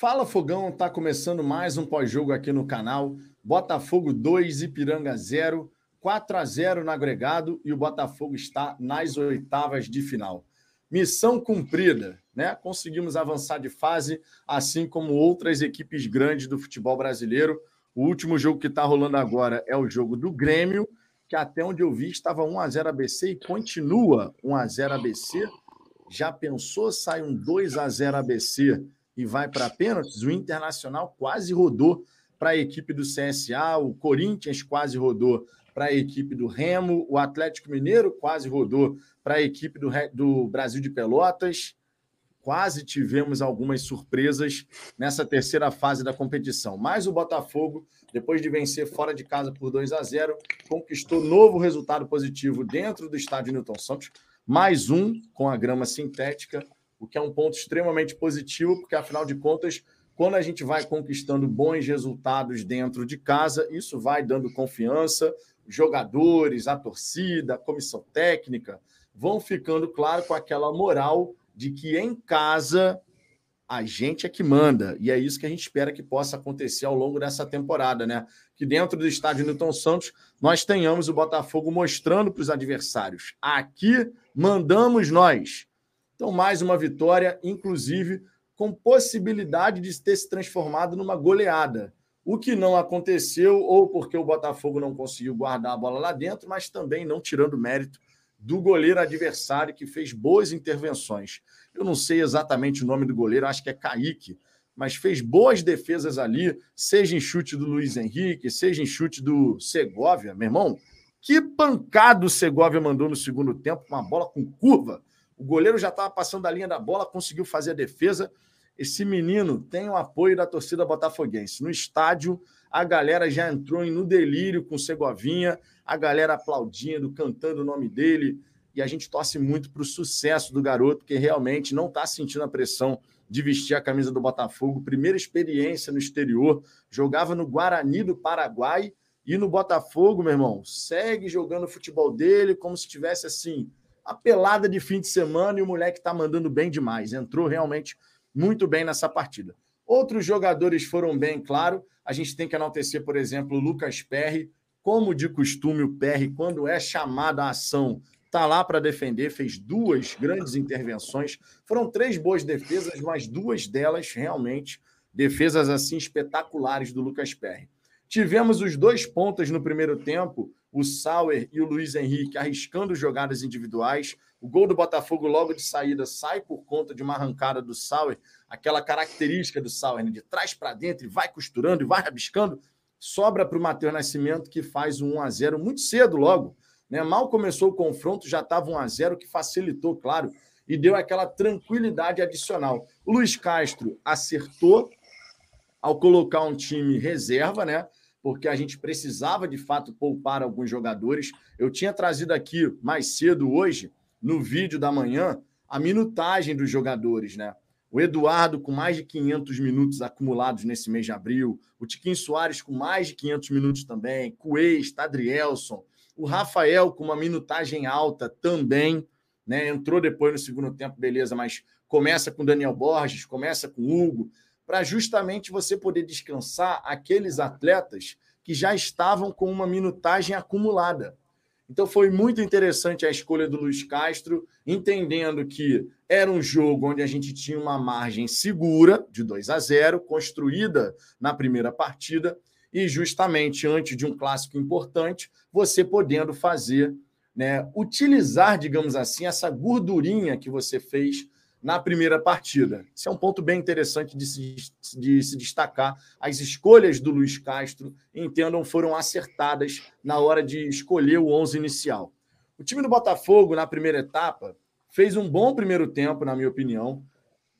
Fala Fogão, tá começando mais um pós-jogo aqui no canal. Botafogo 2, Ipiranga 0, 4 a 0 no agregado e o Botafogo está nas oitavas de final. Missão cumprida, né? Conseguimos avançar de fase, assim como outras equipes grandes do futebol brasileiro. O último jogo que está rolando agora é o jogo do Grêmio, que até onde eu vi estava 1 a 0 ABC e continua 1 a 0 ABC. Já pensou sai um 2 a 0 ABC e vai para pênaltis? O Internacional quase rodou para a equipe do CSA, o Corinthians quase rodou para a equipe do Remo, o Atlético Mineiro quase rodou para a equipe do, do Brasil de Pelotas quase tivemos algumas surpresas nessa terceira fase da competição. Mas o Botafogo, depois de vencer fora de casa por 2 a 0, conquistou novo resultado positivo dentro do estádio Newton Santos, mais um com a grama sintética, o que é um ponto extremamente positivo, porque afinal de contas, quando a gente vai conquistando bons resultados dentro de casa, isso vai dando confiança, jogadores, a torcida, a comissão técnica vão ficando, claro, com aquela moral de que em casa a gente é que manda. E é isso que a gente espera que possa acontecer ao longo dessa temporada, né? Que dentro do estádio Newton Santos nós tenhamos o Botafogo mostrando para os adversários: aqui mandamos nós. Então, mais uma vitória, inclusive com possibilidade de ter se transformado numa goleada. O que não aconteceu, ou porque o Botafogo não conseguiu guardar a bola lá dentro, mas também não tirando mérito do goleiro adversário que fez boas intervenções. Eu não sei exatamente o nome do goleiro, acho que é Kaique, mas fez boas defesas ali, seja em chute do Luiz Henrique, seja em chute do Segovia, meu irmão. Que pancada o Segovia mandou no segundo tempo, uma bola com curva. O goleiro já estava passando da linha da bola, conseguiu fazer a defesa. Esse menino tem o apoio da torcida botafoguense. No estádio, a galera já entrou no delírio com o Segovinha a galera aplaudindo, cantando o nome dele. E a gente torce muito para o sucesso do garoto, que realmente não está sentindo a pressão de vestir a camisa do Botafogo. Primeira experiência no exterior, jogava no Guarani do Paraguai e no Botafogo, meu irmão, segue jogando o futebol dele como se tivesse assim, a pelada de fim de semana e o moleque está mandando bem demais. Entrou realmente muito bem nessa partida. Outros jogadores foram bem, claro. A gente tem que enaltecer, por exemplo, o Lucas Perry, como de costume, o PR, quando é chamado à ação, está lá para defender, fez duas grandes intervenções. Foram três boas defesas, mas duas delas realmente defesas assim espetaculares do Lucas Perry. Tivemos os dois pontas no primeiro tempo, o Sauer e o Luiz Henrique arriscando jogadas individuais. O gol do Botafogo logo de saída sai por conta de uma arrancada do Sauer, aquela característica do Sauer, né? de trás para dentro, e vai costurando e vai rabiscando sobra para o Matheus Nascimento, que faz um 1 a 0 muito cedo logo. Né? Mal começou o confronto, já estava 1 a 0 que facilitou, claro, e deu aquela tranquilidade adicional. O Luiz Castro acertou ao colocar um time reserva, né? Porque a gente precisava de fato poupar alguns jogadores. Eu tinha trazido aqui mais cedo hoje, no vídeo da manhã, a minutagem dos jogadores, né? O Eduardo com mais de 500 minutos acumulados nesse mês de abril. O Tiquinho Soares com mais de 500 minutos também. Cuês, Tadrielson. O Rafael com uma minutagem alta também. Né? Entrou depois no segundo tempo, beleza, mas começa com Daniel Borges, começa com Hugo, para justamente você poder descansar aqueles atletas que já estavam com uma minutagem acumulada. Então foi muito interessante a escolha do Luiz Castro, entendendo que era um jogo onde a gente tinha uma margem segura de 2 a 0, construída na primeira partida, e justamente antes de um clássico importante, você podendo fazer, né, utilizar, digamos assim, essa gordurinha que você fez na primeira partida. Isso é um ponto bem interessante de se, de se destacar. As escolhas do Luiz Castro, entendam, foram acertadas na hora de escolher o 11 inicial. O time do Botafogo, na primeira etapa, fez um bom primeiro tempo, na minha opinião.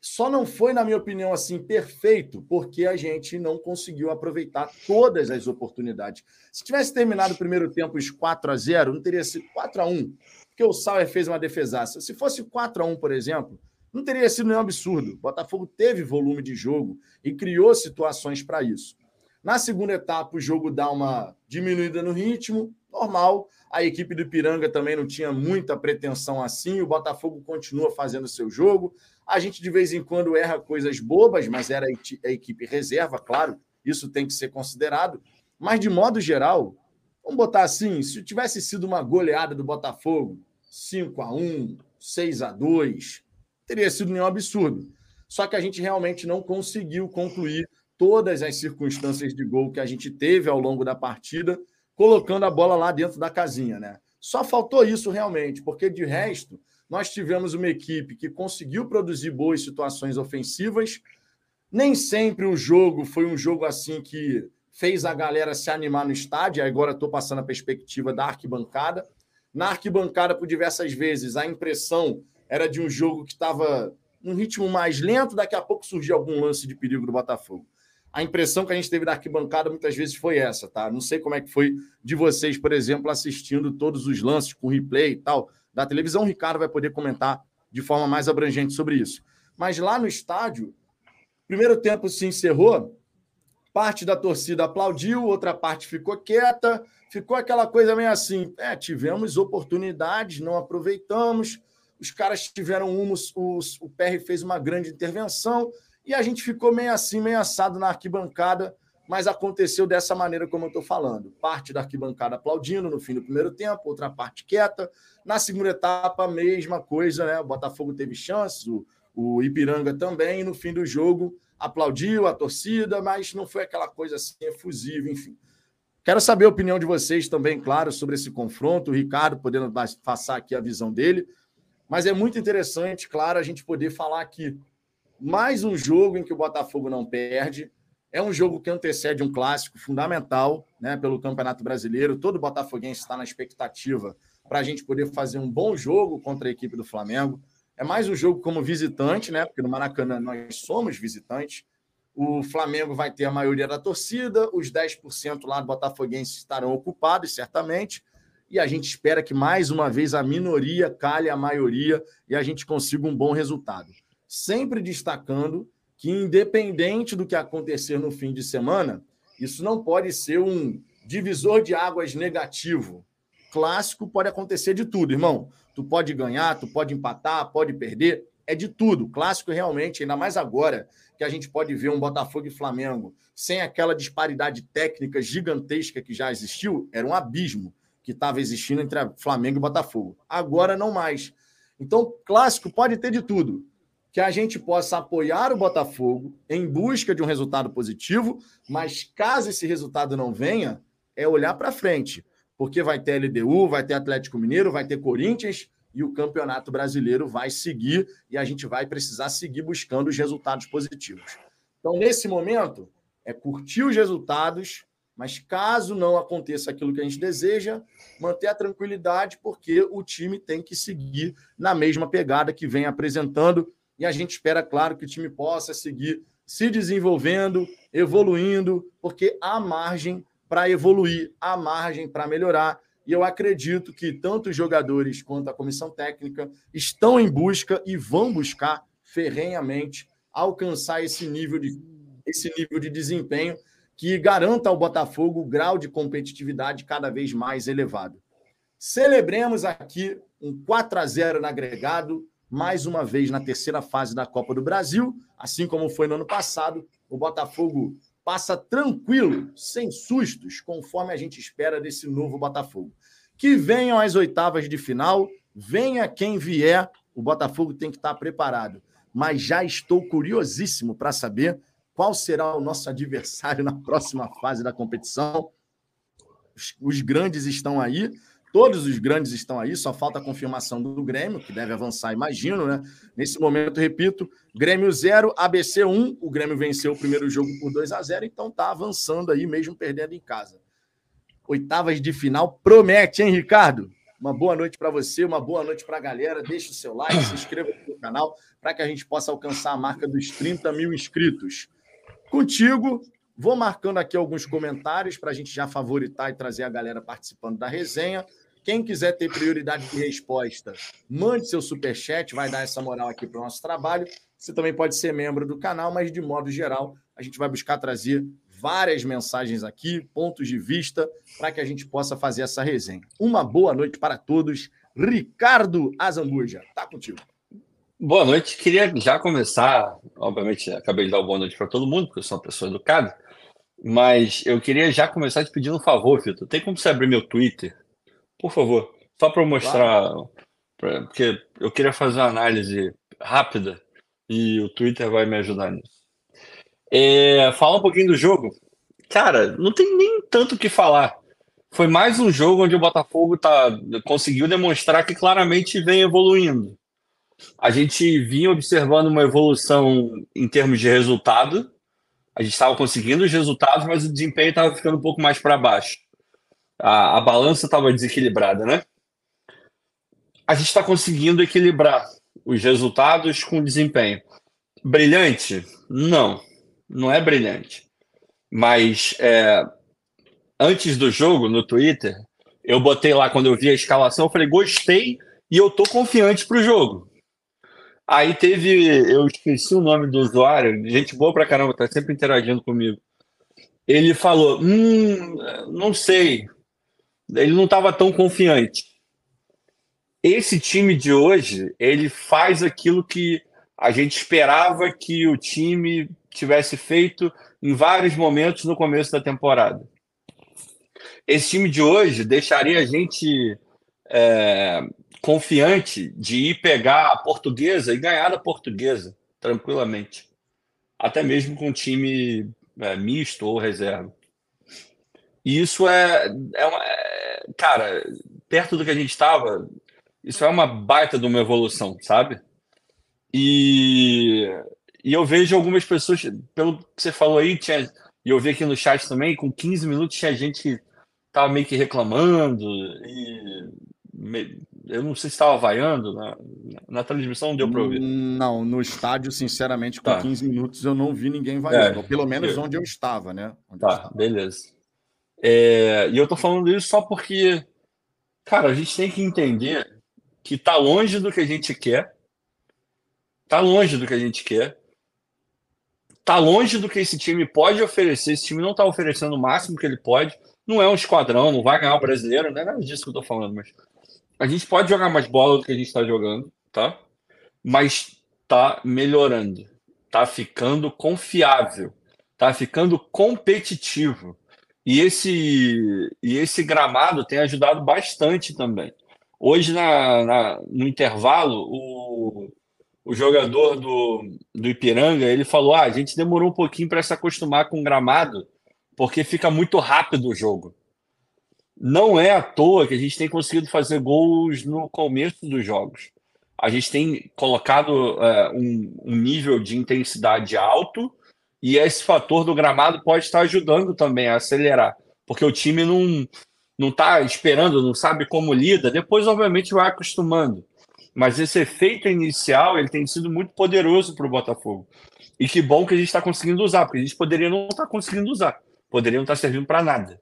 Só não foi, na minha opinião, assim, perfeito, porque a gente não conseguiu aproveitar todas as oportunidades. Se tivesse terminado o primeiro tempo os 4 a 0 não teria sido 4 a 1 porque o Sauer fez uma defesaça. Se fosse 4 a 1 por exemplo, não teria sido nenhum absurdo. O Botafogo teve volume de jogo e criou situações para isso. Na segunda etapa, o jogo dá uma diminuída no ritmo, normal. A equipe do Ipiranga também não tinha muita pretensão assim. O Botafogo continua fazendo seu jogo. A gente de vez em quando erra coisas bobas, mas era a equipe reserva, claro, isso tem que ser considerado. Mas de modo geral, vamos botar assim: se tivesse sido uma goleada do Botafogo, 5 a 1 6 a 2 teria sido nenhum absurdo. Só que a gente realmente não conseguiu concluir todas as circunstâncias de gol que a gente teve ao longo da partida, colocando a bola lá dentro da casinha, né? Só faltou isso realmente, porque de resto, nós tivemos uma equipe que conseguiu produzir boas situações ofensivas. Nem sempre o jogo foi um jogo assim que fez a galera se animar no estádio. Agora estou passando a perspectiva da arquibancada. Na arquibancada, por diversas vezes, a impressão era de um jogo que estava um ritmo mais lento, daqui a pouco surgiu algum lance de perigo do Botafogo. A impressão que a gente teve da arquibancada muitas vezes foi essa, tá? Não sei como é que foi de vocês, por exemplo, assistindo todos os lances com replay e tal da televisão. O Ricardo vai poder comentar de forma mais abrangente sobre isso. Mas lá no estádio, primeiro tempo se encerrou, parte da torcida aplaudiu, outra parte ficou quieta, ficou aquela coisa meio assim: é, tivemos oportunidades, não aproveitamos os caras tiveram um, os, o PR fez uma grande intervenção e a gente ficou meio assim, meio assado na arquibancada, mas aconteceu dessa maneira como eu estou falando. Parte da arquibancada aplaudindo no fim do primeiro tempo, outra parte quieta. Na segunda etapa, a mesma coisa, né? O Botafogo teve chances, o, o Ipiranga também, no fim do jogo aplaudiu a torcida, mas não foi aquela coisa assim efusiva, enfim. Quero saber a opinião de vocês também, claro, sobre esse confronto. O Ricardo podendo passar aqui a visão dele. Mas é muito interessante, claro, a gente poder falar aqui. Mais um jogo em que o Botafogo não perde. É um jogo que antecede um clássico fundamental né, pelo Campeonato Brasileiro. Todo botafoguense está na expectativa para a gente poder fazer um bom jogo contra a equipe do Flamengo. É mais um jogo como visitante, né? Porque no Maracanã nós somos visitantes. O Flamengo vai ter a maioria da torcida, os 10% lá do Botafoguense estarão ocupados, certamente e a gente espera que mais uma vez a minoria calhe a maioria e a gente consiga um bom resultado. Sempre destacando que, independente do que acontecer no fim de semana, isso não pode ser um divisor de águas negativo. Clássico pode acontecer de tudo, irmão. Tu pode ganhar, tu pode empatar, pode perder, é de tudo. Clássico realmente, ainda mais agora que a gente pode ver um Botafogo e Flamengo sem aquela disparidade técnica gigantesca que já existiu, era um abismo que estava existindo entre Flamengo e Botafogo. Agora não mais. Então, clássico pode ter de tudo. Que a gente possa apoiar o Botafogo em busca de um resultado positivo, mas caso esse resultado não venha, é olhar para frente. Porque vai ter LDU, vai ter Atlético Mineiro, vai ter Corinthians e o Campeonato Brasileiro vai seguir e a gente vai precisar seguir buscando os resultados positivos. Então, nesse momento, é curtir os resultados, mas caso não aconteça aquilo que a gente deseja, manter a tranquilidade, porque o time tem que seguir na mesma pegada que vem apresentando. E a gente espera, claro, que o time possa seguir se desenvolvendo, evoluindo, porque há margem para evoluir, há margem para melhorar. E eu acredito que tanto os jogadores quanto a comissão técnica estão em busca e vão buscar ferrenhamente alcançar esse nível de, esse nível de desempenho que garanta ao Botafogo o grau de competitividade cada vez mais elevado. Celebremos aqui um 4 a 0 no agregado, mais uma vez na terceira fase da Copa do Brasil, assim como foi no ano passado. O Botafogo passa tranquilo, sem sustos, conforme a gente espera desse novo Botafogo. Que venham as oitavas de final, venha quem vier, o Botafogo tem que estar preparado. Mas já estou curiosíssimo para saber qual será o nosso adversário na próxima fase da competição. Os, os, grandes estão aí, todos os grandes estão aí, só falta a confirmação do Grêmio, que deve avançar, imagino, né? Nesse momento, repito, Grêmio 0, ABC 1. O Grêmio venceu o primeiro jogo por 2 a 0 então tá avançando aí, mesmo perdendo em casa. Oitavas de final promete, hein, Ricardo? Uma boa noite para você, uma boa noite para a galera. Deixe o seu like, se inscreva no canal para que a gente possa alcançar a marca dos 30 mil inscritos. Contigo, vou marcando aqui alguns comentários para a gente já favoritar e trazer a galera participando da resenha. Quem quiser ter prioridade de resposta, mande seu superchat, vai dar essa moral aqui para o nosso trabalho. Você também pode ser membro do canal, mas de modo geral, a gente vai buscar trazer várias mensagens aqui, pontos de vista, para que a gente possa fazer essa resenha. Uma boa noite para todos. Ricardo Azambuja, tá contigo. Boa noite. Queria já começar, obviamente, acabei de dar boa noite para todo mundo, porque eu sou uma pessoa educada, mas eu queria já começar te pedindo um favor, Fito. Tem como você abrir meu Twitter? Por favor, só para mostrar, claro. pra, porque eu queria fazer uma análise rápida e o Twitter vai me ajudar nisso. É, fala um pouquinho do jogo. Cara, não tem nem tanto o que falar. Foi mais um jogo onde o Botafogo tá, conseguiu demonstrar que claramente vem evoluindo a gente vinha observando uma evolução em termos de resultado. A gente estava conseguindo os resultados, mas o desempenho estava ficando um pouco mais para baixo. A, a balança estava desequilibrada, né? A gente está conseguindo equilibrar os resultados com o desempenho. Brilhante? Não, não é brilhante. Mas é, antes do jogo, no Twitter, eu botei lá quando eu vi a escalação, eu falei, gostei e eu tô confiante para o jogo. Aí teve, eu esqueci o nome do usuário, gente boa pra caramba, tá sempre interagindo comigo. Ele falou: Hum, não sei. Ele não estava tão confiante. Esse time de hoje, ele faz aquilo que a gente esperava que o time tivesse feito em vários momentos no começo da temporada. Esse time de hoje deixaria a gente é, confiante de ir pegar a portuguesa e ganhar da portuguesa tranquilamente. Até mesmo com um time é, misto ou reserva. E isso é, é, uma, é, Cara, perto do que a gente estava, isso é uma baita de uma evolução, sabe? E, e eu vejo algumas pessoas, pelo que você falou aí, tinha, e eu vi aqui no chat também, com 15 minutos tinha gente que tava meio que reclamando, e eu não sei se estava vaiando na, na transmissão, não deu para ouvir. Não, no estádio, sinceramente, com tá. 15 minutos eu não vi ninguém vaiando. É, pelo menos eu... onde eu estava, né? Onde tá, estava. beleza. É, e eu tô falando isso só porque, cara, a gente tem que entender que tá longe do que a gente quer. Tá longe do que a gente quer. Tá longe do que esse time pode oferecer. Esse time não tá oferecendo o máximo que ele pode. Não é um esquadrão, não vai ganhar o brasileiro, não é nada disso que eu tô falando, mas a gente pode jogar mais bola do que a gente está jogando, tá? Mas tá melhorando, tá ficando confiável, tá ficando competitivo. E esse, e esse gramado tem ajudado bastante também. Hoje, na, na no intervalo, o, o jogador do, do Ipiranga ele falou: ah, a gente demorou um pouquinho para se acostumar com o gramado, porque fica muito rápido o jogo. Não é à toa que a gente tem conseguido fazer gols no começo dos jogos. A gente tem colocado é, um, um, nível de intensidade alto e esse fator do gramado pode estar ajudando também a acelerar, porque o time não não está esperando, não sabe como lida. Depois, obviamente, vai acostumando. Mas esse efeito inicial ele tem sido muito poderoso para o Botafogo. E que bom que a gente está conseguindo usar, porque a gente poderia não estar tá conseguindo usar, poderia não estar tá servindo para nada.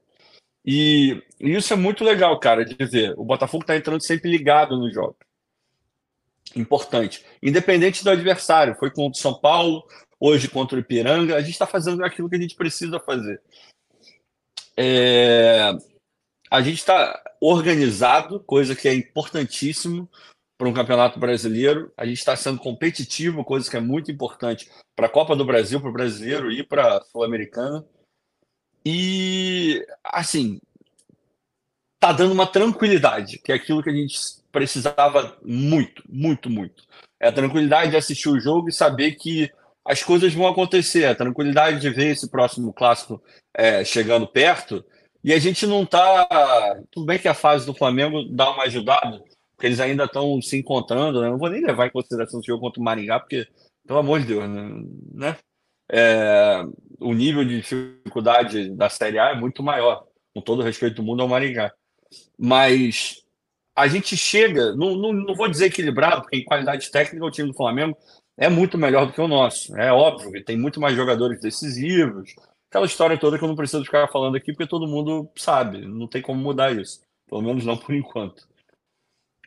E, isso é muito legal, cara, de ver. O Botafogo está entrando sempre ligado no jogo. Importante. Independente do adversário. Foi contra o São Paulo, hoje contra o Ipiranga. A gente está fazendo aquilo que a gente precisa fazer. É... A gente está organizado, coisa que é importantíssimo para um campeonato brasileiro. A gente está sendo competitivo, coisa que é muito importante para a Copa do Brasil, para o brasileiro e para a Sul-Americana. E, assim, tá dando uma tranquilidade, que é aquilo que a gente precisava muito, muito, muito. É a tranquilidade de assistir o jogo e saber que as coisas vão acontecer, a tranquilidade de ver esse próximo clássico é, chegando perto. E a gente não tá. Tudo bem que a fase do Flamengo dá uma ajudada, porque eles ainda estão se encontrando, né? Não vou nem levar em consideração o jogo contra o Maringá, porque, pelo amor de Deus, né? É, o nível de dificuldade da Série A é muito maior, com todo o respeito do mundo ao Maringá. Mas a gente chega, não, não, não vou dizer equilibrado, porque em qualidade técnica o time do Flamengo é muito melhor do que o nosso. É óbvio que tem muito mais jogadores decisivos, aquela história toda que eu não preciso ficar falando aqui, porque todo mundo sabe, não tem como mudar isso. Pelo menos não por enquanto.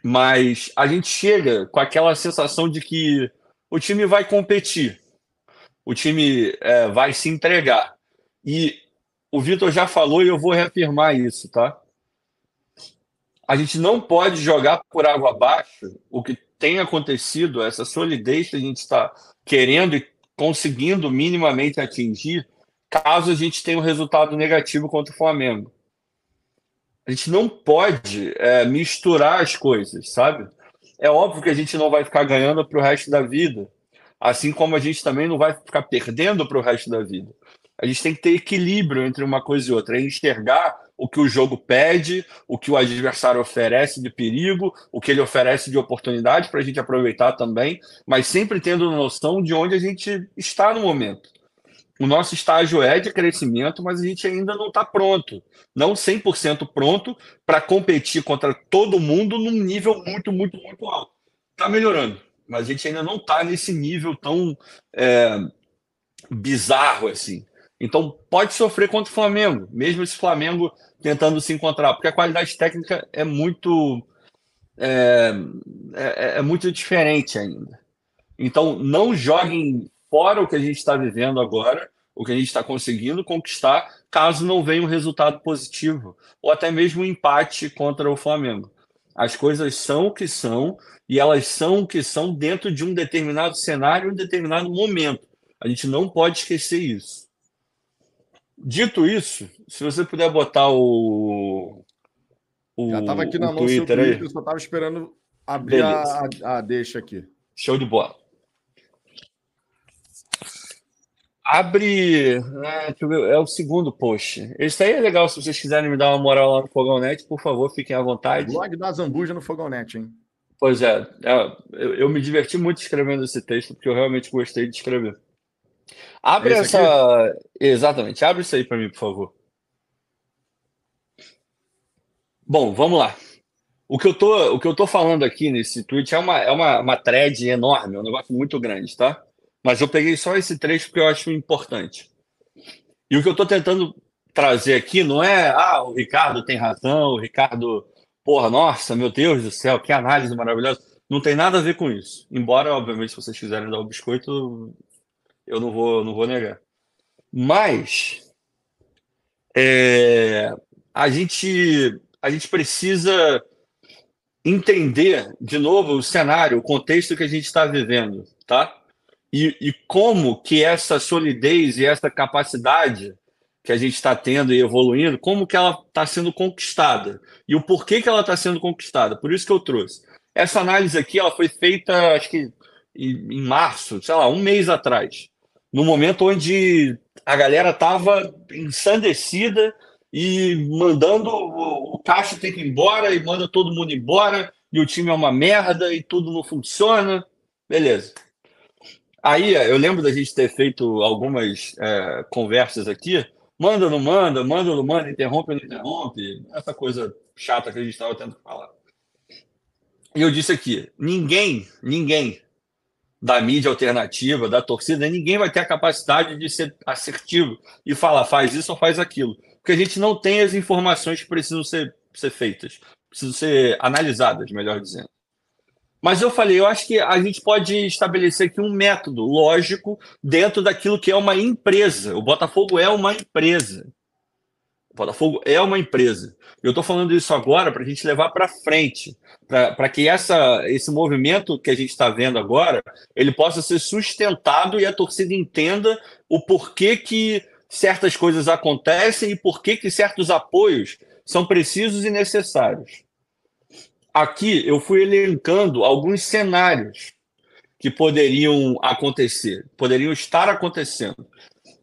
Mas a gente chega com aquela sensação de que o time vai competir, o time é, vai se entregar. E o Vitor já falou e eu vou reafirmar isso, tá? A gente não pode jogar por água abaixo o que tem acontecido, essa solidez que a gente está querendo e conseguindo minimamente atingir, caso a gente tenha um resultado negativo contra o Flamengo. A gente não pode é, misturar as coisas, sabe? É óbvio que a gente não vai ficar ganhando para o resto da vida, assim como a gente também não vai ficar perdendo para o resto da vida. A gente tem que ter equilíbrio entre uma coisa e outra, é enxergar o que o jogo pede, o que o adversário oferece de perigo, o que ele oferece de oportunidade para a gente aproveitar também, mas sempre tendo noção de onde a gente está no momento. O nosso estágio é de crescimento, mas a gente ainda não está pronto. Não 100% pronto para competir contra todo mundo num nível muito, muito, muito alto. Está melhorando, mas a gente ainda não está nesse nível tão é, bizarro assim. Então pode sofrer contra o Flamengo, mesmo esse Flamengo tentando se encontrar, porque a qualidade técnica é muito é, é, é muito diferente ainda. Então não joguem fora o que a gente está vivendo agora, o que a gente está conseguindo conquistar, caso não venha um resultado positivo, ou até mesmo um empate contra o Flamengo. As coisas são o que são, e elas são o que são dentro de um determinado cenário, um determinado momento. A gente não pode esquecer isso. Dito isso, se você puder botar o. o Já estava aqui na mão Twitter, Twitter aí. eu só estava esperando abrir a, a, a deixa aqui. Show de bola. Abre. É, é, o segundo post. Esse aí é legal. Se vocês quiserem me dar uma moral lá no Fogão Net, por favor, fiquem à vontade. Blog da Zambuja no Fogão Net, hein? Pois é, é eu, eu, me diverti muito escrevendo esse texto, porque eu realmente gostei de escrever. Abre é essa. Aqui? Exatamente, abre isso aí para mim, por favor. Bom, vamos lá. O que eu tô, o que eu tô falando aqui nesse tweet é uma, é uma, uma thread enorme, é um negócio muito grande, tá? Mas eu peguei só esse trecho porque eu acho importante. E o que eu estou tentando trazer aqui não é, ah, o Ricardo tem razão, o Ricardo, porra, nossa, meu Deus do céu, que análise maravilhosa. Não tem nada a ver com isso. Embora, obviamente, se vocês quiserem dar o biscoito, eu não vou, não vou negar. Mas é, a gente a gente precisa entender de novo o cenário, o contexto que a gente está vivendo, tá? E, e, como que essa solidez e essa capacidade que a gente está tendo e evoluindo, como que ela está sendo conquistada e o porquê que ela está sendo conquistada. Por isso que eu trouxe. Essa análise aqui ela foi feita, acho que em março, sei lá, um mês atrás no momento onde a galera estava ensandecida e mandando o, Caixa ter que ir embora e manda todo mundo embora e o time é uma merda e tudo não funciona. Beleza. Aí eu lembro da gente ter feito algumas é, conversas aqui. Manda, não manda, manda, não manda, interrompe, não interrompe. Essa coisa chata que a gente estava tentando falar. E eu disse aqui: ninguém, ninguém da mídia alternativa, da torcida, ninguém vai ter a capacidade de ser assertivo e falar faz isso ou faz aquilo. Porque a gente não tem as informações que precisam ser, ser feitas, precisam ser analisadas, melhor dizendo. Mas eu falei, eu acho que a gente pode estabelecer aqui um método lógico dentro daquilo que é uma empresa. O Botafogo é uma empresa. Botafogo é uma empresa. Eu estou falando isso agora para a gente levar para frente, para que essa, esse movimento que a gente está vendo agora ele possa ser sustentado e a torcida entenda o porquê que certas coisas acontecem e porquê que certos apoios são precisos e necessários. Aqui eu fui elencando alguns cenários que poderiam acontecer, poderiam estar acontecendo.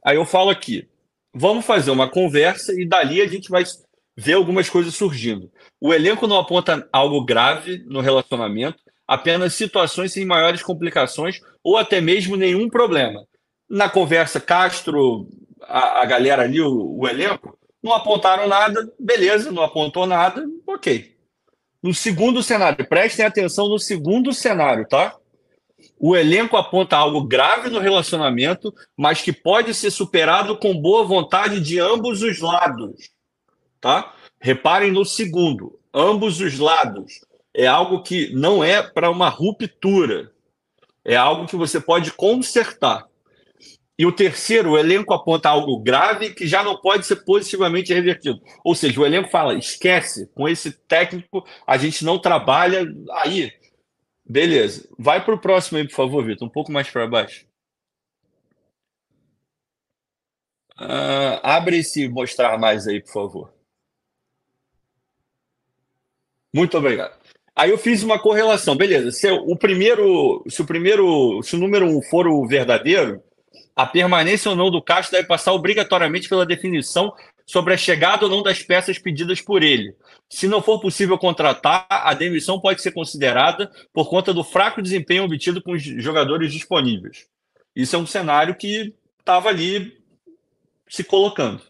Aí eu falo aqui, vamos fazer uma conversa e dali a gente vai ver algumas coisas surgindo. O elenco não aponta algo grave no relacionamento, apenas situações sem maiores complicações ou até mesmo nenhum problema. Na conversa, Castro, a, a galera ali, o, o elenco, não apontaram nada, beleza, não apontou nada, ok. No segundo cenário, prestem atenção no segundo cenário, tá? O elenco aponta algo grave no relacionamento, mas que pode ser superado com boa vontade de ambos os lados. Tá? Reparem no segundo, ambos os lados. É algo que não é para uma ruptura. É algo que você pode consertar. E o terceiro, o elenco aponta algo grave que já não pode ser positivamente revertido. Ou seja, o elenco fala: esquece, com esse técnico a gente não trabalha. Aí, beleza. Vai para o próximo aí, por favor, Vitor, um pouco mais para baixo. Uh, abre esse mostrar mais aí, por favor. Muito obrigado. Aí eu fiz uma correlação, beleza. Se o primeiro, se o primeiro, se o número um for o verdadeiro, a permanência ou não do Castro deve passar obrigatoriamente pela definição sobre a chegada ou não das peças pedidas por ele. Se não for possível contratar, a demissão pode ser considerada por conta do fraco desempenho obtido com os jogadores disponíveis. Isso é um cenário que estava ali se colocando.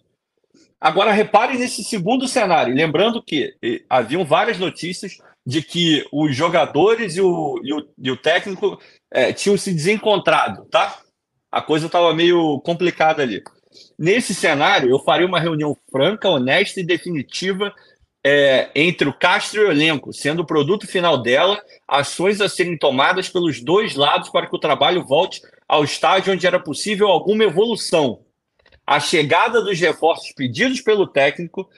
Agora, reparem nesse segundo cenário, lembrando que haviam várias notícias de que os jogadores e o, e o, e o técnico é, tinham se desencontrado, tá? A coisa estava meio complicada ali. Nesse cenário, eu faria uma reunião franca, honesta e definitiva é, entre o Castro e o elenco, sendo o produto final dela ações a serem tomadas pelos dois lados para que o trabalho volte ao estágio onde era possível alguma evolução. A chegada dos reforços pedidos pelo técnico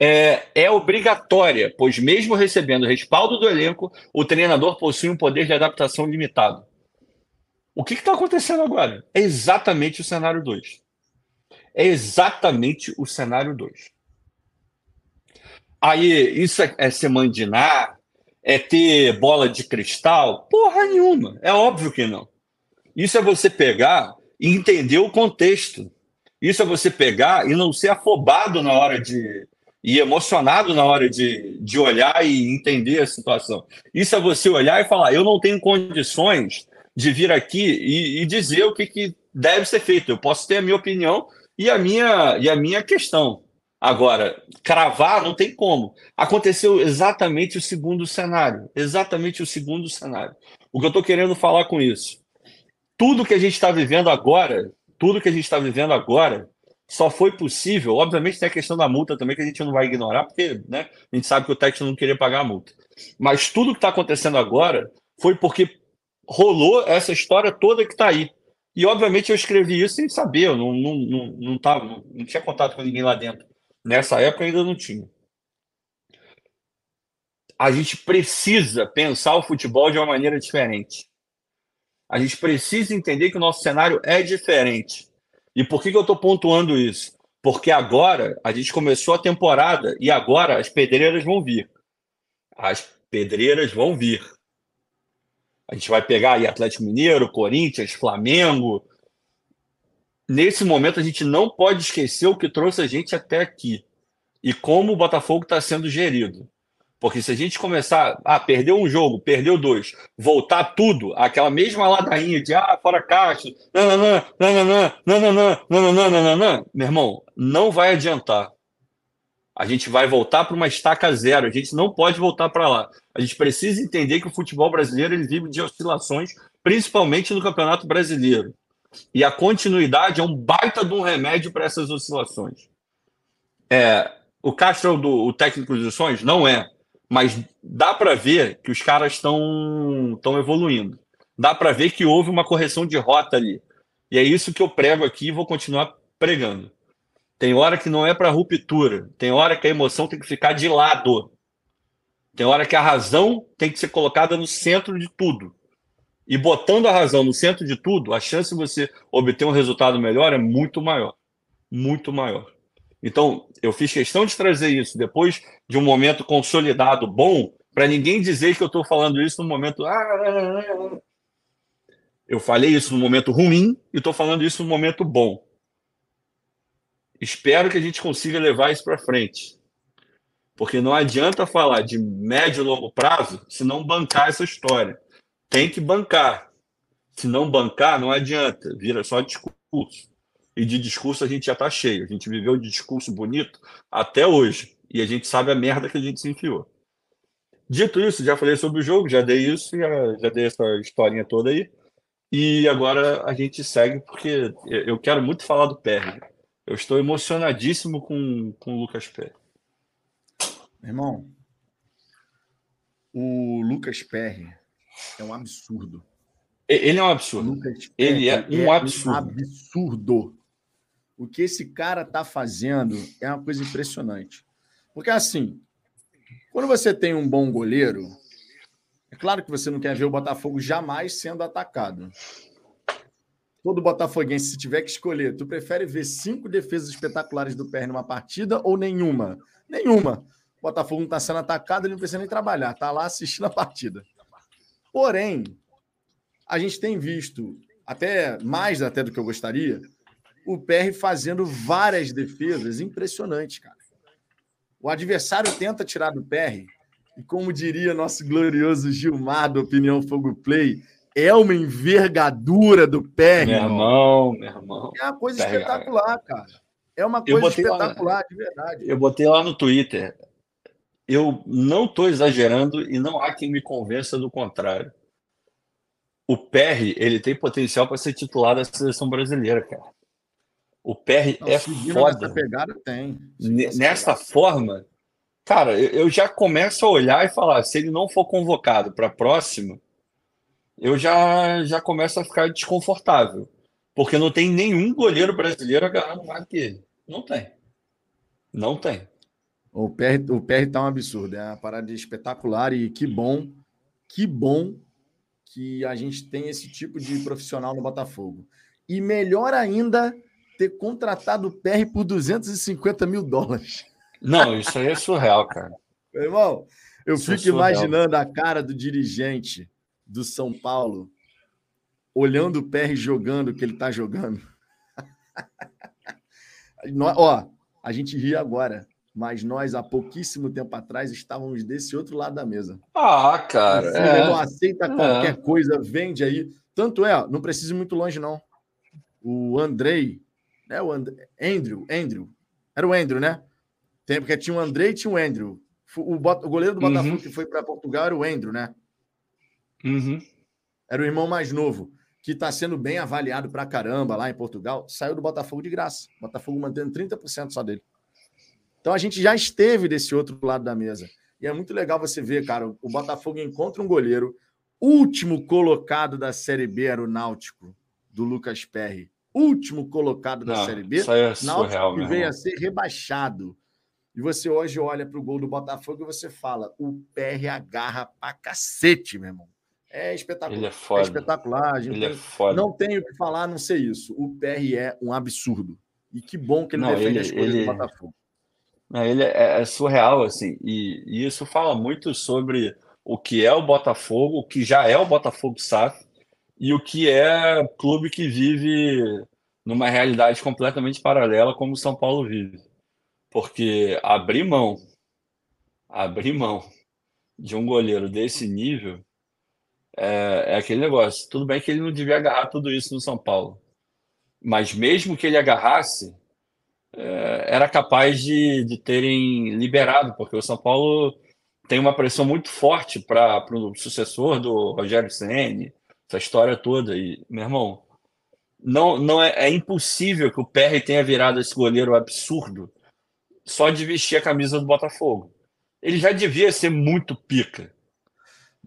é, é, obrigatória, pois, mesmo recebendo respaldo do elenco, o treinador possui um poder de adaptação limitado. O que está acontecendo agora? É exatamente o cenário 2. É exatamente o cenário 2. Aí, isso é, é se mandinar? É ter bola de cristal? Porra nenhuma. É óbvio que não. Isso é você pegar e entender o contexto. Isso é você pegar e não ser afobado na hora de, e emocionado na hora de, de olhar e entender a situação. Isso é você olhar e falar: eu não tenho condições de vir aqui e, e dizer o que, que deve ser feito. Eu posso ter a minha opinião e a minha, e a minha questão. Agora, cravar não tem como. Aconteceu exatamente o segundo cenário. Exatamente o segundo cenário. O que eu estou querendo falar com isso? Tudo que a gente está vivendo agora, tudo que a gente está vivendo agora, só foi possível, obviamente tem a questão da multa também que a gente não vai ignorar, porque né, a gente sabe que o Texas não queria pagar a multa. Mas tudo que está acontecendo agora foi porque rolou essa história toda que está aí. E obviamente eu escrevi isso sem saber, eu não, não, não, não, tava, não, tinha contato com ninguém lá dentro. Nessa época ainda não tinha. A gente precisa pensar o futebol de uma maneira diferente. A gente precisa entender que o nosso cenário é diferente. E por que, que eu estou pontuando isso? Porque agora a gente começou a temporada e agora as pedreiras vão vir. As pedreiras vão vir. A gente vai pegar aí Atlético Mineiro, Corinthians, Flamengo. Nesse momento a gente não pode esquecer o que trouxe a gente até aqui e como o Botafogo está sendo gerido. Porque se a gente começar a ah, perder um jogo, perdeu dois, voltar tudo, aquela mesma ladainha de ah, fora caixa, nananã, nananã, nananã, nananã, nananã, meu irmão, não vai adiantar. A gente vai voltar para uma estaca zero, a gente não pode voltar para lá. A gente precisa entender que o futebol brasileiro ele vive de oscilações, principalmente no Campeonato Brasileiro. E a continuidade é um baita de um remédio para essas oscilações. É, o Castro do o técnico dos sonhos? Não é mas dá para ver que os caras estão estão evoluindo. Dá para ver que houve uma correção de rota ali. E é isso que eu prego aqui e vou continuar pregando. Tem hora que não é para ruptura, tem hora que a emoção tem que ficar de lado. Tem hora que a razão tem que ser colocada no centro de tudo. E botando a razão no centro de tudo, a chance de você obter um resultado melhor é muito maior. Muito maior. Então, eu fiz questão de trazer isso depois de um momento consolidado bom, para ninguém dizer que eu estou falando isso no momento. Ah, ah, ah, eu falei isso no momento ruim e estou falando isso no momento bom. Espero que a gente consiga levar isso para frente. Porque não adianta falar de médio e longo prazo se não bancar essa história. Tem que bancar. Se não bancar, não adianta. Vira só discurso e de discurso a gente já está cheio. A gente viveu de discurso bonito até hoje. E a gente sabe a merda que a gente se enfiou. Dito isso, já falei sobre o jogo, já dei isso, já, já dei essa historinha toda aí. E agora a gente segue, porque eu quero muito falar do Perry. Eu estou emocionadíssimo com, com o Lucas Perry. Irmão, o Lucas Perry é um absurdo. Ele é um absurdo. Lucas ele é um é absurdo. Um absurdo. O que esse cara tá fazendo é uma coisa impressionante. Porque assim, quando você tem um bom goleiro, é claro que você não quer ver o Botafogo jamais sendo atacado. Todo botafoguense, se tiver que escolher, tu prefere ver cinco defesas espetaculares do PR numa partida ou nenhuma? Nenhuma. O Botafogo não está sendo atacado, ele não precisa nem trabalhar, está lá assistindo a partida. Porém, a gente tem visto, até mais até do que eu gostaria, o PR fazendo várias defesas impressionantes, cara. O adversário tenta tirar do PR, e como diria nosso glorioso Gilmar do Opinião Fogo Play, é uma envergadura do PR. Meu irmão, meu irmão. É uma coisa espetacular, cara. É uma coisa espetacular, lá, de verdade. Eu botei lá no Twitter. Eu não estou exagerando e não há quem me convença do contrário. O PR, ele tem potencial para ser titular da seleção brasileira, cara. O PR não, é foda. Nessa pegada tem. Nessa forma, cara, eu já começo a olhar e falar, se ele não for convocado para a próxima, eu já, já começo a ficar desconfortável. Porque não tem nenhum goleiro brasileiro agarrando mais que ele. Não tem. Não tem. O PR, o PR tá um absurdo. É uma parada espetacular e que bom, que bom que a gente tem esse tipo de profissional no Botafogo. E melhor ainda ter contratado o PR por 250 mil dólares. Não, isso aí é surreal, cara. Meu irmão, eu isso é fico é imaginando a cara do dirigente do São Paulo, olhando o PR jogando o que ele está jogando. Ó, a gente ri agora, mas nós, há pouquíssimo tempo atrás, estávamos desse outro lado da mesa. Ah, cara. É. Não aceita é. qualquer coisa, vende aí. Tanto é, não precisa ir muito longe, não. O Andrei, né? O And... Andrew, Andrew. Era o Andrew, né? Tem, porque tinha o Andrei e tinha o Andrew. O, Bot... o goleiro do Botafogo uhum. que foi para Portugal era o Andrew, né? Uhum. Era o irmão mais novo, que está sendo bem avaliado para caramba lá em Portugal. Saiu do Botafogo de graça. Botafogo mantendo 30% só dele. Então a gente já esteve desse outro lado da mesa. E é muito legal você ver, cara, o Botafogo encontra um goleiro, último colocado da Série B era o Náutico, do Lucas Perry. Último colocado da Não, Série B. Isso é surreal, que veio a ser rebaixado. E você hoje olha para o gol do Botafogo e você fala: o PR agarra pra cacete, meu irmão. É espetacular. Ele é, foda. é espetacular. ele é foda. Não tenho o que falar, não sei isso. O PR é um absurdo. E que bom que ele não, defende ele, as coisas ele, do Botafogo. Não, ele é, é, surreal, assim. E, e, isso fala muito sobre o que é o Botafogo, o que já é o Botafogo SAF, e o que é clube que vive numa realidade completamente paralela como o São Paulo vive. Porque abrir mão, abrir mão de um goleiro desse nível é, é, aquele negócio. Tudo bem que ele não devia agarrar tudo isso no São Paulo. Mas mesmo que ele agarrasse, é, era capaz de, de terem liberado, porque o São Paulo tem uma pressão muito forte para o sucessor do Rogério Ceni, essa história toda. E, meu irmão, não, não é, é impossível que o PR tenha virado esse goleiro absurdo só de vestir a camisa do Botafogo. Ele já devia ser muito pica.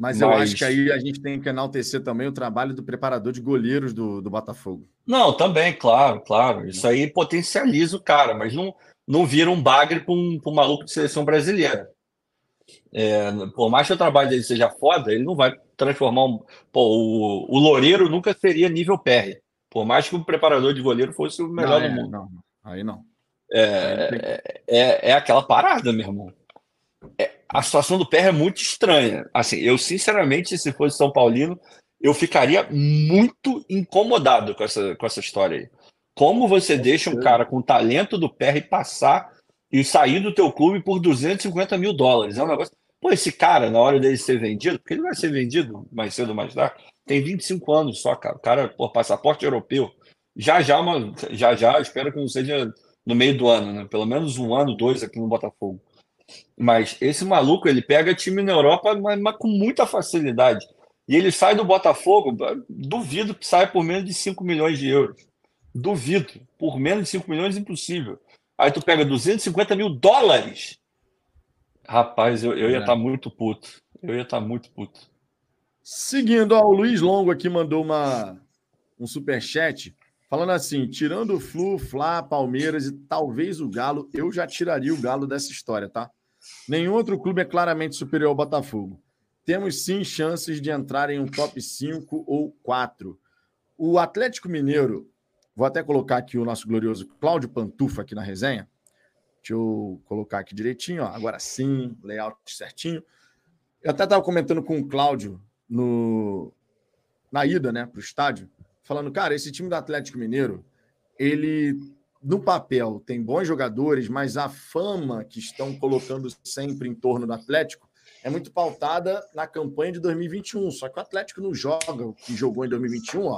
Mas, Mas, eu acho que aí a gente tem que enaltecer também o trabalho do preparador de goleiros do, do Botafogo. Não, também, claro, claro. Isso aí potencializa o cara, mas não, não vira um bagre para um, um maluco de seleção brasileira. É, por mais que o trabalho dele seja foda, ele não vai transformar um. Pô, o, o Loureiro nunca seria nível PR. Por mais que o preparador de goleiro fosse o melhor não, é, do mundo. Não, aí não. É, é, é, aquela parada, meu irmão. É, a situação do PR é muito estranha. Assim, eu sinceramente, se fosse São Paulino, eu ficaria muito incomodado com essa, com essa história aí. Como você deixa um cara com o talento do PR passar e sair do teu clube por 250 mil dólares? É um negócio. Pô, esse cara, na hora dele ser vendido, porque ele vai ser vendido mais cedo ou mais tarde, tem 25 anos só, cara. O cara, por passaporte europeu. Já já, uma, já já, espero que não seja no meio do ano, né? Pelo menos um ano, dois aqui no Botafogo. Mas esse maluco, ele pega time na Europa, mas, mas, com muita facilidade. E ele sai do Botafogo, duvido que saia por menos de 5 milhões de euros. Duvido. Por menos de 5 milhões, impossível. Aí tu pega 250 mil dólares. Rapaz, eu, eu ia estar é. tá muito puto. Eu ia estar tá muito puto. Seguindo, ó, o Luiz Longo aqui mandou uma, um superchat falando assim: tirando o Flu, Fla, Palmeiras e talvez o Galo, eu já tiraria o Galo dessa história, tá? Nenhum outro clube é claramente superior ao Botafogo. Temos sim chances de entrar em um top 5 ou 4. O Atlético Mineiro, vou até colocar aqui o nosso glorioso Cláudio Pantufa aqui na resenha. Deixa eu colocar aqui direitinho, ó. agora sim, layout certinho. Eu até estava comentando com o Cláudio no, na ida né, para o estádio, falando, cara, esse time do Atlético Mineiro, ele no papel tem bons jogadores, mas a fama que estão colocando sempre em torno do Atlético é muito pautada na campanha de 2021. Só que o Atlético não joga o que jogou em 2021 ó,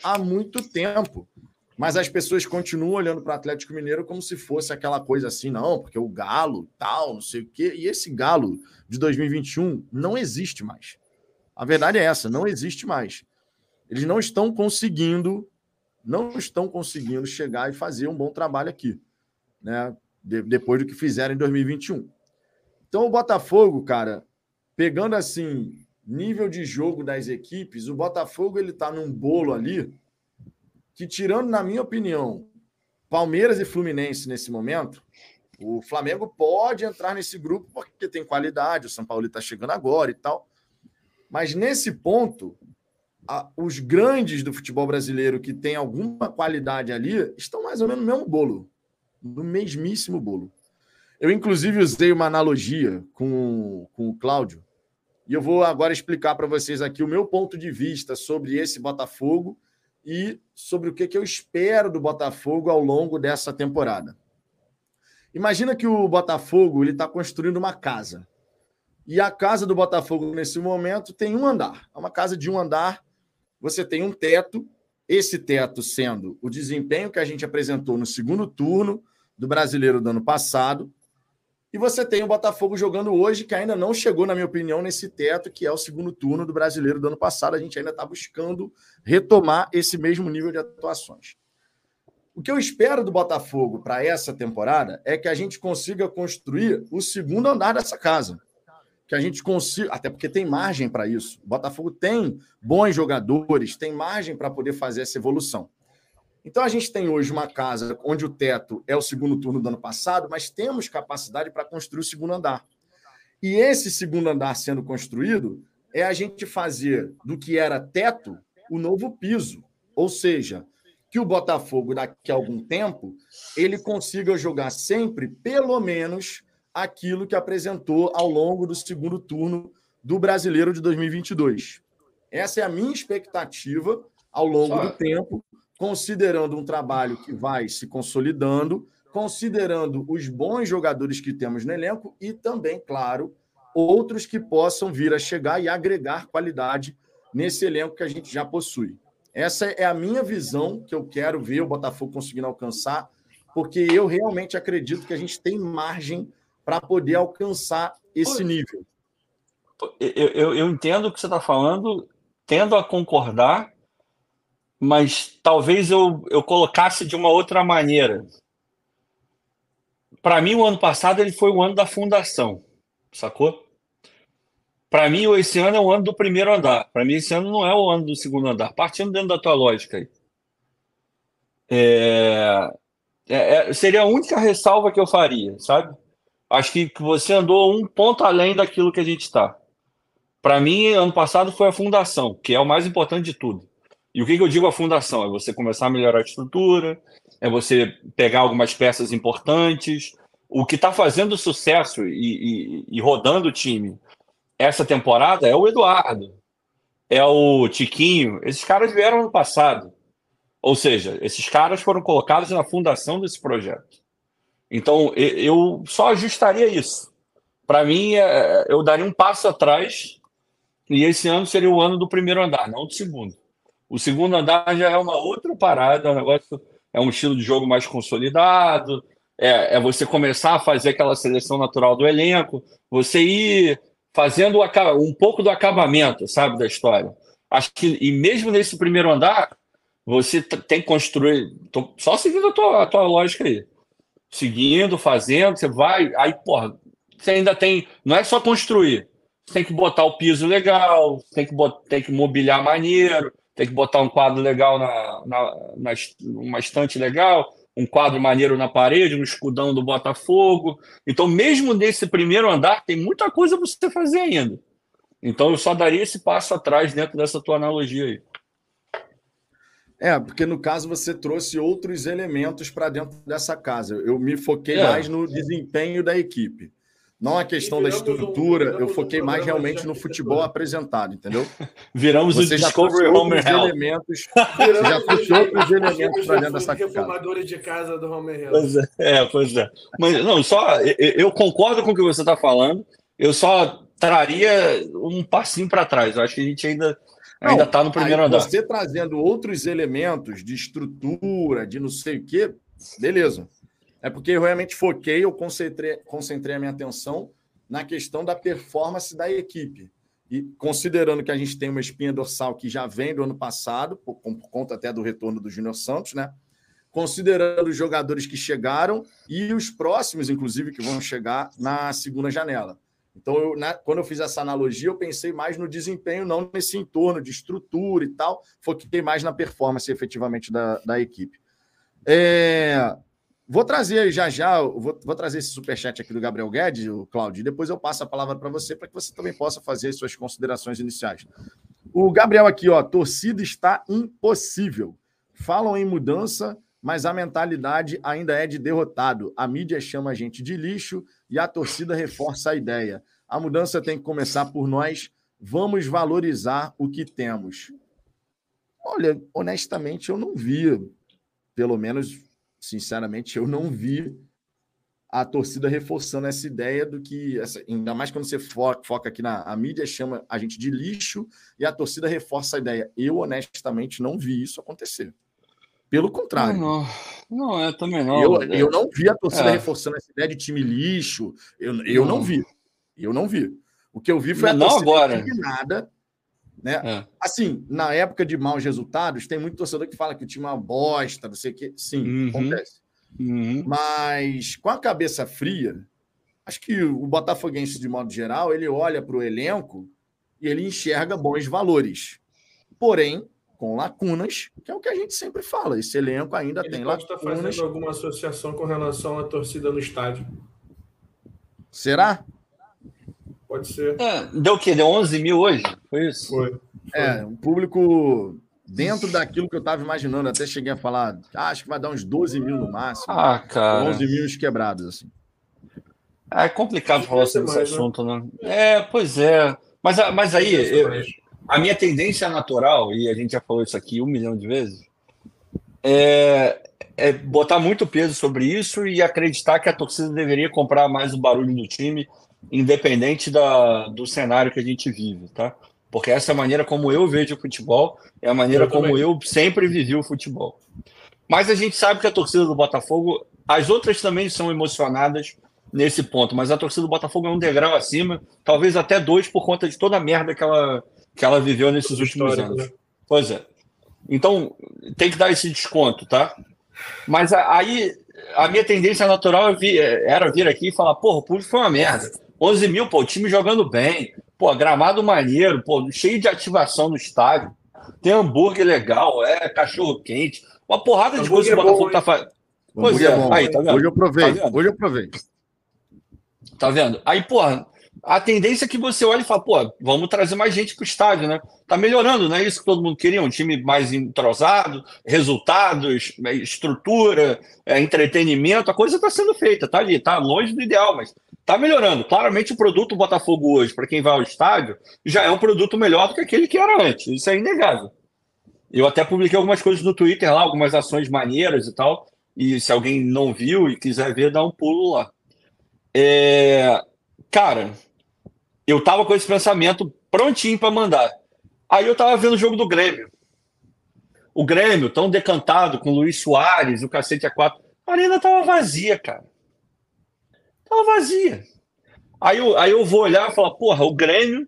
há muito tempo. Mas as pessoas continuam olhando para o Atlético Mineiro como se fosse aquela coisa assim, não, porque o Galo, tal, não sei o quê. E esse Galo de 2021 não existe mais. A verdade é essa, não existe mais. Eles não estão conseguindo, não estão conseguindo chegar e fazer um bom trabalho aqui, né? De, depois do que fizeram em 2021. Então o Botafogo, cara, pegando assim nível de jogo das equipes, o Botafogo ele tá num bolo ali que, tirando, na minha opinião, Palmeiras e Fluminense nesse momento, o Flamengo pode entrar nesse grupo porque tem qualidade, o São Paulo está chegando agora e tal. Mas nesse ponto, a, os grandes do futebol brasileiro que tem alguma qualidade ali estão mais ou menos no mesmo bolo, no mesmíssimo bolo. Eu, inclusive, usei uma analogia com, com o Cláudio, e eu vou agora explicar para vocês aqui o meu ponto de vista sobre esse Botafogo e sobre o que, que eu espero do Botafogo ao longo dessa temporada. Imagina que o Botafogo ele está construindo uma casa. E a casa do Botafogo, nesse momento, tem um andar. É uma casa de um andar. Você tem um teto. Esse teto sendo o desempenho que a gente apresentou no segundo turno do brasileiro do ano passado. E você tem o Botafogo jogando hoje, que ainda não chegou, na minha opinião, nesse teto, que é o segundo turno do brasileiro do ano passado. A gente ainda está buscando retomar esse mesmo nível de atuações. O que eu espero do Botafogo para essa temporada é que a gente consiga construir o segundo andar dessa casa. Que a gente consiga, até porque tem margem para isso. O Botafogo tem bons jogadores, tem margem para poder fazer essa evolução. Então a gente tem hoje uma casa onde o teto é o segundo turno do ano passado, mas temos capacidade para construir o segundo andar. E esse segundo andar sendo construído é a gente fazer do que era teto o novo piso. Ou seja, que o Botafogo, daqui a algum tempo, ele consiga jogar sempre, pelo menos, aquilo que apresentou ao longo do segundo turno do Brasileiro de 2022. Essa é a minha expectativa ao longo do tempo considerando um trabalho que vai se consolidando, considerando os bons jogadores que temos no elenco e também, claro, outros que possam vir a chegar e agregar qualidade nesse elenco que a gente já possui. Essa é a minha visão que eu quero ver o Botafogo conseguindo alcançar, porque eu realmente acredito que a gente tem margem para poder alcançar esse nível. Eu, eu, eu entendo o que você está falando, tendo a concordar, mas talvez eu, eu colocasse de uma outra maneira. Para mim, o ano passado ele foi o ano da fundação, sacou? Para mim, esse ano é o ano do primeiro andar. Para mim, esse ano não é o ano do segundo andar. Partindo dentro da tua lógica aí. É... É, é, seria a única ressalva que eu faria, sabe? Acho que, que você andou um ponto além daquilo que a gente está. Para mim, ano passado foi a fundação, que é o mais importante de tudo. E o que, que eu digo a fundação? É você começar a melhorar a estrutura, é você pegar algumas peças importantes. O que está fazendo sucesso e, e, e rodando o time essa temporada é o Eduardo, é o Tiquinho. Esses caras vieram no passado. Ou seja, esses caras foram colocados na fundação desse projeto. Então, eu só ajustaria isso. Para mim, é, eu daria um passo atrás e esse ano seria o ano do primeiro andar, não do segundo. O segundo andar já é uma outra parada, é um negócio, é um estilo de jogo mais consolidado, é, é você começar a fazer aquela seleção natural do elenco, você ir fazendo um pouco do acabamento, sabe, da história. Acho que, e mesmo nesse primeiro andar, você tem que construir, só seguindo a tua, a tua lógica aí. Seguindo, fazendo, você vai, aí, porra, você ainda tem, não é só construir, tem que botar o piso legal, tem que, botar, tem que mobiliar maneiro, tem que botar um quadro legal na, na, na uma estante legal, um quadro maneiro na parede, um escudão do Botafogo. Então, mesmo nesse primeiro andar, tem muita coisa para você fazer ainda. Então, eu só daria esse passo atrás dentro dessa tua analogia aí. É, porque no caso você trouxe outros elementos para dentro dessa casa. Eu me foquei é. mais no desempenho da equipe. Não a questão da estrutura, um, eu foquei um mais realmente no futebol apresentado, entendeu? Viramos você o Discovery Homer Hell. Elementos, você já trouxe outros elementos para dentro dessa casa. Reformadores de casa do Homer Hell. Pois é, é, pois é. Mas não, só eu, eu concordo com o que você está falando. Eu só traria um passinho para trás. Eu acho que a gente ainda ainda está no primeiro andar. Você trazendo outros elementos de estrutura, de não sei o quê, beleza. É porque eu realmente foquei, eu concentrei, concentrei a minha atenção na questão da performance da equipe. E considerando que a gente tem uma espinha dorsal que já vem do ano passado, por, por conta até do retorno do Júnior Santos, né? Considerando os jogadores que chegaram e os próximos, inclusive, que vão chegar na segunda janela. Então, eu, né, quando eu fiz essa analogia, eu pensei mais no desempenho, não nesse entorno de estrutura e tal, foquei mais na performance efetivamente da, da equipe. É, Vou trazer já já, vou, vou trazer esse superchat aqui do Gabriel Guedes, o Claudio, e depois eu passo a palavra para você, para que você também possa fazer as suas considerações iniciais. O Gabriel aqui, ó, torcida está impossível. Falam em mudança, mas a mentalidade ainda é de derrotado. A mídia chama a gente de lixo e a torcida reforça a ideia. A mudança tem que começar por nós. Vamos valorizar o que temos. Olha, honestamente, eu não vi, pelo menos sinceramente, eu não vi a torcida reforçando essa ideia do que, essa, ainda mais quando você foca, foca aqui na a mídia, chama a gente de lixo e a torcida reforça a ideia. Eu, honestamente, não vi isso acontecer. Pelo contrário. Não, não, não eu também não. Eu, eu não vi a torcida é. reforçando essa ideia de time lixo. Eu, eu não. não vi. Eu não vi. O que eu vi foi a não torcida agora. indignada né? É. Assim, na época de maus resultados, tem muito torcedor que fala que o time é uma bosta, não sei o quê. Sim, uhum. acontece. Uhum. Mas com a cabeça fria, acho que o Botafoguense, de modo geral, ele olha para o elenco e ele enxerga bons valores. Porém, com lacunas, que é o que a gente sempre fala. Esse elenco ainda ele tem pode lacunas. estar fazendo alguma associação com relação à torcida no estádio. Será? Pode ser. É, deu o quê? Deu 11 mil hoje? Foi isso? Foi. Foi. É, um público dentro daquilo que eu estava imaginando. Até cheguei a falar, ah, acho que vai dar uns 12 mil no máximo. Ah, cara. 11 mil quebrados, assim. É complicado falar sobre esse né? assunto, né? É, pois é. Mas, mas aí, eu, a minha tendência natural, e a gente já falou isso aqui um milhão de vezes, é, é botar muito peso sobre isso e acreditar que a torcida deveria comprar mais o barulho do time independente da, do cenário que a gente vive, tá? Porque essa é a maneira como eu vejo o futebol, é a maneira eu como também. eu sempre vivi o futebol. Mas a gente sabe que a torcida do Botafogo, as outras também são emocionadas nesse ponto, mas a torcida do Botafogo é um degrau acima, talvez até dois, por conta de toda a merda que ela, que ela viveu nesses últimos anos. Né? Pois é. Então, tem que dar esse desconto, tá? Mas aí, a minha tendência natural era vir aqui e falar, porra, o público foi uma merda. 11 mil, pô, o time jogando bem, pô, gramado maneiro, pô, cheio de ativação no estádio, tem hambúrguer legal, é cachorro quente, uma porrada de coisa que o é Botafogo tá fazendo. Pois é, é aí, tá vendo? Hoje eu provei, tá hoje eu provei. Tá vendo? Aí, porra, a tendência é que você olhe e fala, pô, vamos trazer mais gente pro estádio, né? Tá melhorando, não é isso que todo mundo queria? Um time mais entrosado, resultados, estrutura, é, entretenimento, a coisa tá sendo feita, tá ali, tá longe do ideal, mas Tá melhorando. Claramente o produto Botafogo hoje, para quem vai ao estádio, já é um produto melhor do que aquele que era antes. Isso é inegável. Eu até publiquei algumas coisas no Twitter lá, algumas ações maneiras e tal. E se alguém não viu e quiser ver, dá um pulo lá. É... Cara, eu tava com esse pensamento prontinho para mandar. Aí eu tava vendo o jogo do Grêmio. O Grêmio, tão decantado, com o Luiz Soares, o cacete a quatro. A arena tava vazia, cara. Tava vazia. Aí eu, aí eu vou olhar e falar, porra, o Grêmio,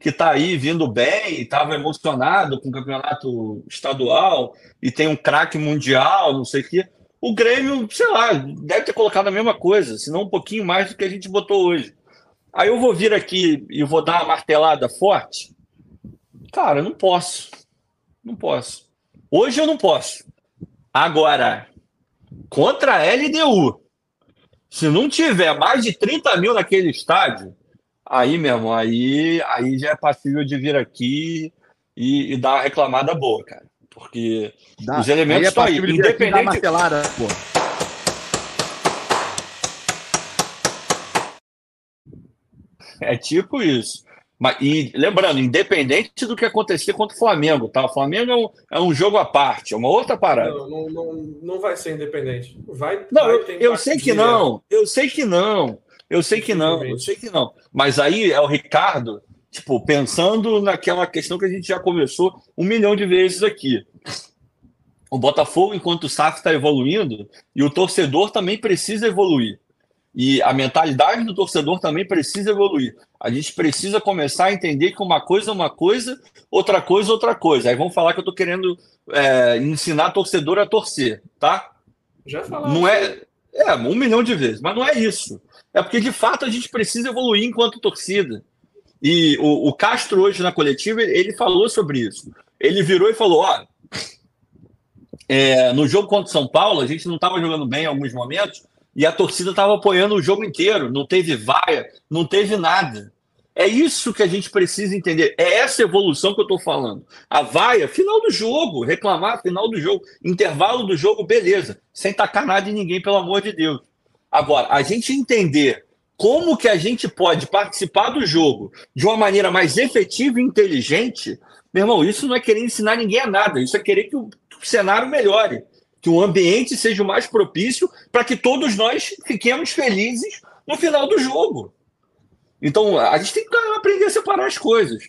que tá aí vindo bem, estava emocionado com o campeonato estadual e tem um craque mundial, não sei o quê. O Grêmio, sei lá, deve ter colocado a mesma coisa, se não um pouquinho mais do que a gente botou hoje. Aí eu vou vir aqui e vou dar uma martelada forte? Cara, não posso. Não posso. Hoje eu não posso. Agora, contra a LDU, se não tiver mais de 30 mil naquele estádio, aí, meu irmão, aí, aí já é passível de vir aqui e, e dar uma reclamada boa, cara. Porque Dá. os elementos aí é estão aí. Independente. Martelada, pô. É tipo isso. Mas, e lembrando, independente do que acontecer contra o Flamengo, tá? O Flamengo é um, é um jogo à parte, é uma outra parada. Não, não, não, não vai ser independente. Vai, não, vai eu, eu sei que não, eu sei que não, eu sei que não, eu sei que não. Mas aí é o Ricardo, tipo, pensando naquela questão que a gente já conversou um milhão de vezes aqui. O Botafogo, enquanto o SAF está evoluindo, e o torcedor também precisa evoluir. E a mentalidade do torcedor também precisa evoluir. A gente precisa começar a entender que uma coisa é uma coisa, outra coisa é outra coisa. Aí vão falar que eu estou querendo é, ensinar torcedor a torcer, tá? Já falaram. Não é, é, um milhão de vezes, mas não é isso. É porque, de fato, a gente precisa evoluir enquanto torcida. E o, o Castro, hoje na coletiva, ele falou sobre isso. Ele virou e falou: ó, é, no jogo contra o São Paulo, a gente não estava jogando bem em alguns momentos, e a torcida estava apoiando o jogo inteiro, não teve vaia, não teve nada. É isso que a gente precisa entender. É essa evolução que eu estou falando. A vaia, final do jogo, reclamar, final do jogo, intervalo do jogo, beleza. Sem tacar nada em ninguém, pelo amor de Deus. Agora, a gente entender como que a gente pode participar do jogo de uma maneira mais efetiva e inteligente, meu irmão, isso não é querer ensinar ninguém a nada, isso é querer que o cenário melhore que o ambiente seja o mais propício para que todos nós fiquemos felizes no final do jogo. Então, a gente tem que aprender a separar as coisas.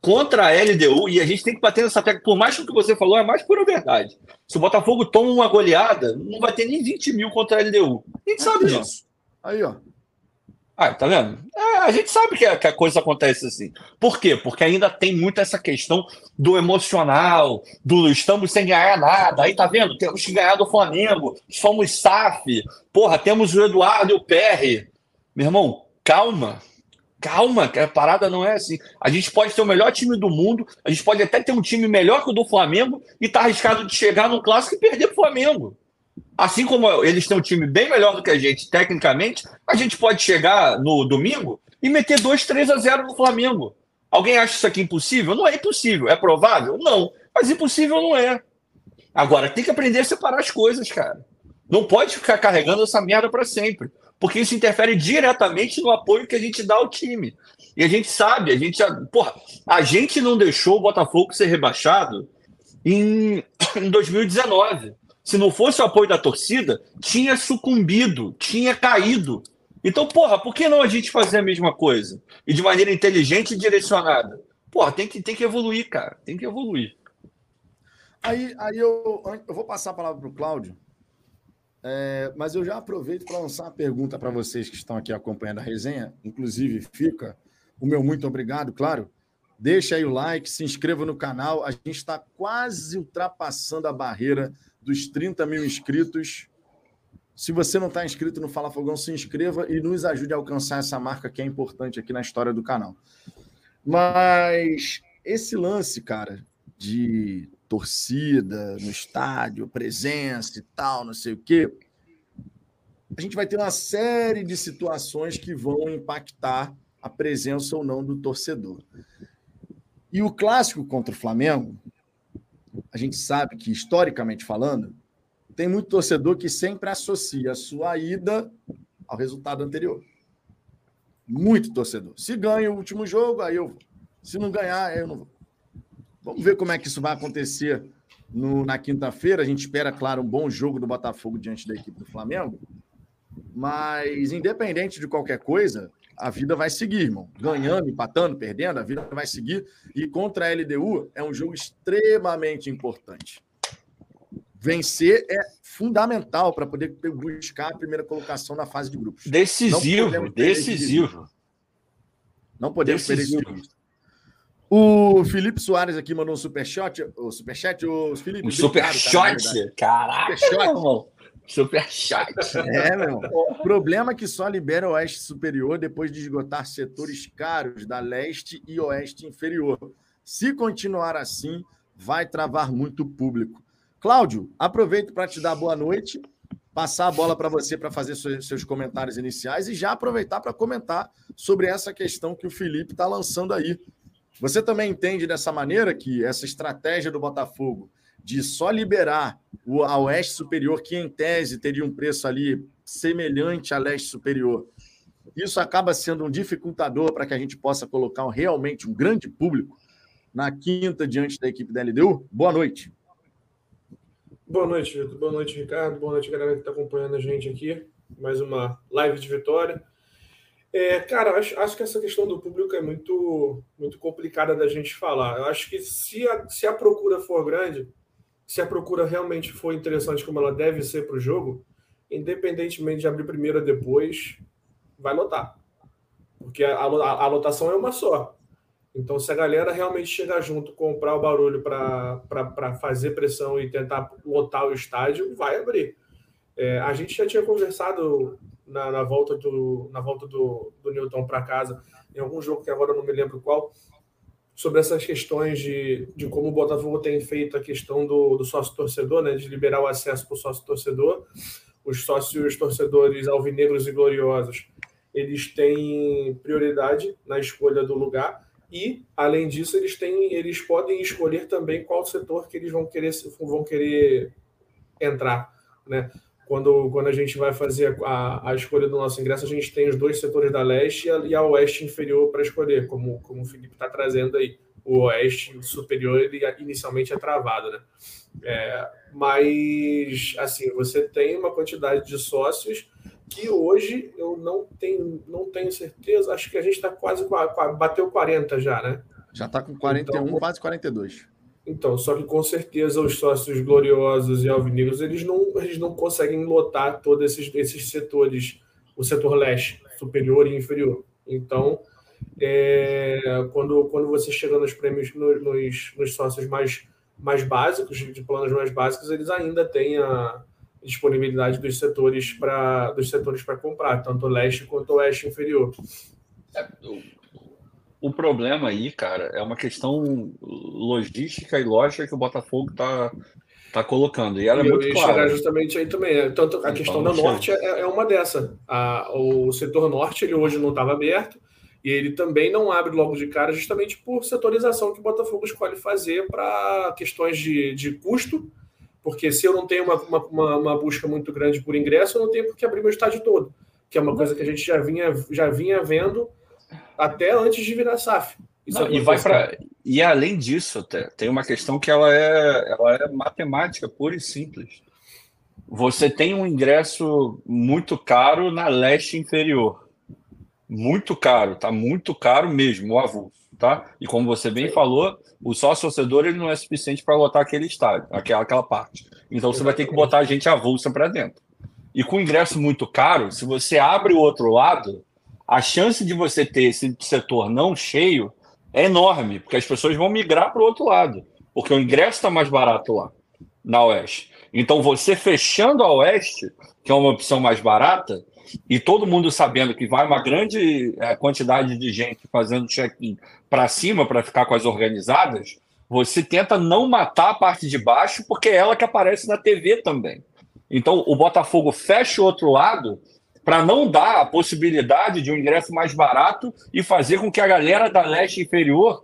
Contra a LDU, e a gente tem que bater nessa tecla, por mais que o que você falou é mais pura verdade. Se o Botafogo toma uma goleada, não vai ter nem 20 mil contra a LDU. A gente sabe disso. Aí, ó. Ah, tá vendo? É, a gente sabe que a, que a, coisa acontece assim. Por quê? Porque ainda tem muito essa questão do emocional, do estamos sem ganhar nada. Aí tá vendo? Temos que ganhar do Flamengo, somos SAF, porra, temos o Eduardo e o PR. Meu irmão, calma. Calma, que a parada não é assim. A gente pode ter o melhor time do mundo, a gente pode até ter um time melhor que o do Flamengo e tá arriscado de chegar no clássico e perder pro Flamengo. Assim como eles têm um time bem melhor do que a gente, tecnicamente, a gente pode chegar no domingo e meter 2, 3 a 0 no Flamengo. Alguém acha isso aqui impossível? Não é impossível. É provável? Não. Mas impossível não é. Agora, tem que aprender a separar as coisas, cara. Não pode ficar carregando essa merda para sempre. Porque isso interfere diretamente no apoio que a gente dá ao time. E a gente sabe, a gente. Porra, a gente não deixou o Botafogo ser rebaixado em, em 2019 se não fosse o apoio da torcida, tinha sucumbido, tinha caído. Então, porra, por que não a gente fazer a mesma coisa? E de maneira inteligente e direcionada? Porra, tem que, tem que evoluir, cara. Tem que evoluir. Aí, aí eu, eu vou passar a palavra para o Cláudio, é, mas eu já aproveito para lançar uma pergunta para vocês que estão aqui acompanhando a resenha. Inclusive, fica o meu muito obrigado, claro. Deixa aí o like, se inscreva no canal. A gente está quase ultrapassando a barreira dos 30 mil inscritos. Se você não está inscrito no Fala Fogão, se inscreva e nos ajude a alcançar essa marca que é importante aqui na história do canal. Mas esse lance, cara, de torcida no estádio, presença e tal, não sei o quê, a gente vai ter uma série de situações que vão impactar a presença ou não do torcedor. E o clássico contra o Flamengo, a gente sabe que, historicamente falando, tem muito torcedor que sempre associa a sua ida ao resultado anterior. Muito torcedor. Se ganha o último jogo, aí eu vou. Se não ganhar, eu não vou. Vamos ver como é que isso vai acontecer no, na quinta-feira. A gente espera, claro, um bom jogo do Botafogo diante da equipe do Flamengo. Mas, independente de qualquer coisa, a vida vai seguir, irmão. Ganhando, empatando, perdendo, a vida vai seguir. E contra a LDU é um jogo extremamente importante. Vencer é fundamental para poder buscar a primeira colocação na fase de grupos. Decisivo, decisivo. Não podemos decisivo. perder isso. O Felipe Soares aqui mandou um superchat. O superchat, o Felipe. Um superchat? Caraca, superchat. Superchat. É, meu. O problema é que só libera o Oeste Superior depois de esgotar setores caros da Leste e Oeste Inferior. Se continuar assim, vai travar muito público. Cláudio, aproveito para te dar boa noite, passar a bola para você para fazer seus comentários iniciais e já aproveitar para comentar sobre essa questão que o Felipe está lançando aí. Você também entende dessa maneira que essa estratégia do Botafogo de só liberar o a Oeste Superior, que em tese teria um preço ali semelhante a Leste Superior, isso acaba sendo um dificultador para que a gente possa colocar realmente um grande público na quinta diante da equipe da LDU? Boa noite. Boa noite, Vitor. Boa noite, Ricardo. Boa noite, galera que está acompanhando a gente aqui. Mais uma live de vitória. É, cara, acho, acho que essa questão do público é muito, muito complicada da gente falar. Eu acho que se a, se a procura for grande, se a procura realmente for interessante como ela deve ser para o jogo, independentemente de abrir primeiro ou depois, vai lotar. Porque a, a, a lotação é uma só. Então, se a galera realmente chegar junto, comprar o barulho para fazer pressão e tentar lotar o estádio, vai abrir. É, a gente já tinha conversado na, na volta do, na volta do, do Newton para casa, em algum jogo que agora eu não me lembro qual, sobre essas questões de, de como o Botafogo tem feito a questão do, do sócio torcedor, né, de liberar o acesso para o sócio torcedor. Os sócios torcedores alvinegros e gloriosos, eles têm prioridade na escolha do lugar e, além disso, eles têm, eles podem escolher também qual setor que eles vão querer, vão querer entrar, né? Quando, quando a gente vai fazer a, a escolha do nosso ingresso, a gente tem os dois setores da leste e a, e a oeste inferior para escolher, como, como o Felipe está trazendo aí. O oeste superior, ele inicialmente é travado, né? É, mas, assim, você tem uma quantidade de sócios que hoje eu não tenho, não tenho certeza. Acho que a gente está quase bateu 40 já, né? Já está com 41, então, quase 42. Então, só que com certeza os sócios gloriosos e alvinegros eles não, eles não conseguem lotar todos esses, esses setores, o setor leste, superior e inferior. Então, é, quando, quando você chega nos prêmios, nos, nos sócios mais, mais básicos, de planos mais básicos, eles ainda têm a, disponibilidade dos setores para dos setores para comprar, tanto leste quanto oeste inferior. É, o, problema aí, cara, é uma questão logística e lógica que o Botafogo está tá colocando. E ela é muito clara. justamente aí também. Tanto a então, questão da norte é, é, uma dessa. A, o setor norte ele hoje não estava aberto e ele também não abre logo de cara justamente por setorização que o Botafogo escolhe fazer para questões de, de custo porque se eu não tenho uma, uma, uma, busca muito grande por ingresso, eu não tenho por que abrir meu estádio todo, que é uma coisa que a gente já vinha, já vinha vendo até antes de virar SAF. Não, e vai para e além disso, até, tem uma questão que ela é, ela é matemática pura e simples. Você tem um ingresso muito caro na leste inferior. Muito caro, tá muito caro mesmo, o avulso, tá? E como você bem Sim. falou, o sócio torcedor ele não é suficiente para lotar aquele estádio, aquela, aquela parte. Então você vai ter que botar a gente avulsa para dentro. E com ingresso muito caro, se você abre o outro lado, a chance de você ter esse setor não cheio é enorme, porque as pessoas vão migrar para o outro lado, porque o ingresso está mais barato lá, na Oeste. Então você fechando a Oeste, que é uma opção mais barata, e todo mundo sabendo que vai uma grande é, quantidade de gente fazendo check-in para cima para ficar com as organizadas, você tenta não matar a parte de baixo, porque é ela que aparece na TV também. Então, o Botafogo fecha o outro lado para não dar a possibilidade de um ingresso mais barato e fazer com que a galera da leste inferior,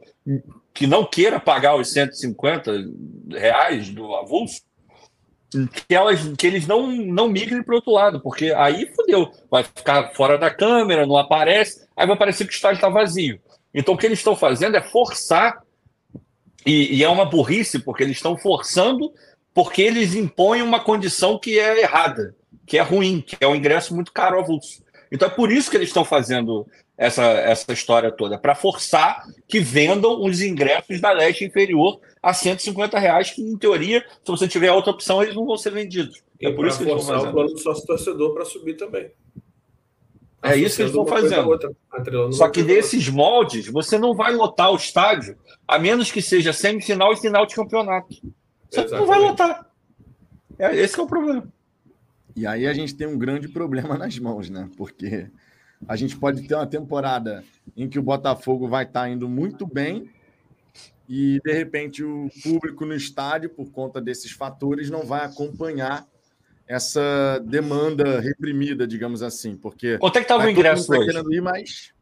que não queira pagar os 150 reais do avulso, que, elas, que eles não, não migrem para outro lado, porque aí fodeu. Vai ficar fora da câmera, não aparece, aí vai parecer que o estádio está vazio. Então o que eles estão fazendo é forçar, e, e é uma burrice, porque eles estão forçando porque eles impõem uma condição que é errada, que é ruim, que é um ingresso muito caro avulso. Então é por isso que eles estão fazendo essa, essa história toda, para forçar que vendam os ingressos da leste inferior a 150 reais, que em teoria, se você tiver outra opção, eles não vão ser vendidos. E é por isso que eles estão fazendo. o plano do sócio torcedor para subir também. É isso que eles estão fazendo. Outra, Só que desses moldes, você não vai lotar o estádio, a menos que seja semifinal e final de campeonato. Você Exatamente. não vai lotar. É, esse é o problema. E aí a gente tem um grande problema nas mãos, né? Porque a gente pode ter uma temporada em que o Botafogo vai estar tá indo muito bem e, de repente, o público no estádio, por conta desses fatores, não vai acompanhar essa demanda reprimida, digamos assim. Porque. Quanto é que estava o ingresso tá hoje? querendo ir, mas.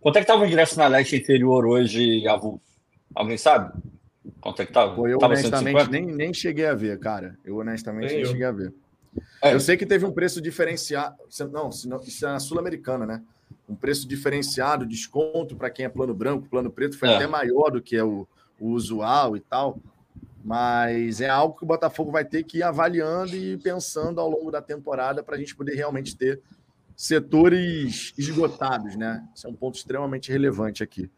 Quanto é que estava o ingresso na leste inferior hoje, avulso? Alguém sabe? Quanto é que estava? eu tava honestamente nem, nem cheguei a ver, cara. Eu honestamente nem, nem cheguei a ver. É. Eu sei que teve um preço diferenciado. Não, isso é na Sul-Americana, né? Um preço diferenciado, desconto para quem é plano branco, plano preto, foi é. até maior do que é o, o usual e tal. Mas é algo que o Botafogo vai ter que ir avaliando e pensando ao longo da temporada para a gente poder realmente ter setores esgotados, né? Isso é um ponto extremamente relevante aqui.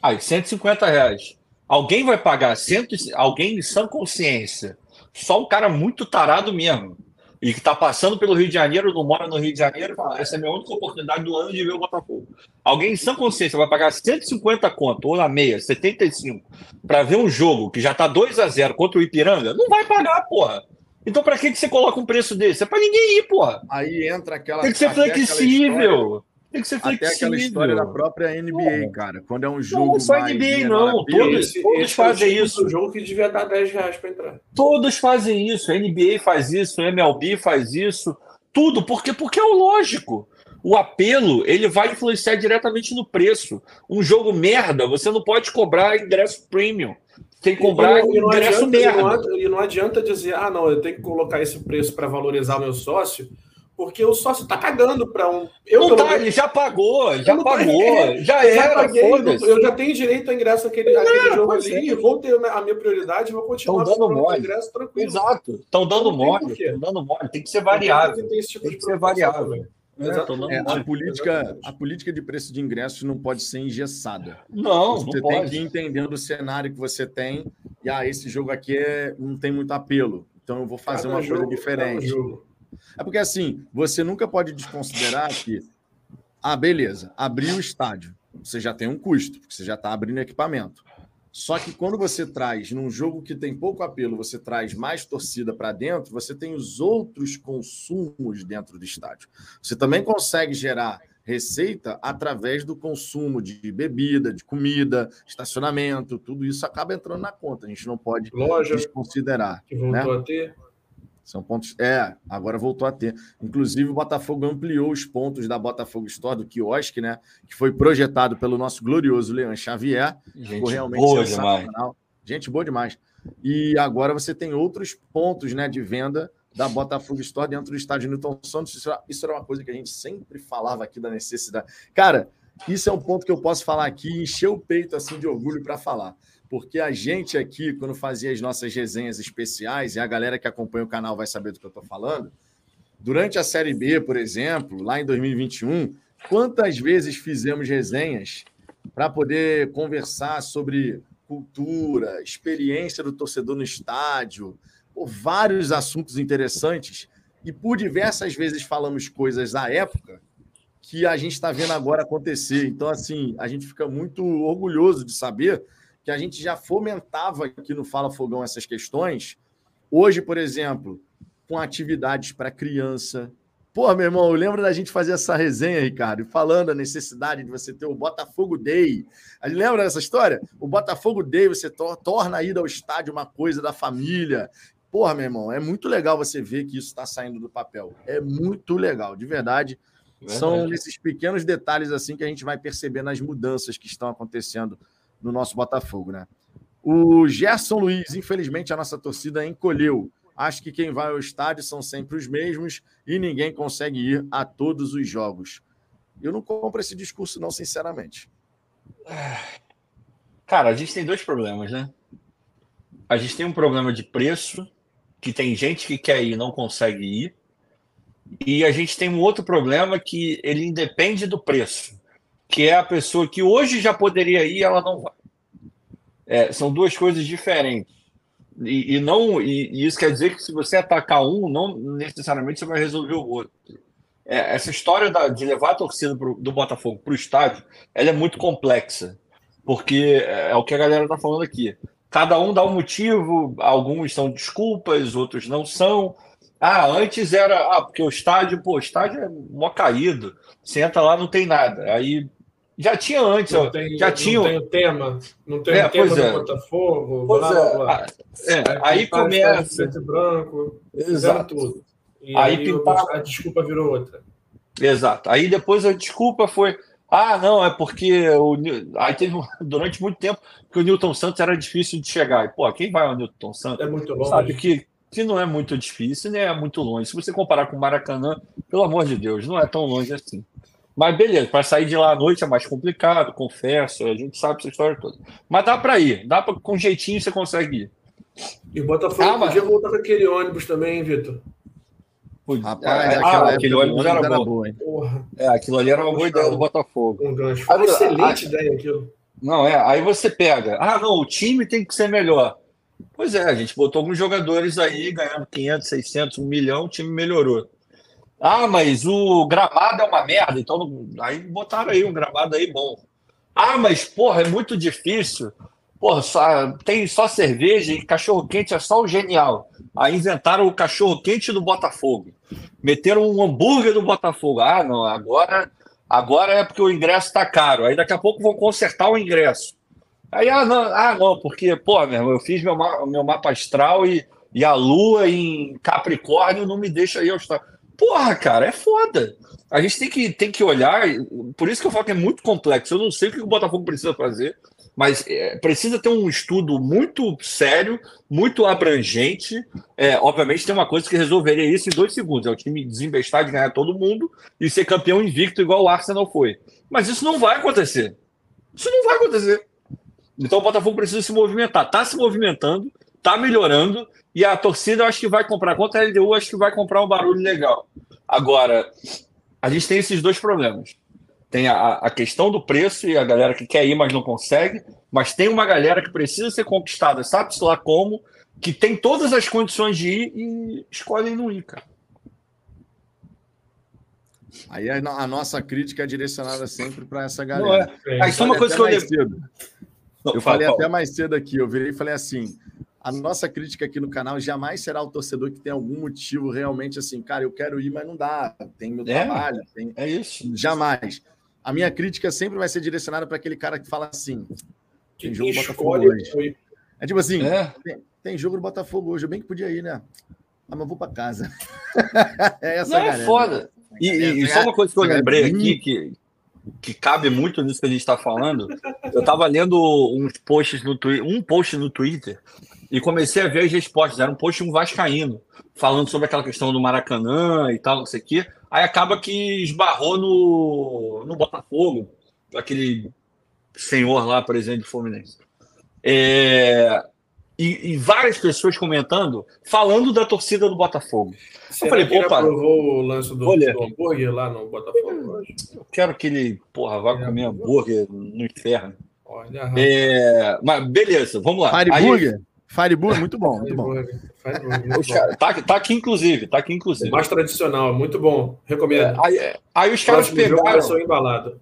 Aí, 150 reais. Alguém vai pagar cento, alguém em sã consciência. Só um cara muito tarado mesmo e que está passando pelo Rio de Janeiro, não mora no Rio de Janeiro, fala, essa é a minha única oportunidade do ano de ver o Botafogo. Alguém em sã consciência vai pagar 150 conto, ou na meia, 75, para ver um jogo que já está 2 a 0 contra o Ipiranga? Não vai pagar, porra. Então, para que, que você coloca um preço desse? É para ninguém ir, porra. Aí entra aquela. Tem que ser flexível. Tem que ser flexível. Até aquela história da própria NBA, cara. Quando é um jogo. Não, só NBA, não. Todos, esse, todos esse fazem é isso. Um jogo que devia dar 10 reais para entrar. Todos fazem isso. A NBA faz isso, o MLB faz isso. Tudo. Por quê? Porque é o lógico. O apelo ele vai influenciar diretamente no preço. Um jogo merda, você não pode cobrar ingresso premium. Tem que cobrar e não, ingresso adianta, merda. E não, e não adianta dizer, ah, não, eu tenho que colocar esse preço para valorizar o meu sócio porque o sócio está cagando para um. Eu, não tá, menos... ele já pagou, já pagou, já eu era. Já paguei, eu já tenho direito a ingresso aquele, aquele jogo ali, é. vou ter a minha prioridade, vou continuar dando mole. ingresso tranquilo. Exato, estão dando mole, estão dando mole, tem que ser variável. Tem, tipo tem que ser variável. É, é, a, política, a política de preço de ingressos não pode ser engessada. Não, você não tem pode. que ir entendendo o cenário que você tem. E ah, esse jogo aqui é, não tem muito apelo. Então eu vou fazer cada uma jogo, coisa diferente. É porque assim, você nunca pode desconsiderar que, ah, beleza, abrir o estádio, você já tem um custo, porque você já está abrindo equipamento. Só que quando você traz, num jogo que tem pouco apelo, você traz mais torcida para dentro, você tem os outros consumos dentro do estádio. Você também consegue gerar receita através do consumo de bebida, de comida, estacionamento, tudo isso acaba entrando na conta. A gente não pode Loja desconsiderar. Que voltou né? a ter. São pontos. É, agora voltou a ter. Inclusive, o Botafogo ampliou os pontos da Botafogo Store, do quiosque, né? Que foi projetado pelo nosso glorioso Leandro Xavier. Gente Ficou realmente boa demais. Gente boa demais. E agora você tem outros pontos né, de venda da Botafogo Store dentro do estádio Newton Santos. Isso, isso era uma coisa que a gente sempre falava aqui da necessidade. Cara, isso é um ponto que eu posso falar aqui, encher o peito assim de orgulho para falar porque a gente aqui, quando fazia as nossas resenhas especiais, e a galera que acompanha o canal vai saber do que eu estou falando, durante a Série B, por exemplo, lá em 2021, quantas vezes fizemos resenhas para poder conversar sobre cultura, experiência do torcedor no estádio, vários assuntos interessantes, e por diversas vezes falamos coisas da época que a gente está vendo agora acontecer. Então, assim, a gente fica muito orgulhoso de saber que a gente já fomentava aqui no Fala Fogão essas questões. Hoje, por exemplo, com atividades para criança. Pô, meu irmão, eu lembro da gente fazer essa resenha, Ricardo, falando a necessidade de você ter o Botafogo Day. A gente lembra dessa história? O Botafogo Day, você to torna a ida ao estádio uma coisa da família. Porra, meu irmão, é muito legal você ver que isso está saindo do papel. É muito legal, de verdade. São esses pequenos detalhes assim que a gente vai percebendo as mudanças que estão acontecendo no nosso Botafogo, né? O Gerson Luiz, infelizmente, a nossa torcida encolheu. Acho que quem vai ao estádio são sempre os mesmos e ninguém consegue ir a todos os jogos. Eu não compro esse discurso, não, sinceramente. Cara, a gente tem dois problemas, né? A gente tem um problema de preço, que tem gente que quer ir e não consegue ir. E a gente tem um outro problema que ele independe do preço que é a pessoa que hoje já poderia ir, ela não vai. É, são duas coisas diferentes. E, e não e, e, isso quer dizer que se você atacar um, não necessariamente você vai resolver o outro. É, essa história da, de levar a torcida pro, do Botafogo para o estádio, ela é muito complexa, porque é, é o que a galera está falando aqui. Cada um dá um motivo, alguns são desculpas, outros não são. Ah, antes era. Ah, porque o estádio, pô, o estádio é mó caído. Você entra lá, não tem nada. Aí já tinha antes, não tem, já tinha. Não tem o tema, não tem é, o tema do é. Botafogo. Pois blá, é. Blá. Ah, é. Aí, aí começa. Preto e branco, Exato. tudo. E aí, aí a desculpa virou outra. Exato. Aí depois a desculpa foi. Ah, não, é porque o... aí teve durante muito tempo que o Newton Santos era difícil de chegar. E, pô, quem vai ao Newton Santos? É muito longe. Sabe que, que não é muito difícil, nem é muito longe. Se você comparar com o Maracanã, pelo amor de Deus, não é tão longe assim. Mas beleza, para sair de lá à noite é mais complicado, confesso, a gente sabe essa história toda. Mas dá para ir, dá pra, com jeitinho você consegue ir. E o Botafogo ah, podia mas... voltar com aquele ônibus também, hein, Vitor? Rapaz, é, ah, aquele ônibus era, era bom. hein? É, aquilo ali era uma boa ideia do Botafogo. Um gancho. Uma excelente ideia aquilo. Não, é. Aí você pega. Ah, não, o time tem que ser melhor. Pois é, a gente botou alguns jogadores aí, ganhando 500, 600, 1 milhão, o time melhorou. Ah, mas o gramado é uma merda, então aí botaram aí um gramado aí bom. Ah, mas porra, é muito difícil. Porra, só, tem só cerveja e cachorro quente é só o genial. Aí inventaram o cachorro quente do Botafogo. Meteram um hambúrguer do Botafogo. Ah, não, agora agora é porque o ingresso está caro. Aí daqui a pouco vão consertar o ingresso. Aí, ah, não, ah, não porque, pô, meu irmão, eu fiz meu, meu mapa astral e, e a lua em Capricórnio não me deixa ir ao estado. Porra, cara, é foda. A gente tem que, tem que olhar, por isso que eu falo que é muito complexo. Eu não sei o que o Botafogo precisa fazer, mas é, precisa ter um estudo muito sério, muito abrangente. É, obviamente, tem uma coisa que resolveria isso em dois segundos: é o time desembestar de ganhar todo mundo e ser campeão invicto, igual o Arsenal foi. Mas isso não vai acontecer. Isso não vai acontecer. Então o Botafogo precisa se movimentar. Está se movimentando, está melhorando, e a torcida eu acho que vai comprar. Contra a LDU, acho que vai comprar um barulho legal. Agora, a gente tem esses dois problemas. Tem a, a, questão do preço e a galera que quer ir, mas não consegue. Mas tem uma galera que precisa ser conquistada, sabe-se lá como, que tem todas as condições de ir e escolhem não ir, cara. Aí a, a nossa crítica é direcionada sempre para essa galera. Não é. Aí só uma coisa que eu eu falei até mais cedo aqui, eu virei e falei assim: a nossa crítica aqui no canal jamais será o torcedor que tem algum motivo realmente assim, cara, eu quero ir, mas não dá, tem meu é, trabalho, tem... é isso. Jamais. A minha crítica sempre vai ser direcionada para aquele cara que fala assim: tem jogo do Botafogo hoje. É tipo assim: é. Tem, tem, jogo do Botafogo hoje, eu bem que podia ir, né? Ah, mas vou para casa. é essa Não, é galera. é foda. E, e, e só uma coisa que eu lembrei aqui, que, que cabe muito nisso que a gente está falando. Eu estava lendo uns posts no Twitter, um post no Twitter, e comecei a ver as respostas. Era um post um vascaíno, falando sobre aquela questão do Maracanã e tal, não sei o quê. Aí acaba que esbarrou no, no Botafogo, aquele senhor lá, presidente do Fluminense. É, e, e, várias pessoas comentando, falando da torcida do Botafogo. Será eu falei, que opa, aprovou o lance do, do hambúrguer lá no Botafogo hoje? Eu quero que ele, porra, vá comer hambúrguer no inferno. Olha, é, mas beleza, vamos lá. Fireburger? Fireburger, muito bom, muito bom. Tá, tá, aqui, inclusive, tá aqui, inclusive. O mais tradicional, muito bom. Recomendo. É, aí, aí, os caras pegaram. Embalado.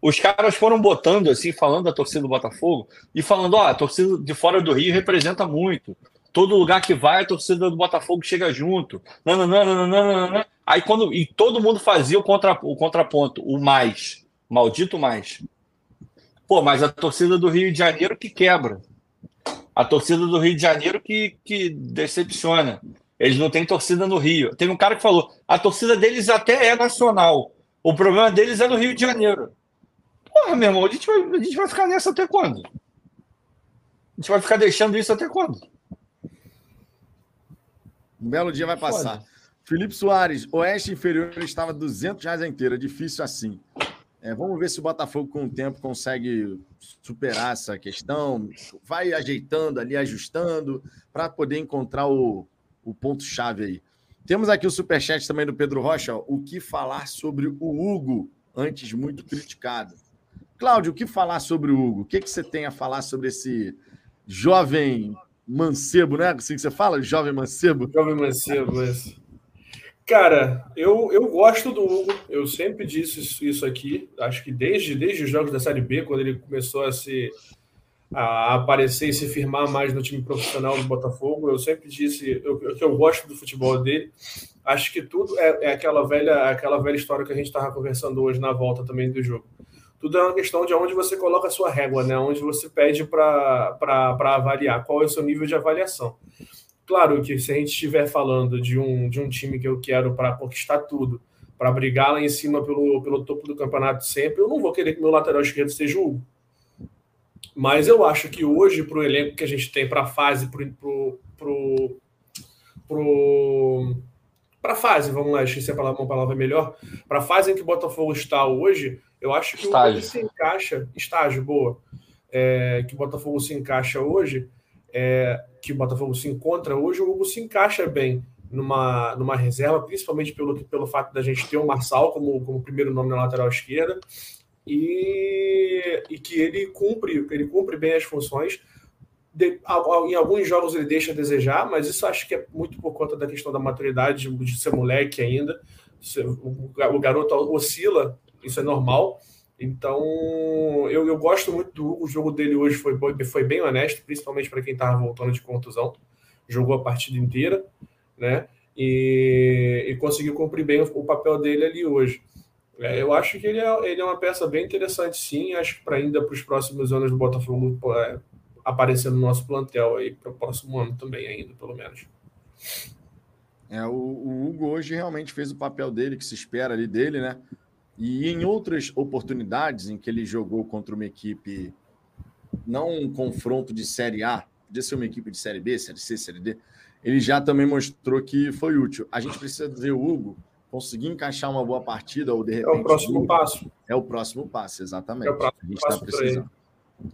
Os caras foram botando, assim, falando da torcida do Botafogo e falando: ó, a torcida de fora do Rio representa muito. Todo lugar que vai, a torcida do Botafogo chega junto. Não, não, não, não, não, não, Aí quando. E todo mundo fazia o, contra, o contraponto, o mais. Maldito mais. Pô, mas a torcida do Rio de Janeiro que quebra a torcida do Rio de Janeiro que, que decepciona. Eles não têm torcida no Rio. Tem um cara que falou: a torcida deles até é nacional. O problema deles é no Rio de Janeiro. Porra, meu irmão, a gente vai, a gente vai ficar nessa até quando? A gente vai ficar deixando isso até quando? Um belo dia vai passar. Foda. Felipe Soares, Oeste Inferior estava 200 reais a inteira. Difícil assim. É, vamos ver se o Botafogo, com o tempo, consegue superar essa questão, vai ajeitando ali, ajustando, para poder encontrar o, o ponto-chave aí. Temos aqui o superchat também do Pedro Rocha. Ó, o que falar sobre o Hugo, antes muito criticado? Cláudio, o que falar sobre o Hugo? O que, que você tem a falar sobre esse jovem mancebo, né? Assim que você fala? Jovem mancebo? Jovem mancebo, isso. Cara, eu, eu gosto do Hugo, eu sempre disse isso, isso aqui, acho que desde, desde os jogos da Série B, quando ele começou a se, a aparecer e se firmar mais no time profissional do Botafogo. Eu sempre disse eu, que eu gosto do futebol dele. Acho que tudo é, é aquela velha aquela velha história que a gente estava conversando hoje na volta também do jogo. Tudo é uma questão de onde você coloca a sua régua, né? onde você pede para avaliar, qual é o seu nível de avaliação. Claro que se a gente estiver falando de um, de um time que eu quero para conquistar tudo, para brigar lá em cima pelo, pelo topo do campeonato sempre, eu não vou querer que meu lateral esquerdo seja o Hugo. Mas eu acho que hoje, para o elenco que a gente tem, para a fase, para pro, pro, pro, a fase, vamos lá, esqueci a palavra, uma palavra melhor, para a fase em que o Botafogo está hoje, eu acho que estágio. o Hugo se encaixa, estágio, boa, é, que o Botafogo se encaixa hoje, é, que o Botafogo se encontra hoje, o Hugo se encaixa bem numa, numa reserva, principalmente pelo, pelo fato da gente ter o Marçal como, como primeiro nome na lateral esquerda, e, e que ele cumpre, ele cumpre bem as funções. De, em alguns jogos ele deixa a desejar, mas isso acho que é muito por conta da questão da maturidade, de ser moleque ainda. O garoto oscila, isso é normal. Então, eu, eu gosto muito do Hugo. O jogo dele hoje foi, foi bem honesto, principalmente para quem estava voltando de contusão. Jogou a partida inteira, né? E, e conseguiu cumprir bem o, o papel dele ali hoje. É, eu acho que ele é, ele é uma peça bem interessante, sim. Acho que para ainda para os próximos anos do Botafogo é, aparecer no nosso plantel aí para o próximo ano também, ainda, pelo menos. É, o, o, Hugo hoje realmente fez o papel dele, que se espera ali dele, né? E em outras oportunidades em que ele jogou contra uma equipe, não um confronto de Série A, podia ser uma equipe de Série B, Série C, Série D, ele já também mostrou que foi útil. A gente precisa ver o Hugo conseguir encaixar uma boa partida ou de repente. É o próximo passo. É o próximo passo, exatamente. É o próximo a gente está precisando.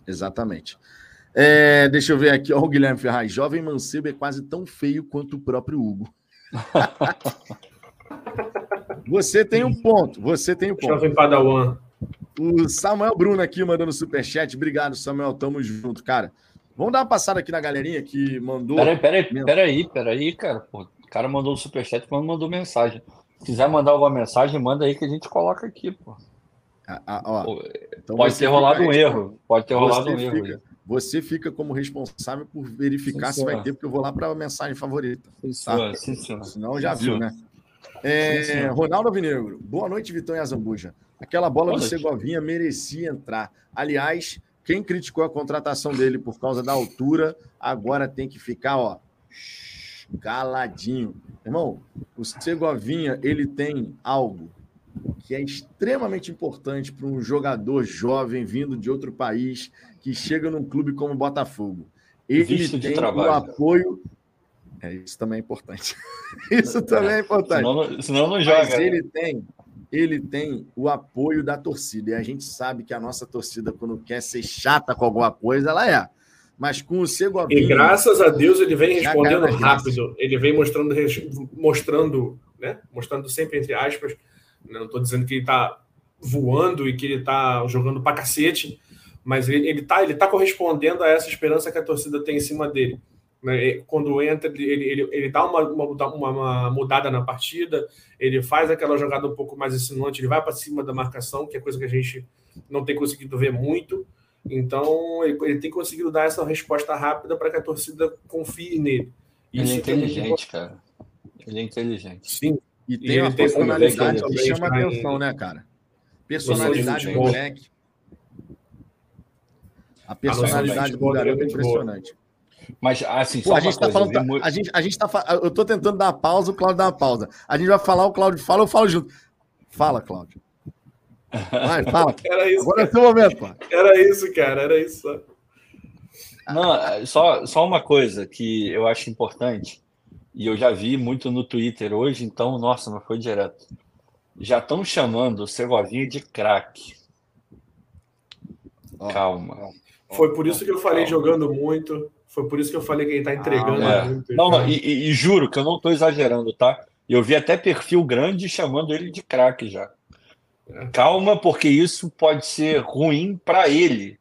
Exatamente. É, deixa eu ver aqui, ó, o Guilherme Ferraz. Jovem Mancebo é quase tão feio quanto o próprio Hugo. você tem um ponto, você tem um ponto. Jovem Padawan. O Samuel Bruno aqui mandando superchat. Obrigado, Samuel. Tamo junto, cara. Vamos dar uma passada aqui na galerinha que mandou. Peraí, peraí, peraí, peraí, cara. Pô, o cara mandou um superchat, mas mandou mensagem. Se quiser mandar alguma mensagem, manda aí que a gente coloca aqui, pô. Ah, ah, ó, então pode ter rolado um erro. Pode ter rolado um fica, erro. Você fica como responsável por verificar sim, se vai ter, porque eu vou lá para a mensagem favorita. Sim, tá? sim, sim. Senão já viu, né? É, Ronaldo Alvinegro, boa noite, Vitão e Azambuja. Aquela bola do. Segovinha merecia entrar. Aliás, quem criticou a contratação dele por causa da altura, agora tem que ficar, ó, caladinho. Irmão, o Segovinha, ele tem algo que é extremamente importante para um jogador jovem vindo de outro país que chega num clube como o Botafogo. Ele Visto tem o apoio. É, isso também é importante. isso também é importante. Senão, senão não joga. Mas né? ele tem, ele tem o apoio da torcida. E a gente sabe que a nossa torcida, quando quer ser chata com alguma coisa, ela é mas com o Segovinha. E graças a Deus ele vem respondendo rápido, ele vem mostrando, mostrando, né? Mostrando sempre entre aspas. Né, não estou dizendo que ele está voando e que ele está jogando pra cacete, mas ele, ele, tá, ele tá correspondendo a essa esperança que a torcida tem em cima dele. Né? Quando entra, ele, ele, ele dá uma, uma, uma, mudada na partida, ele faz aquela jogada um pouco mais insinuante, ele vai para cima da marcação, que é coisa que a gente não tem conseguido ver muito. Então, ele, ele tem conseguido dar essa resposta rápida para que a torcida confie nele. Isso ele é inteligente, é cara. Ele é inteligente. Sim. E tem e uma personalidade que chama atenção, né, cara? Personalidade do moleque. A personalidade do garoto é impressionante. Mas, assim, Pô, a gente tá falando. Muito... A, gente, a gente tá. Eu tô tentando dar uma pausa, o Claudio dá uma pausa. A gente vai falar, o Claudio fala, eu falo junto. Fala, Claudio. Vai, fala. Era isso, Agora cara. é seu momento, pô. Era isso, cara, era isso. Não, só, só uma coisa que eu acho importante, e eu já vi muito no Twitter hoje, então, nossa, não foi direto. Já estão chamando o Segovinha de craque. Calma. Foi por isso que eu falei Calma. jogando muito. Foi por isso que eu falei que ele está entregando ah, é. muito. Não, não, e, e, juro que eu não estou exagerando, tá? Eu vi até perfil grande chamando ele de craque já. Calma, porque isso pode ser ruim para ele.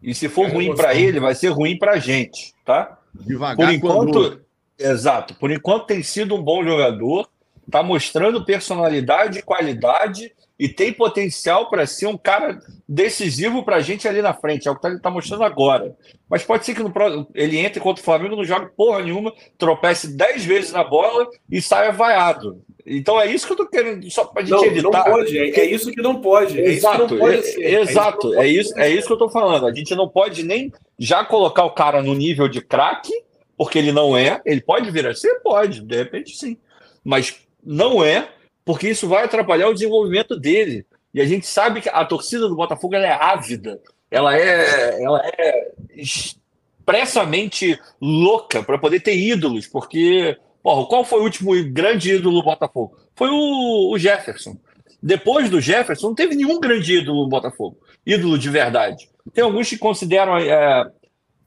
E se for é, ruim para ele, vai ser ruim para a gente, tá? Devagar. Por enquanto, quando... exato. Por enquanto tem sido um bom jogador. tá mostrando personalidade, qualidade e tem potencial para ser um cara decisivo para a gente ali na frente. É o que ele está mostrando agora. Mas pode ser que no, ele entre contra o Flamengo, não jogue porra nenhuma, tropece 10 vezes na bola e saia vaiado. Então é isso que eu tô querendo, só para a gente não, evitar. Não pode, é, é, isso que não pode. É exato, não pode é, exato. É isso, é isso que eu estou falando. A gente não pode nem já colocar o cara no nível de craque, porque ele não é. Ele pode vir a ser? Pode, de repente sim. Mas não é porque isso vai atrapalhar o desenvolvimento dele. E a gente sabe que a torcida do Botafogo é ávida, ela é, ela é expressamente louca para poder ter ídolos, porque porra, qual foi o último grande ídolo do Botafogo? Foi o, o Jefferson. Depois do Jefferson, não teve nenhum grande ídolo no Botafogo, ídolo de verdade. Tem alguns que consideram. É,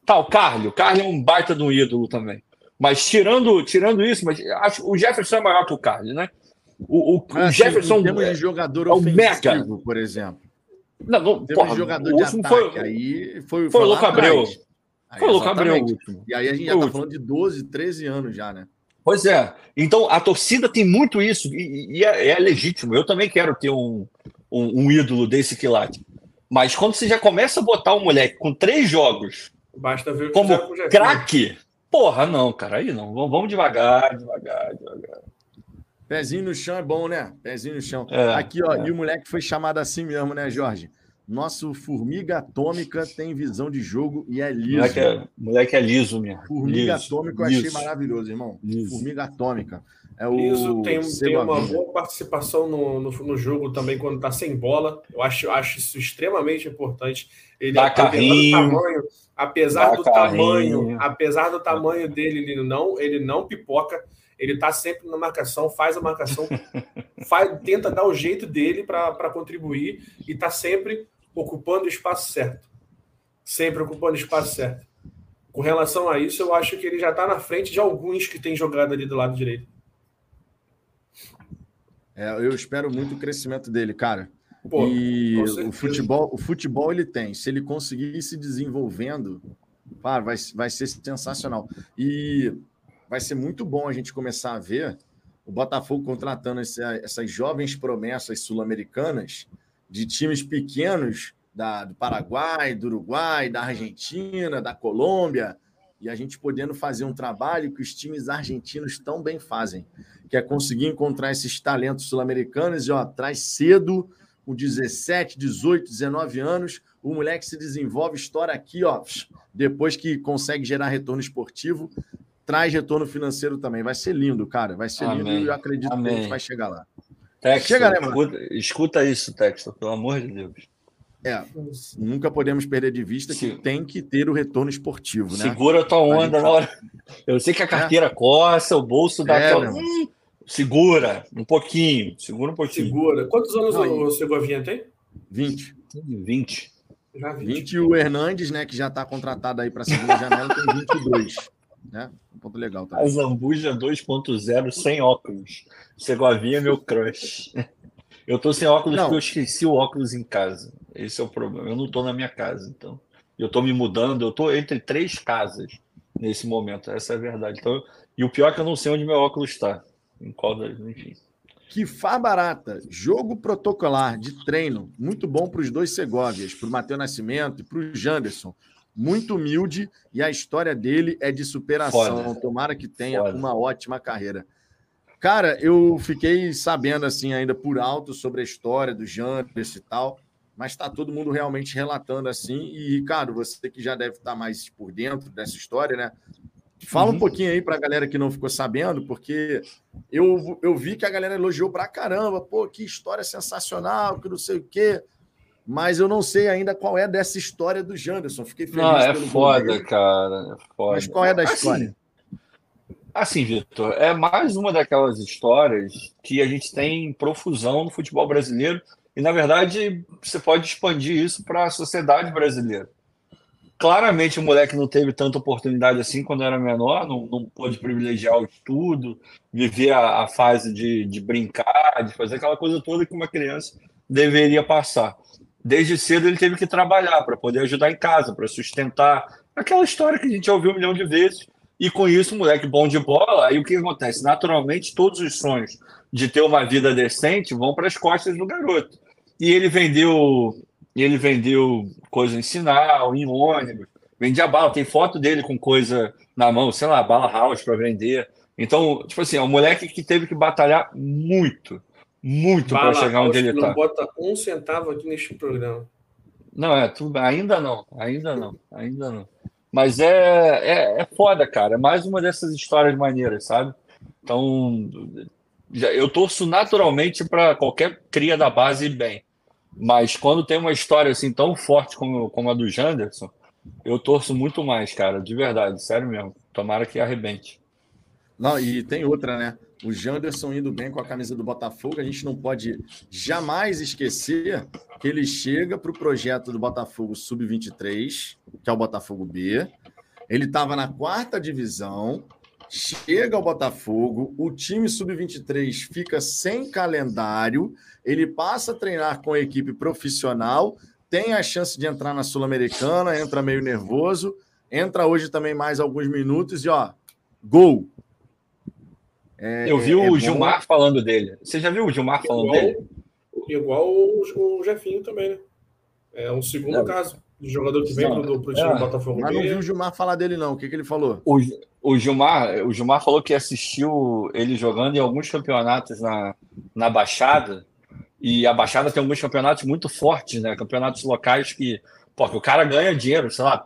tá, o Carlos. O Carlos é um baita de um ídolo também. Mas tirando, tirando isso, mas acho o Jefferson é maior que o Carlos, né? O, o, ah, o Jefferson. Sim, de jogador é ofensivo, por exemplo. Não, não porra, de jogador de ataque, foi, aí foi, foi, foi o Louco Abreu. Foi o Louco Abreu o último. E aí a gente já está falando de 12, 13 anos já, né? Pois é. Então a torcida tem muito isso e, e é, é, legítimo. Eu também quero ter um, um, um ídolo desse quilate. Mas quando você já começa a botar um moleque com três jogos Basta ver como craque, porra, não, cara, aí não. Vamos devagar, devagar, devagar. Pezinho no chão é bom, né? Pezinho no chão. É, Aqui, ó, é. e o moleque foi chamado assim mesmo, né, Jorge? Nosso formiga atômica tem visão de jogo e é liso. Moleque é, moleque é liso, minha. Formiga liso, atômica eu achei maravilhoso, irmão. Liso. Formiga atômica. É o liso tem, tem uma boa participação no, no, no jogo também quando está sem bola. Eu acho, acho isso extremamente importante. Ele, Dá carrinho, tamanho, apesar do tamanho, apesar do tamanho dele, ele não, ele não pipoca. Ele está sempre na marcação, faz a marcação, faz, tenta dar o jeito dele para contribuir e está sempre ocupando o espaço certo. Sempre ocupando o espaço certo. Com relação a isso, eu acho que ele já está na frente de alguns que têm jogado ali do lado direito. É, eu espero muito o crescimento dele, cara. Pô, e o futebol, o futebol ele tem. Se ele conseguir ir se desenvolvendo, cara, vai, vai ser sensacional. E vai ser muito bom a gente começar a ver o Botafogo contratando essa, essas jovens promessas sul-americanas de times pequenos da, do Paraguai, do Uruguai, da Argentina, da Colômbia, e a gente podendo fazer um trabalho que os times argentinos tão bem fazem, que é conseguir encontrar esses talentos sul-americanos e ó, traz cedo, com 17, 18, 19 anos, o moleque se desenvolve, estoura aqui, ó, depois que consegue gerar retorno esportivo, traz retorno financeiro também. Vai ser lindo, cara. Vai ser Amém. lindo e eu acredito Amém. que a gente vai chegar lá. Texto, Chega, né, escuta, escuta, isso, Texto, pelo amor de Deus. É, nunca podemos perder de vista que tem que ter o retorno esportivo, né? Segura a tua onda na hora. Eu sei que a carteira é. coça, o bolso dá é. Hum, segura um pouquinho, segura um pouquinho. Segura. Quantos anos o Segovinha tem? 20. 20. Já 20. 20 e o Hernandes, né, que já está contratado aí para a segunda janela, tem 22 né? Um ponto legal também. A Zambuja 2.0 sem óculos. Segovinha meu crush. Eu tô sem óculos não. porque eu esqueci o óculos em casa. Esse é o problema. Eu não tô na minha casa, então. Eu tô me mudando, eu tô entre três casas nesse momento. Essa é a verdade. Então, e o pior é que eu não sei onde meu óculos está. Em qual das, enfim. Que far barata, jogo protocolar de treino, muito bom para os dois Segovias, para o Matheus Nascimento e para o Janderson muito humilde e a história dele é de superação. Foda. Tomara que tenha Foda. uma ótima carreira. Cara, eu fiquei sabendo assim ainda por alto sobre a história do Janderson e tal, mas está todo mundo realmente relatando assim. E, Ricardo, você que já deve estar mais por dentro dessa história, né? Fala uhum. um pouquinho aí para a galera que não ficou sabendo, porque eu, eu vi que a galera elogiou pra caramba. Pô, que história sensacional, que não sei o quê mas eu não sei ainda qual é dessa história do Janderson. Fiquei feliz. Não, é foda, cara. É foda. Mas qual é da história? Assim, assim, Vitor, é mais uma daquelas histórias que a gente tem profusão no futebol brasileiro e, na verdade, você pode expandir isso para a sociedade brasileira. Claramente o moleque não teve tanta oportunidade assim quando era menor, não, não pôde privilegiar o estudo, viver a, a fase de, de brincar, de fazer aquela coisa toda que uma criança deveria passar desde cedo ele teve que trabalhar para poder ajudar em casa, para sustentar aquela história que a gente já ouviu um milhão de vezes. E com isso, moleque bom de bola, aí o que acontece? Naturalmente, todos os sonhos de ter uma vida decente vão para as costas do garoto. E ele vendeu, ele vendeu coisa em sinal, em ônibus, vendia bala, tem foto dele com coisa na mão, sei lá, bala house para vender. Então, tipo assim, é um moleque que teve que batalhar muito, muito para chegar onde ele está. Não bota um centavo aqui neste programa. Não, é tudo, ainda não, ainda não, ainda não. Mas é, é, é foda, cara. É mais uma dessas histórias maneiras, sabe? Então, já, eu torço naturalmente para qualquer cria da base ir bem. Mas quando tem uma história assim tão forte como, como a do Janderson, eu torço muito mais, cara, de verdade, sério mesmo. Tomara que arrebente. Não, e tem outra, né? O Janderson indo bem com a camisa do Botafogo, a gente não pode jamais esquecer que ele chega para o projeto do Botafogo Sub-23, que é o Botafogo B. Ele estava na quarta divisão, chega ao Botafogo, o time Sub-23 fica sem calendário, ele passa a treinar com a equipe profissional, tem a chance de entrar na Sul-Americana, entra meio nervoso, entra hoje também mais alguns minutos e ó, gol. É, Eu vi é, o é Gilmar bom. falando dele. Você já viu o Gilmar falando igual, dele? Igual o, o Jefinho também, né? É um segundo é. caso de jogador que vem não, pro, pro time é. do Botafogo. Mas não vi o Gilmar falar dele, não. O que, que ele falou? O, o, Gilmar, o Gilmar falou que assistiu ele jogando em alguns campeonatos na, na Baixada. E a Baixada tem alguns campeonatos muito fortes, né? Campeonatos locais que, pô, que o cara ganha dinheiro, sei lá,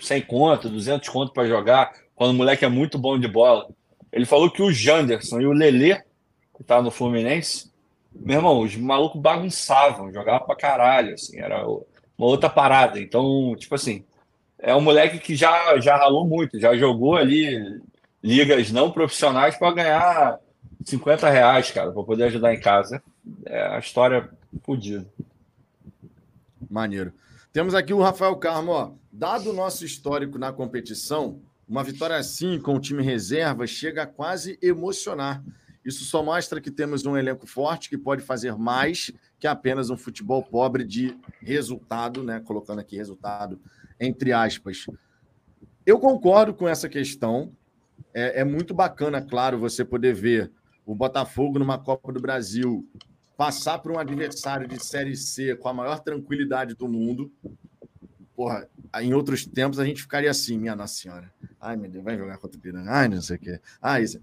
100 conto, 200 conto para jogar, quando o moleque é muito bom de bola. Ele falou que o Janderson e o Lelê, que tá no Fluminense, meu irmão, os malucos bagunçavam, jogavam pra caralho, assim, era uma outra parada. Então, tipo assim, é um moleque que já, já ralou muito, já jogou ali ligas não profissionais para ganhar 50 reais, cara, para poder ajudar em casa. É a história fodida. Maneiro. Temos aqui o Rafael Carmo, ó. Dado o nosso histórico na competição, uma vitória assim com o time reserva chega a quase emocionar. Isso só mostra que temos um elenco forte que pode fazer mais que apenas um futebol pobre de resultado, né? Colocando aqui resultado entre aspas. Eu concordo com essa questão. É, é muito bacana, claro, você poder ver o Botafogo numa Copa do Brasil passar por um adversário de Série C com a maior tranquilidade do mundo. Porra, em outros tempos a gente ficaria assim, minha Nossa Senhora. Ai, meu Deus, vai jogar contra o Piranga. Ai, não sei o quê. Ah, isso.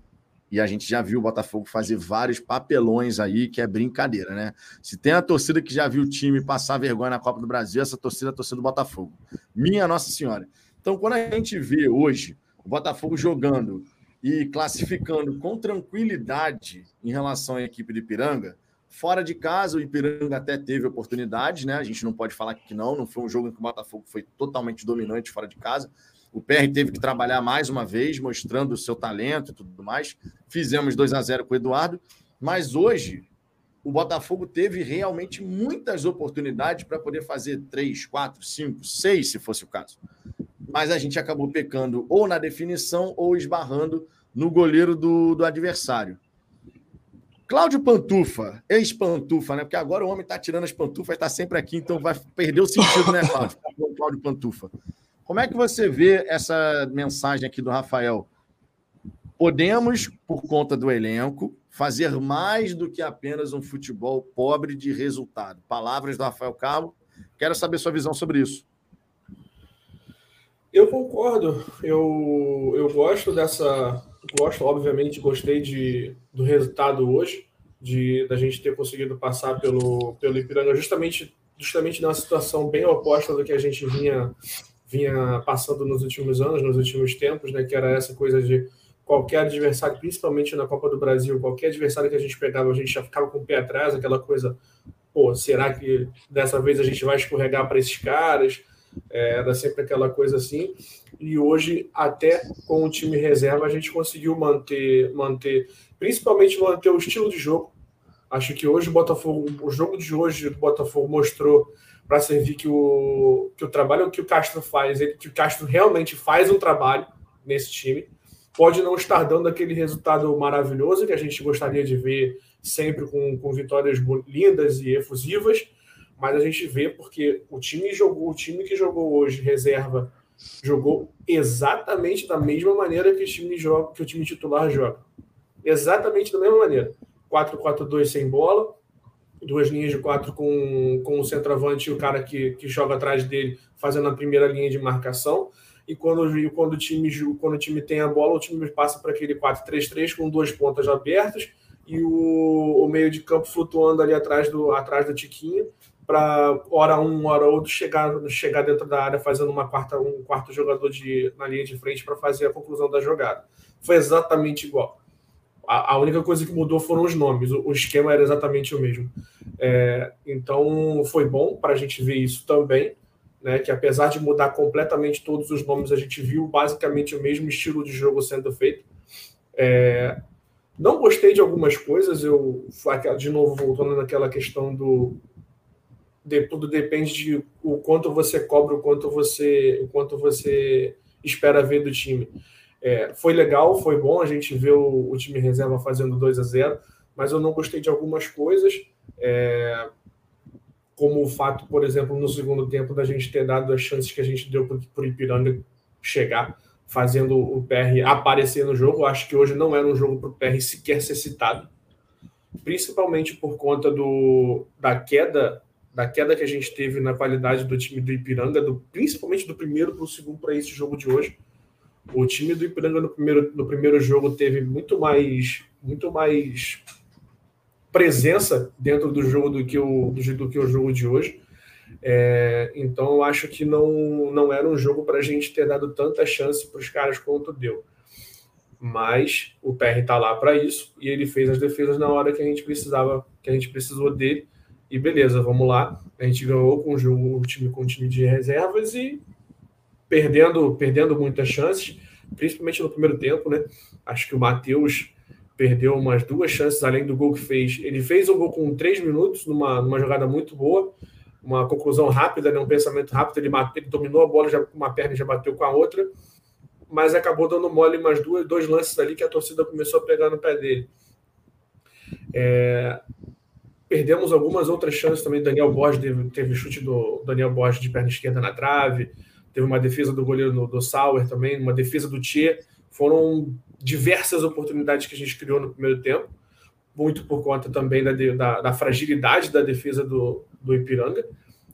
E a gente já viu o Botafogo fazer vários papelões aí, que é brincadeira, né? Se tem a torcida que já viu o time passar vergonha na Copa do Brasil, essa torcida é a torcida do Botafogo. Minha Nossa Senhora. Então, quando a gente vê hoje o Botafogo jogando e classificando com tranquilidade em relação à equipe de Piranga, fora de casa, o Ipiranga até teve oportunidades, né? A gente não pode falar que não, não foi um jogo em que o Botafogo foi totalmente dominante fora de casa, o PR teve que trabalhar mais uma vez, mostrando o seu talento e tudo mais. Fizemos 2 a 0 com o Eduardo, mas hoje o Botafogo teve realmente muitas oportunidades para poder fazer 3, 4, 5, 6, se fosse o caso. Mas a gente acabou pecando ou na definição ou esbarrando no goleiro do, do adversário. Cláudio Pantufa, ex-Pantufa, né? Porque agora o homem está tirando as pantufas, está sempre aqui, então vai perder o sentido, né, Cláudio? Cláudio Pantufa. Como é que você vê essa mensagem aqui do Rafael? Podemos, por conta do elenco, fazer mais do que apenas um futebol pobre de resultado. Palavras do Rafael Carlos. Quero saber sua visão sobre isso. Eu concordo. Eu, eu gosto dessa. Gosto, obviamente, gostei de, do resultado hoje, de da gente ter conseguido passar pelo, pelo Ipiranga, justamente, justamente numa situação bem oposta do que a gente vinha vinha passando nos últimos anos, nos últimos tempos, né, que era essa coisa de qualquer adversário, principalmente na Copa do Brasil, qualquer adversário que a gente pegava, a gente já ficava com o pé atrás, aquela coisa, pô, será que dessa vez a gente vai escorregar para esses caras? É, era sempre aquela coisa assim. E hoje, até com o time reserva, a gente conseguiu manter, manter, principalmente manter o estilo de jogo. Acho que hoje o Botafogo, o jogo de hoje do Botafogo mostrou para servir que o, que o trabalho que o Castro faz, ele, que o Castro realmente faz um trabalho nesse time. Pode não estar dando aquele resultado maravilhoso que a gente gostaria de ver sempre com, com vitórias lindas e efusivas, mas a gente vê porque o time jogou, o time que jogou hoje reserva jogou exatamente da mesma maneira que o time joga, que o time titular joga. Exatamente da mesma maneira. 4-4-2 sem bola, duas linhas de quatro com, com o centroavante e o cara que, que joga atrás dele fazendo a primeira linha de marcação. E quando, quando, o time, quando o time tem a bola, o time passa para aquele 4-3-3 com duas pontas abertas e o, o, meio de campo flutuando ali atrás do, atrás do Tiquinho para hora um, hora outro chegar, chegar dentro da área fazendo uma quarta, um quarto jogador de, na linha de frente para fazer a conclusão da jogada. Foi exatamente igual. A, a, única coisa que mudou foram os nomes, o, o esquema era exatamente o mesmo. É, então foi bom para a gente ver isso também, né, que apesar de mudar completamente todos os nomes, a gente viu basicamente o mesmo estilo de jogo sendo feito. É, não gostei de algumas coisas, eu de novo voltando naquela questão do de, tudo depende de o quanto você cobra, o quanto você, o quanto você espera ver do time. É, foi legal, foi bom a gente ver o, o, time reserva fazendo 2 a 0 mas eu não gostei de algumas coisas, é, como o fato, por exemplo, no segundo tempo, da gente ter dado as chances que a gente deu para o Ipiranga chegar, fazendo o PR aparecer no jogo. Acho que hoje não era um jogo para o PR sequer ser citado, principalmente por conta do, da queda da queda que a gente teve na qualidade do time do Ipiranga, do, principalmente do primeiro para o segundo para esse jogo de hoje. O time do Ipiranga no primeiro, no primeiro jogo teve muito mais, muito mais presença dentro do jogo do que o, do, do que o jogo de hoje. É, então eu acho que não, não era um jogo para a gente ter dado tanta chance para os caras quanto deu. Mas o PR está lá para isso e ele fez as defesas na hora que a gente precisava, que a gente precisou dele e beleza, vamos lá. A gente ganhou com o o time com o time de reservas e perdendo, perdendo muitas chances, principalmente no primeiro tempo, né? Acho que o Matheus perdeu umas duas chances além do gol que fez. Ele fez um gol com três minutos, numa, numa jogada muito boa, uma conclusão rápida, né? um pensamento rápido. Ele, ele dominou a bola já com uma perna e já bateu com a outra, mas acabou dando mole umas duas, dois lances ali que a torcida começou a pegar no pé dele. É, Perdemos algumas outras chances também. Daniel Borges teve, teve chute do Daniel Borges de perna esquerda na trave. Teve uma defesa do goleiro no, do Sauer também, uma defesa do Tchê. Foram diversas oportunidades que a gente criou no primeiro tempo, muito por conta também da, da, da fragilidade da defesa do, do Ipiranga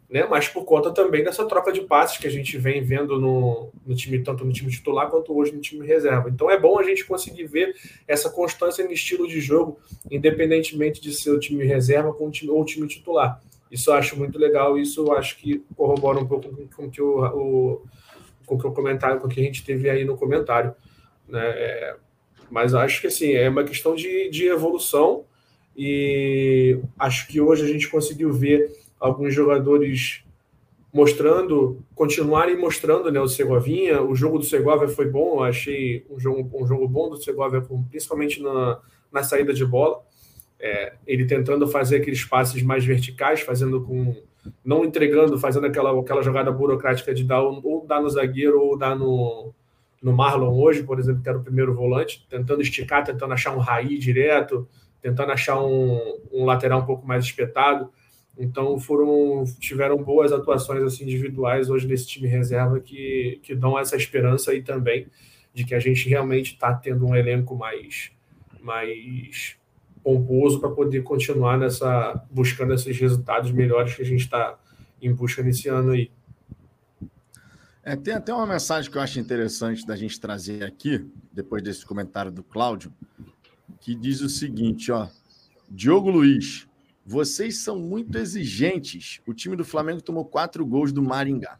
né? Mas por conta também dessa troca de passes que a gente vem vendo no, no time, tanto no time titular quanto hoje no time reserva. Então é bom a gente conseguir ver essa constância no estilo de jogo, independentemente de ser o time reserva ou o time, ou o time titular. Isso eu acho muito legal, isso eu acho que corrobora um pouco com, com que o, o com que o comentário, com que a gente teve aí no comentário. Né? É, mas acho que assim, é uma questão de, de evolução e acho que hoje a gente conseguiu ver alguns jogadores mostrando, continuarem mostrando né, o Segovinha. O jogo do Segovia foi bom, eu achei um jogo, um jogo bom do Segovia, principalmente na, na saída de bola. É, ele tentando fazer aqueles passes mais verticais, fazendo com. não entregando, fazendo aquela, aquela jogada burocrática de dar ou dar no zagueiro ou dar no, no Marlon hoje, por exemplo, que era o primeiro volante, tentando esticar, tentando achar um raí direto, tentando achar um, um lateral um pouco mais espetado. Então foram tiveram boas atuações assim individuais hoje nesse time reserva que, que dão essa esperança aí também de que a gente realmente está tendo um elenco mais mais pomposo para poder continuar nessa buscando esses resultados melhores que a gente está em busca nesse ano aí. É, tem até uma mensagem que eu acho interessante da gente trazer aqui, depois desse comentário do Cláudio, que diz o seguinte, ó. Diogo Luiz, vocês são muito exigentes. O time do Flamengo tomou quatro gols do Maringá.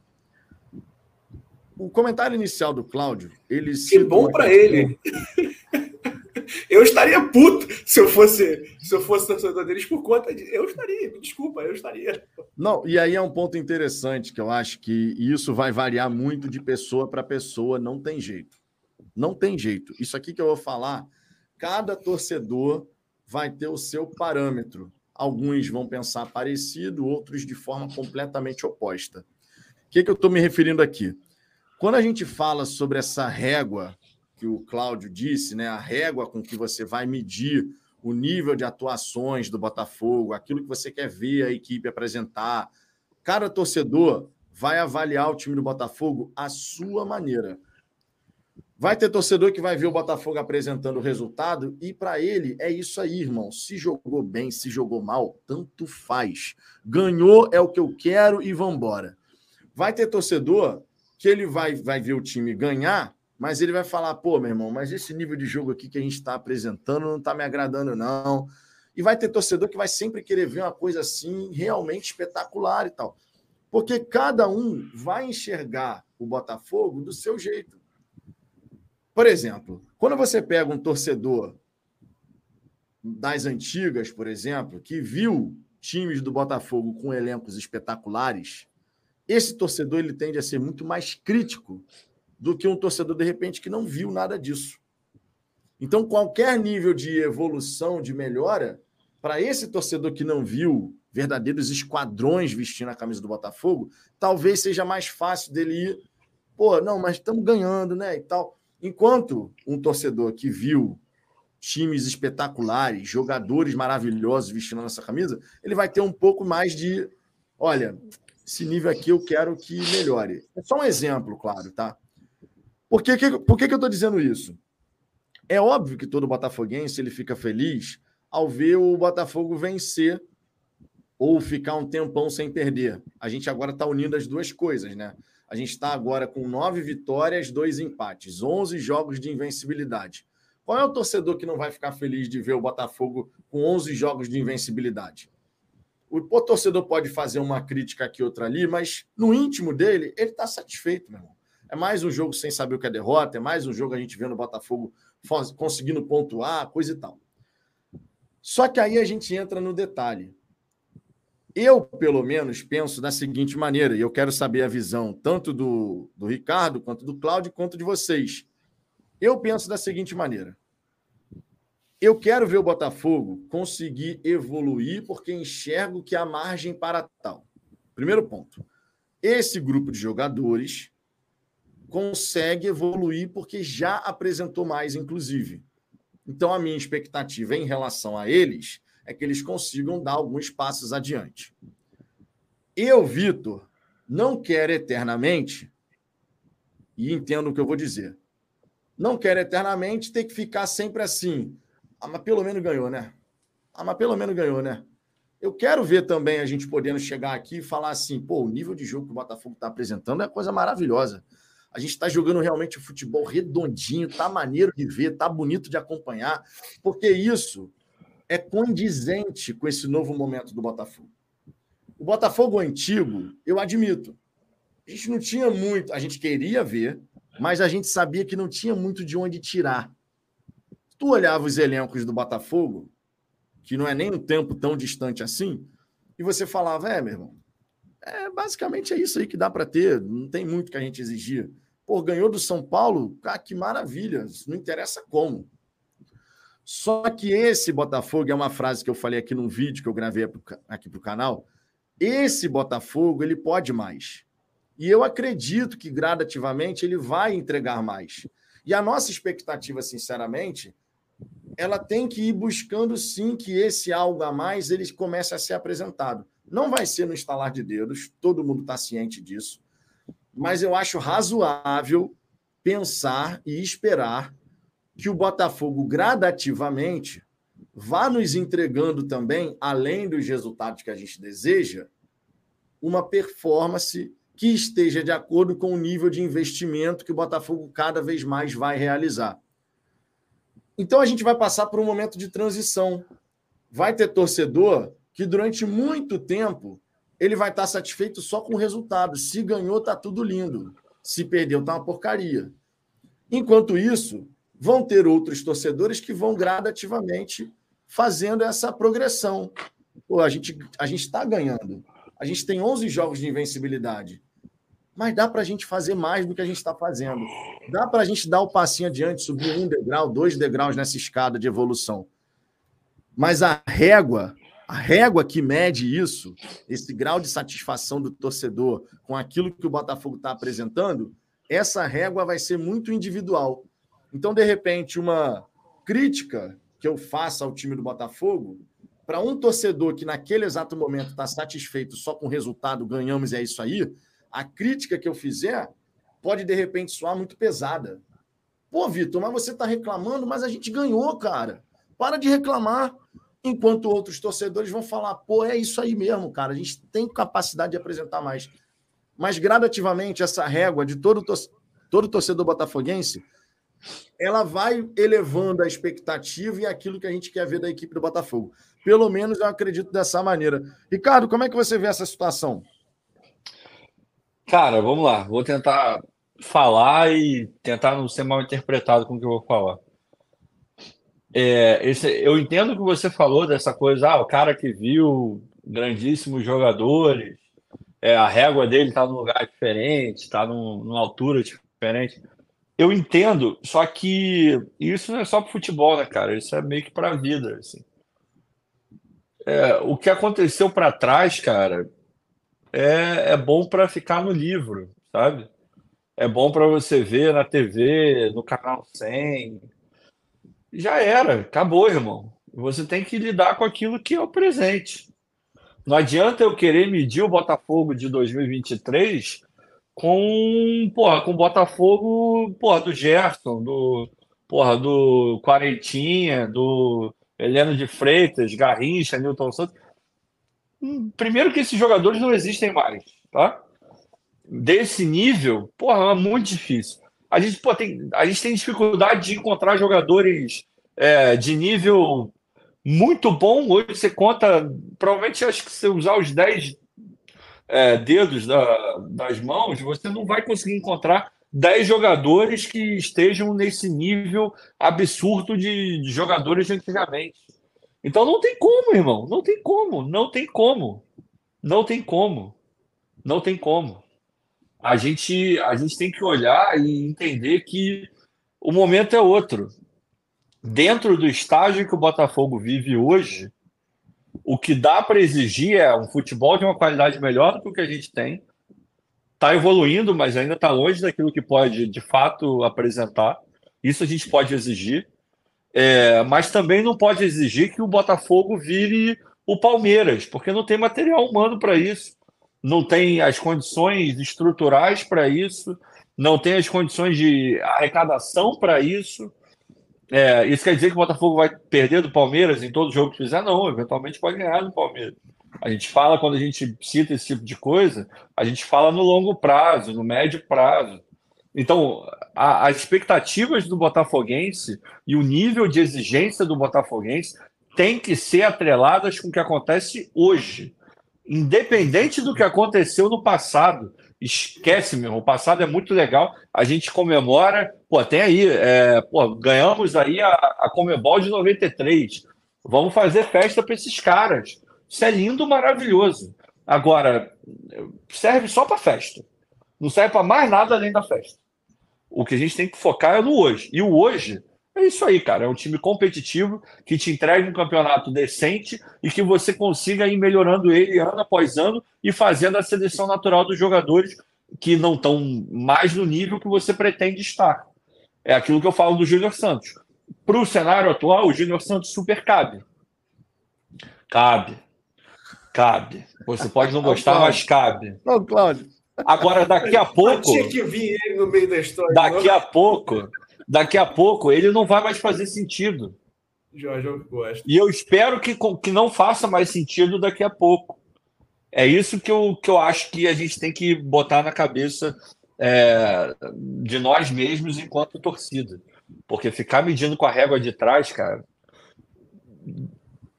O comentário inicial do Cláudio, ele Que bom para ele. eu estaria puto se eu fosse se eu fosse torcedor deles por conta de. Eu estaria, desculpa, eu estaria. Não, e aí é um ponto interessante que eu acho que isso vai variar muito de pessoa para pessoa, não tem jeito. Não tem jeito. Isso aqui que eu vou falar, cada torcedor vai ter o seu parâmetro. Alguns vão pensar parecido, outros de forma completamente oposta. O que, que eu estou me referindo aqui? Quando a gente fala sobre essa régua que o Cláudio disse, né, a régua com que você vai medir o nível de atuações do Botafogo, aquilo que você quer ver a equipe apresentar, cada torcedor vai avaliar o time do Botafogo à sua maneira. Vai ter torcedor que vai ver o Botafogo apresentando o resultado e para ele é isso aí, irmão. Se jogou bem, se jogou mal, tanto faz. Ganhou é o que eu quero e vambora. Vai ter torcedor que ele vai, vai ver o time ganhar, mas ele vai falar: pô, meu irmão, mas esse nível de jogo aqui que a gente está apresentando não está me agradando, não. E vai ter torcedor que vai sempre querer ver uma coisa assim realmente espetacular e tal. Porque cada um vai enxergar o Botafogo do seu jeito. Por exemplo, quando você pega um torcedor das antigas, por exemplo, que viu times do Botafogo com elencos espetaculares, esse torcedor ele tende a ser muito mais crítico do que um torcedor de repente que não viu nada disso. Então, qualquer nível de evolução, de melhora, para esse torcedor que não viu verdadeiros esquadrões vestindo a camisa do Botafogo, talvez seja mais fácil dele ir, pô, não, mas estamos ganhando, né? E tal. Enquanto um torcedor que viu times espetaculares, jogadores maravilhosos vestindo a nossa camisa, ele vai ter um pouco mais de, olha, esse nível aqui eu quero que melhore. É só um exemplo, claro, tá? Por que, que, por que, que eu estou dizendo isso? É óbvio que todo botafoguense ele fica feliz ao ver o Botafogo vencer ou ficar um tempão sem perder. A gente agora está unindo as duas coisas, né? A gente está agora com nove vitórias, dois empates, 11 jogos de invencibilidade. Qual é o torcedor que não vai ficar feliz de ver o Botafogo com 11 jogos de invencibilidade? O, torcedor pode fazer uma crítica aqui, outra ali, mas no íntimo dele, ele está satisfeito, meu irmão. É mais um jogo sem saber o que é derrota, é mais um jogo a gente vendo o Botafogo conseguindo pontuar, coisa e tal. Só que aí a gente entra no detalhe. Eu, pelo menos, penso da seguinte maneira, e eu quero saber a visão tanto do, do Ricardo, quanto do Cláudio, quanto de vocês. Eu penso da seguinte maneira. Eu quero ver o Botafogo conseguir evoluir porque enxergo que há margem para tal. Primeiro ponto. Esse grupo de jogadores consegue evoluir porque já apresentou mais, inclusive. Então, a minha expectativa em relação a eles é que eles consigam dar alguns passos adiante. Eu, Vitor, não quero eternamente, e entendo o que eu vou dizer, não quero eternamente ter que ficar sempre assim. Ah, mas pelo menos ganhou, né? Ah, mas pelo menos ganhou, né? Eu quero ver também a gente podendo chegar aqui e falar assim, pô, o nível de jogo que o Botafogo está apresentando é coisa maravilhosa. A gente está jogando realmente o futebol redondinho, tá maneiro de ver, tá bonito de acompanhar, porque isso é condizente com esse novo momento do Botafogo. O Botafogo antigo, eu admito, a gente não tinha muito, a gente queria ver, mas a gente sabia que não tinha muito de onde tirar. Tu olhava os elencos do Botafogo, que não é nem um tempo tão distante assim, e você falava: é, meu irmão, é, basicamente é isso aí que dá para ter, não tem muito que a gente exigir. Pô, ganhou do São Paulo, cara, que maravilha, não interessa como. Só que esse Botafogo é uma frase que eu falei aqui num vídeo que eu gravei aqui para o canal. Esse Botafogo ele pode mais. E eu acredito que gradativamente ele vai entregar mais. E a nossa expectativa, sinceramente, ela tem que ir buscando sim que esse algo a mais ele comece a ser apresentado. Não vai ser no estalar de dedos, todo mundo está ciente disso. Mas eu acho razoável pensar e esperar que o Botafogo gradativamente vá nos entregando também, além dos resultados que a gente deseja, uma performance que esteja de acordo com o nível de investimento que o Botafogo cada vez mais vai realizar. Então a gente vai passar por um momento de transição. Vai ter torcedor que durante muito tempo ele vai estar satisfeito só com o resultado. Se ganhou, tá tudo lindo. Se perdeu, tá uma porcaria. Enquanto isso, vão ter outros torcedores que vão gradativamente fazendo essa progressão. Pô, a gente a está ganhando. A gente tem 11 jogos de invencibilidade. Mas dá para a gente fazer mais do que a gente está fazendo. Dá para a gente dar o passinho adiante, subir um degrau, dois degraus nessa escada de evolução. Mas a régua, a régua que mede isso, esse grau de satisfação do torcedor com aquilo que o Botafogo está apresentando, essa régua vai ser muito individual. Então, de repente, uma crítica que eu faça ao time do Botafogo, para um torcedor que naquele exato momento está satisfeito só com o resultado, ganhamos e é isso aí, a crítica que eu fizer pode de repente soar muito pesada. Pô, Vitor, mas você está reclamando, mas a gente ganhou, cara. Para de reclamar. Enquanto outros torcedores vão falar, pô, é isso aí mesmo, cara. A gente tem capacidade de apresentar mais. Mas gradativamente, essa régua de todo, tor todo torcedor botafoguense, ela vai elevando a expectativa e aquilo que a gente quer ver da equipe do Botafogo. Pelo menos eu acredito dessa maneira. Ricardo, como é que você vê essa situação? Cara, vamos lá. Vou tentar falar e tentar não ser mal interpretado com o que eu vou falar. É, esse, eu entendo que você falou dessa coisa, ah, o cara que viu grandíssimos jogadores, é, a régua dele está num lugar diferente, está num, numa altura diferente. Eu entendo, só que isso não é só para futebol, né, cara? Isso é meio que para a vida. Assim. É, o que aconteceu para trás, cara, é, é bom para ficar no livro, sabe? É bom para você ver na TV, no canal 100. Já era, acabou, irmão. Você tem que lidar com aquilo que é o presente. Não adianta eu querer medir o Botafogo de 2023 com, porra, com o Botafogo, porra, do Gerson, do, porra, do Quarentinha, do Heleno de Freitas, Garrincha, Newton Santos. Hum, primeiro que esses jogadores não existem mais, tá? desse nível, porra, é muito difícil. A gente, pô, tem, a gente tem dificuldade de encontrar jogadores é, de nível muito bom. Hoje você conta, provavelmente acho que se usar os 10 é, dedos da, das mãos, você não vai conseguir encontrar 10 jogadores que estejam nesse nível absurdo de, de jogadores de antigamente. Então não tem como, irmão. Não tem como. Não tem como. Não tem como. Não tem como a gente, a gente tem que olhar e entender que o momento é outro. Dentro do estágio que o Botafogo vive hoje, o que dá para exigir é um futebol de uma qualidade melhor do que o que a gente tem. Está evoluindo, mas ainda está longe daquilo que pode de fato apresentar. Isso a gente pode exigir. É, mas também não pode exigir que o Botafogo vire o Palmeiras, porque não tem material humano para isso não tem as condições estruturais para isso, não tem as condições de arrecadação para isso. É, isso quer dizer que o Botafogo vai perder do Palmeiras em todo jogo que fizer? Não, eventualmente pode ganhar do Palmeiras. A gente fala, quando a gente cita esse tipo de coisa, a gente fala no longo prazo, no médio prazo. Então, a, as expectativas do Botafoguense e o nível de exigência do Botafoguense tem que ser atreladas com o que acontece hoje independente do que aconteceu no passado. Esquece, meu, o passado é muito legal. A gente comemora, pô, tem aí, é, pô, ganhamos aí a, a Comebol de 93. Vamos fazer festa para esses caras. Isso é lindo, maravilhoso. Agora, serve só para festa. Não serve para mais nada além da festa. O que a gente tem que focar é no hoje. E o hoje é isso aí, cara. É um time competitivo que te entrega um campeonato decente e que você consiga ir melhorando ele ano após ano e fazendo a seleção natural dos jogadores que não estão mais no nível que você pretende estar. É aquilo que eu falo do Júnior Santos. Para o cenário atual, o Júnior Santos super cabe. Cabe. Cabe. Você pode não gostar, mas cabe. Não, Cláudio. Agora, daqui a pouco. Tinha que vir ele no meio da história. Daqui a pouco daqui a pouco ele não vai mais fazer sentido. Jorge, eu gosto. E eu espero que, que não faça mais sentido daqui a pouco. É isso que eu, que eu acho que a gente tem que botar na cabeça é, de nós mesmos enquanto torcida. Porque ficar medindo com a régua de trás, cara,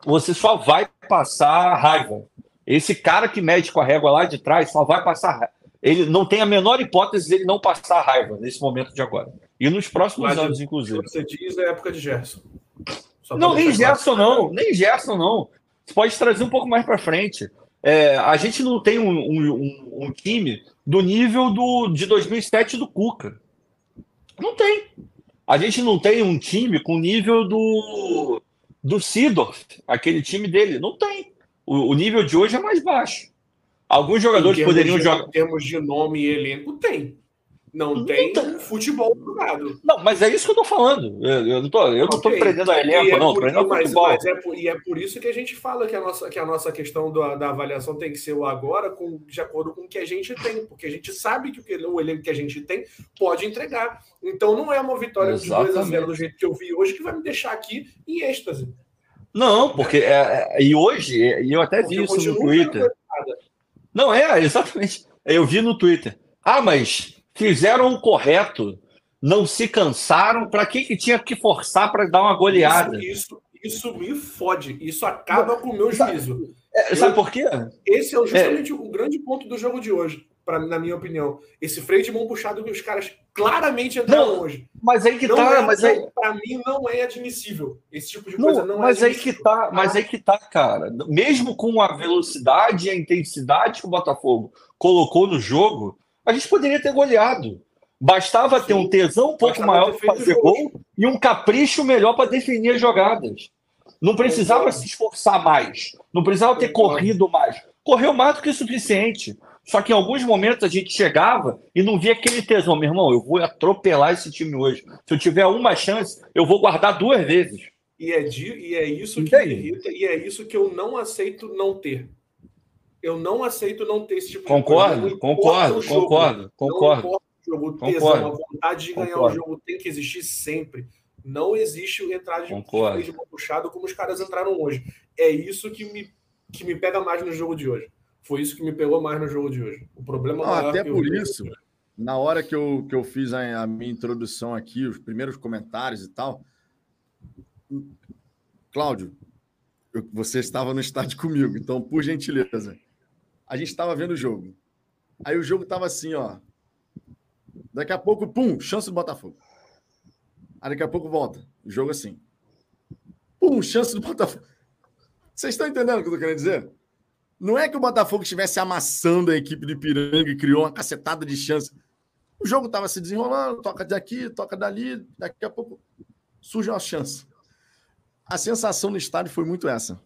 você só vai passar raiva. Esse cara que mede com a régua lá de trás só vai passar raiva. Ele não tem a menor hipótese de ele não passar raiva nesse momento de agora. E nos próximos Mas, anos, inclusive. Você diz é época de Gerson. Não, nem Gerson não, nem Gerson não. Você pode trazer um pouco mais para frente. É, a gente não tem um, um, um, time do nível do, de 2007 do Cuca. Não tem. A gente não tem um time com nível do, do Sidorf, aquele time dele. Não tem. O, o nível de hoje é mais baixo. Alguns jogadores poderiam jogar. Em termos de nome e elenco, tem. Não tem não futebol jogado. Não, mas é isso que eu tô falando. Eu, eu não tô, eu não tô prendendo a elenco, é não, por, prendendo mas, futebol. Mas é por, e é por isso que a gente fala que a nossa, que a nossa questão da, da avaliação tem que ser o agora, com, de acordo com o que a gente tem, porque a gente sabe que o, o elenco que a gente tem pode entregar. Então não é uma vitória Exatamente. de 2 a 0 do jeito que eu vi hoje que vai me deixar aqui em êxtase. Não, porque é, é, e hoje, e eu até porque vi isso no Twitter. Não, é, exatamente. Eu vi no Twitter. Ah, mas fizeram o correto, não se cansaram, para que, que tinha que forçar para dar uma goleada? Isso, isso, isso, me fode, isso acaba com o meu juízo. É, sabe por quê? Esse é justamente é. o grande ponto do jogo de hoje, pra, na minha opinião. Esse freio de mão puxado que os caras claramente entraram não, hoje. Mas aí que não tá, é, mas aí... para mim não é admissível. Esse tipo de coisa não, não mas é aí que tá, mas aí que tá, cara. Mesmo com a velocidade e a intensidade que o Botafogo colocou no jogo, a gente poderia ter goleado. Bastava Sim. ter um tesão um pouco maior para fazer gol e um capricho melhor para definir as jogadas. Não precisava se esforçar mais. Não precisava ter corrido mais. Correu mais do que o suficiente. Só que em alguns momentos a gente chegava e não via aquele tesão. Meu irmão, eu vou atropelar esse time hoje. Se eu tiver uma chance, eu vou guardar duas vezes. E é, de, e é isso que me irrita e é isso que eu não aceito não ter. Eu não aceito não ter esse tipo concordo, de coisa. Concordo, concordo, concordo. Não jogo, tesão, a vontade de ganhar concordo. o jogo tem que existir sempre. Não existe entrar de concordo. de puxado como os caras entraram hoje. É isso que me, que me pega mais no jogo de hoje. Foi isso que me pegou mais no jogo de hoje. O problema não, até por isso, na hora que eu, que eu fiz a, a minha introdução aqui, os primeiros comentários e tal, Cláudio, você estava no estádio comigo, então, por gentileza, a gente estava vendo o jogo. Aí o jogo estava assim, ó. Daqui a pouco, pum, chance do Botafogo. Aí daqui a pouco volta. O jogo assim. Pum, chance do Botafogo. Vocês estão entendendo o que eu estou querendo dizer? Não é que o Botafogo estivesse amassando a equipe de Piranga e criou uma cacetada de chance. O jogo estava se desenrolando, toca daqui, toca dali, daqui a pouco surge uma chance. A sensação no estádio foi muito essa.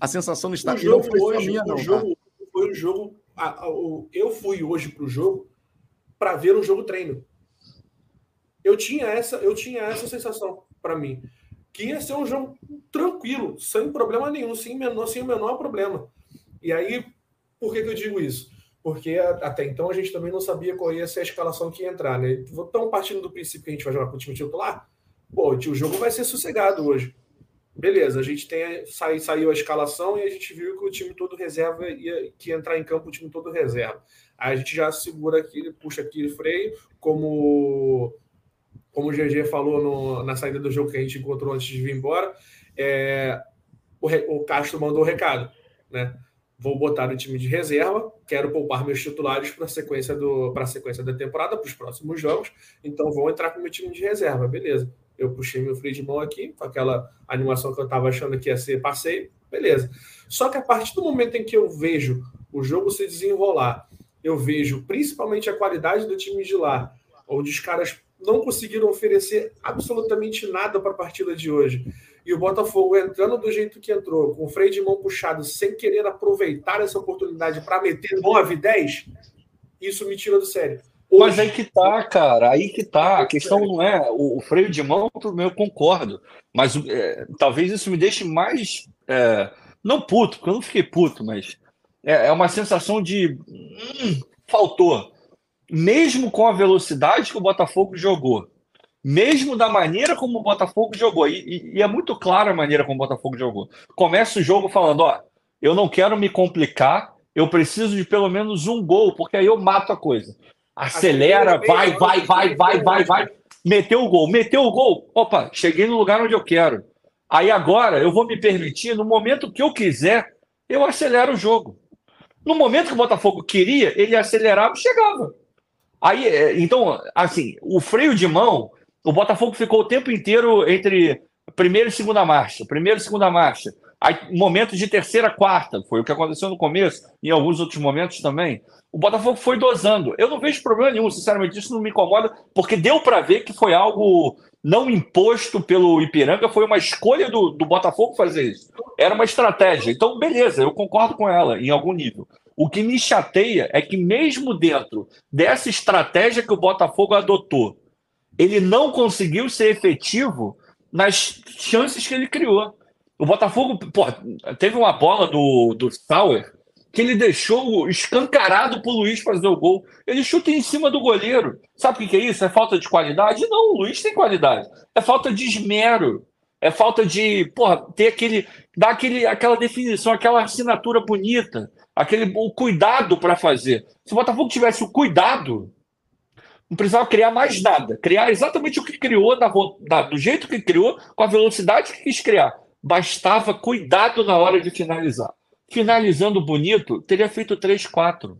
A sensação no estádio não foi hoje, minha, não. O jogo, tá? foi um jogo. A, a, o, eu fui hoje para o jogo para ver um jogo treino. Eu tinha essa, eu tinha essa sensação para mim, que ia ser um jogo tranquilo, sem problema nenhum, sem, menor, sem o menor problema. E aí, por que, que eu digo isso? Porque até então a gente também não sabia qual ia ser a escalação que ia entrar, né? Então, partindo do princípio que a gente vai jogar com o time titular, pô, o jogo vai ser sossegado hoje. Beleza, a gente tem sai, saiu a escalação e a gente viu que o time todo reserva ia que ia entrar em campo o time todo reserva. Aí a gente já segura aqui, puxa aqui o freio, como como o GG falou no, na saída do jogo que a gente encontrou antes de vir embora, é, o, o Castro mandou o recado, né? Vou botar o time de reserva, quero poupar meus titulares para a sequência do sequência da temporada, para os próximos jogos, então vou entrar com o meu time de reserva, beleza? eu puxei meu freio de mão aqui, com aquela animação que eu estava achando que ia ser passeio, beleza. Só que a partir do momento em que eu vejo o jogo se desenrolar, eu vejo principalmente a qualidade do time de lá, onde os caras não conseguiram oferecer absolutamente nada para a partida de hoje. E o Botafogo entrando do jeito que entrou, com o freio de mão puxado, sem querer aproveitar essa oportunidade para meter 9, 10, isso me tira do sério. Hoje... Mas aí que tá, cara, aí que tá. A questão não é o, freio de mão, eu concordo. Mas é, talvez isso me deixe mais. É, não puto, porque eu não fiquei puto, mas é, é uma sensação de. Hum, faltou. Mesmo com a velocidade que o Botafogo jogou, mesmo da maneira como o Botafogo jogou, e, e, e é muito clara a maneira como o Botafogo jogou. Começa o jogo falando: ó, eu não quero me complicar, eu preciso de pelo menos um gol, porque aí eu mato a coisa acelera, vai, vai, vai, vai, vai, vai. Meteu o gol, meteu o gol. Opa, cheguei no lugar onde eu quero. Aí agora eu vou me permitir, no momento que eu quiser, eu acelero o jogo. No momento que o Botafogo queria, ele acelerava e chegava. Aí, é, então, assim, o freio de mão, o Botafogo ficou o tempo inteiro entre primeira e segunda marcha, primeira e segunda marcha. Aí, momento de terceira, quarta, foi o que aconteceu no começo, em alguns outros momentos também o Botafogo foi dosando. Eu não vejo problema nenhum, sinceramente, isso não me incomoda, porque deu para ver que foi algo não imposto pelo Ipiranga, foi uma escolha do, do Botafogo fazer isso. Era uma estratégia. Então, beleza, eu concordo com ela em algum nível. O que me chateia é que, mesmo dentro dessa estratégia que o Botafogo adotou, ele não conseguiu ser efetivo nas chances que ele criou. O Botafogo, pô, teve uma bola do, do Sauer que ele deixou escancarado para o Luiz fazer o gol. Ele chuta em cima do goleiro. Sabe o que é isso? É falta de qualidade? Não, o Luiz tem qualidade. É falta de esmero. É falta de, porra, ter aquele, dar aquele, aquela definição, aquela assinatura bonita, aquele o cuidado para fazer. Se o Botafogo tivesse o cuidado, não precisava criar mais nada. Criar exatamente o que criou, da, da, do jeito que criou, com a velocidade que quis criar. Bastava cuidado na hora de finalizar. Finalizando bonito, teria feito 3-4.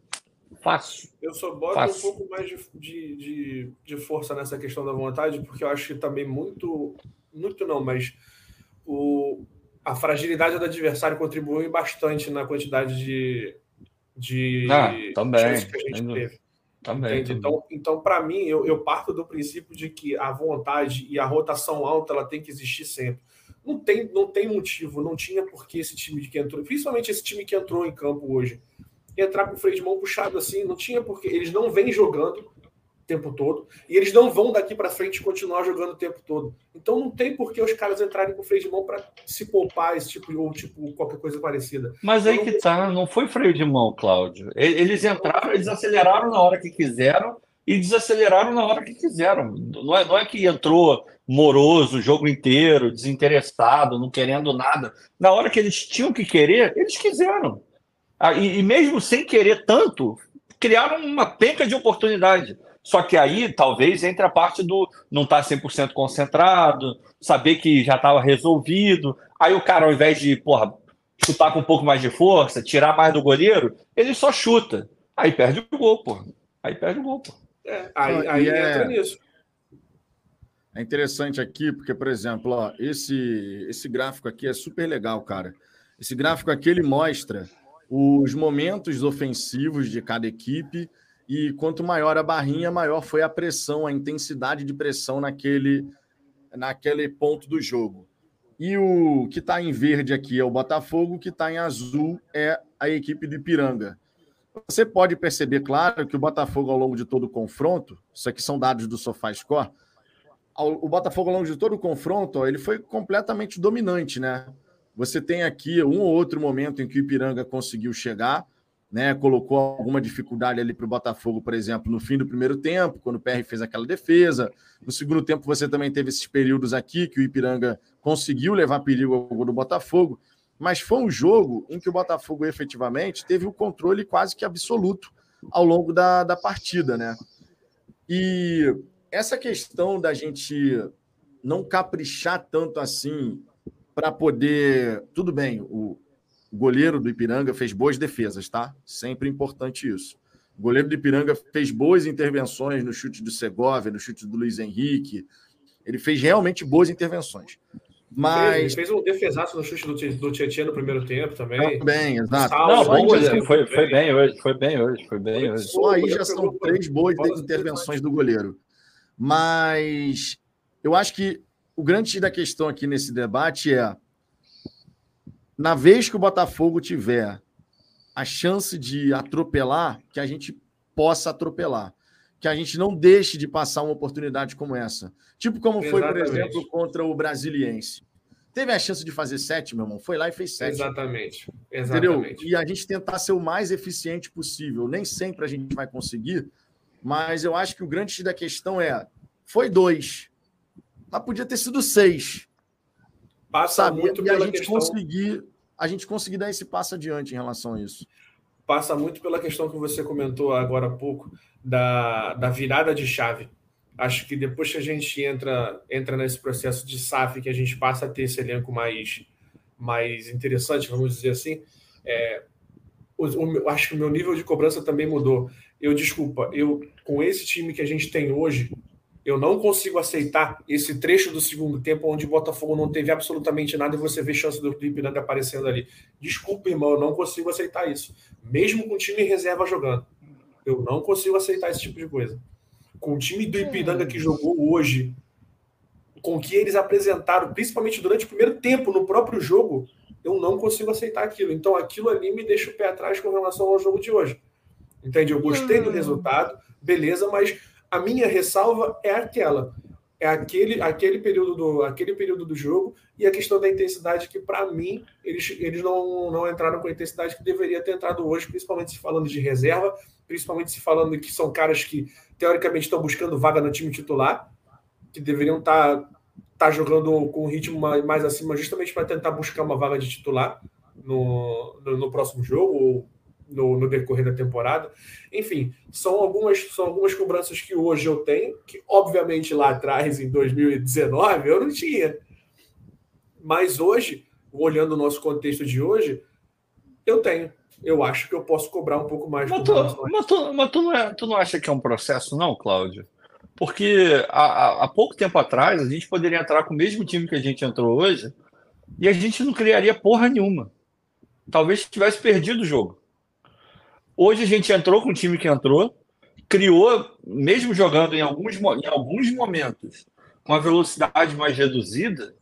Fácil. Eu só boto Fácil. um pouco mais de, de, de, de, força nessa questão da vontade, porque eu acho que também muito. Muito não, mas o, a fragilidade do adversário contribuiu bastante na quantidade de, de ah, também. que a gente teve. Também, também. Então, então para mim, eu, eu parto do princípio de que a vontade e a rotação alta ela tem que existir sempre. Não tem, não tem motivo, não tinha por que esse time que entrou, principalmente esse time que entrou em campo hoje, entrar com o freio de mão puxado assim, não tinha porque eles não vêm jogando tempo todo e eles não vão daqui para frente continuar jogando o tempo todo. Então não tem por que os caras entrarem com freio de mão para se poupar esse tipo ou tipo qualquer coisa parecida. Mas aí que tá, não foi freio de mão, Cláudio. Eles entraram, eles aceleraram na hora que quiseram e desaceleraram na hora que quiseram. Não é, não é que entrou moroso o jogo inteiro, desinteressado, não querendo nada. Na hora que eles tinham que querer, eles quiseram. Ah, e, e, mesmo sem querer tanto, criaram uma penca de oportunidade. Só que aí, talvez, entre a parte do não estar tá 100% concentrado, saber que já estava resolvido. Aí o cara, ao invés de porra, chutar com um pouco mais de força, tirar mais do goleiro, ele só chuta. Aí perde o gol, pô. Aí perde o gol, pô. É, aí, aí é... entra nisso. É interessante aqui, porque, por exemplo, ó, esse, esse gráfico aqui é super legal, cara. Esse gráfico aqui ele mostra os momentos ofensivos de cada equipe e quanto maior a barrinha, maior foi a pressão, a intensidade de pressão naquele, naquele ponto do jogo. E o que está em verde aqui é o Botafogo, o que está em azul é a equipe do Ipiranga. Você pode perceber, claro, que o Botafogo, ao longo de todo o confronto, isso aqui são dados do SofaScore, o Botafogo, ao longo de todo o confronto, ele foi completamente dominante, né? Você tem aqui um ou outro momento em que o Ipiranga conseguiu chegar, né? Colocou alguma dificuldade ali para o Botafogo, por exemplo, no fim do primeiro tempo, quando o PR fez aquela defesa. No segundo tempo, você também teve esses períodos aqui que o Ipiranga conseguiu levar perigo ao gol do Botafogo. Mas foi um jogo em que o Botafogo efetivamente teve o controle quase que absoluto ao longo da, da partida, né? E essa questão da gente não caprichar tanto assim para poder. Tudo bem, o goleiro do Ipiranga fez boas defesas, tá? Sempre importante isso. O goleiro do Ipiranga fez boas intervenções no chute do Segovia, no chute do Luiz Henrique. Ele fez realmente boas intervenções. Mas. Ele fez um defesaço no chute do, Tietchan no primeiro tempo também. Bem, exato. Não, bom, foi, foi bem hoje, foi bem hoje, foi bem hoje. Só aí já são três boas intervenções do goleiro. Mas eu acho que o grande da questão aqui nesse debate é: na vez que o Botafogo tiver a chance de atropelar, que a gente possa atropelar. Que a gente não deixe de passar uma oportunidade como essa. Tipo como Exatamente. foi, por exemplo, contra o Brasiliense. Teve a chance de fazer sete, meu irmão. Foi lá e fez sete. Exatamente. Exatamente. Entendeu? E a gente tentar ser o mais eficiente possível. Nem sempre a gente vai conseguir, mas eu acho que o grande da questão é: foi dois, mas podia ter sido seis. Passa sabe? muito e a gente questão... conseguir a gente conseguir dar esse passo adiante em relação a isso. Passa muito pela questão que você comentou agora há pouco da, da virada de chave. Acho que depois que a gente entra entra nesse processo de SAF, que a gente passa a ter esse elenco mais mais interessante, vamos dizer assim, é, o, o, acho que o meu nível de cobrança também mudou. Eu desculpa, eu com esse time que a gente tem hoje, eu não consigo aceitar esse trecho do segundo tempo onde o Botafogo não teve absolutamente nada e você vê chance do Ipiranga aparecendo ali. Desculpa, irmão, eu não consigo aceitar isso. Mesmo com o time em reserva jogando. Eu não consigo aceitar esse tipo de coisa. Com o time do Ipiranga que jogou hoje, com o que eles apresentaram, principalmente durante o primeiro tempo, no próprio jogo, eu não consigo aceitar aquilo. Então aquilo ali me deixa o pé atrás com relação ao jogo de hoje. Entende? Eu gostei do hum. resultado, beleza, mas a minha ressalva é aquela. É aquele, aquele, período do, aquele período do jogo e a questão da intensidade que, para mim, eles, eles não, não entraram com a intensidade que deveria ter entrado hoje, principalmente se falando de reserva, principalmente se falando que são caras que, teoricamente, estão buscando vaga no time titular, que deveriam estar tá, tá jogando com um ritmo mais acima, justamente para tentar buscar uma vaga de titular no, no, no próximo jogo, ou no, no, decorrer da temporada. Enfim, são algumas, são algumas cobranças que hoje eu tenho, que obviamente lá atrás, em 2019, eu não tinha. Mas hoje, olhando o nosso contexto de hoje, eu tenho. Eu acho que eu posso cobrar um pouco mais. Mas, tu, mas, tu, mas tu, não é, tu não acha que é um processo, não, Cláudio? Porque há, há pouco tempo atrás a gente poderia entrar com o mesmo time que a gente entrou hoje e a gente não criaria porra nenhuma. Talvez tivesse perdido o jogo. Hoje a gente entrou com o time que entrou, criou, mesmo jogando em alguns, em alguns momentos com a velocidade mais reduzida,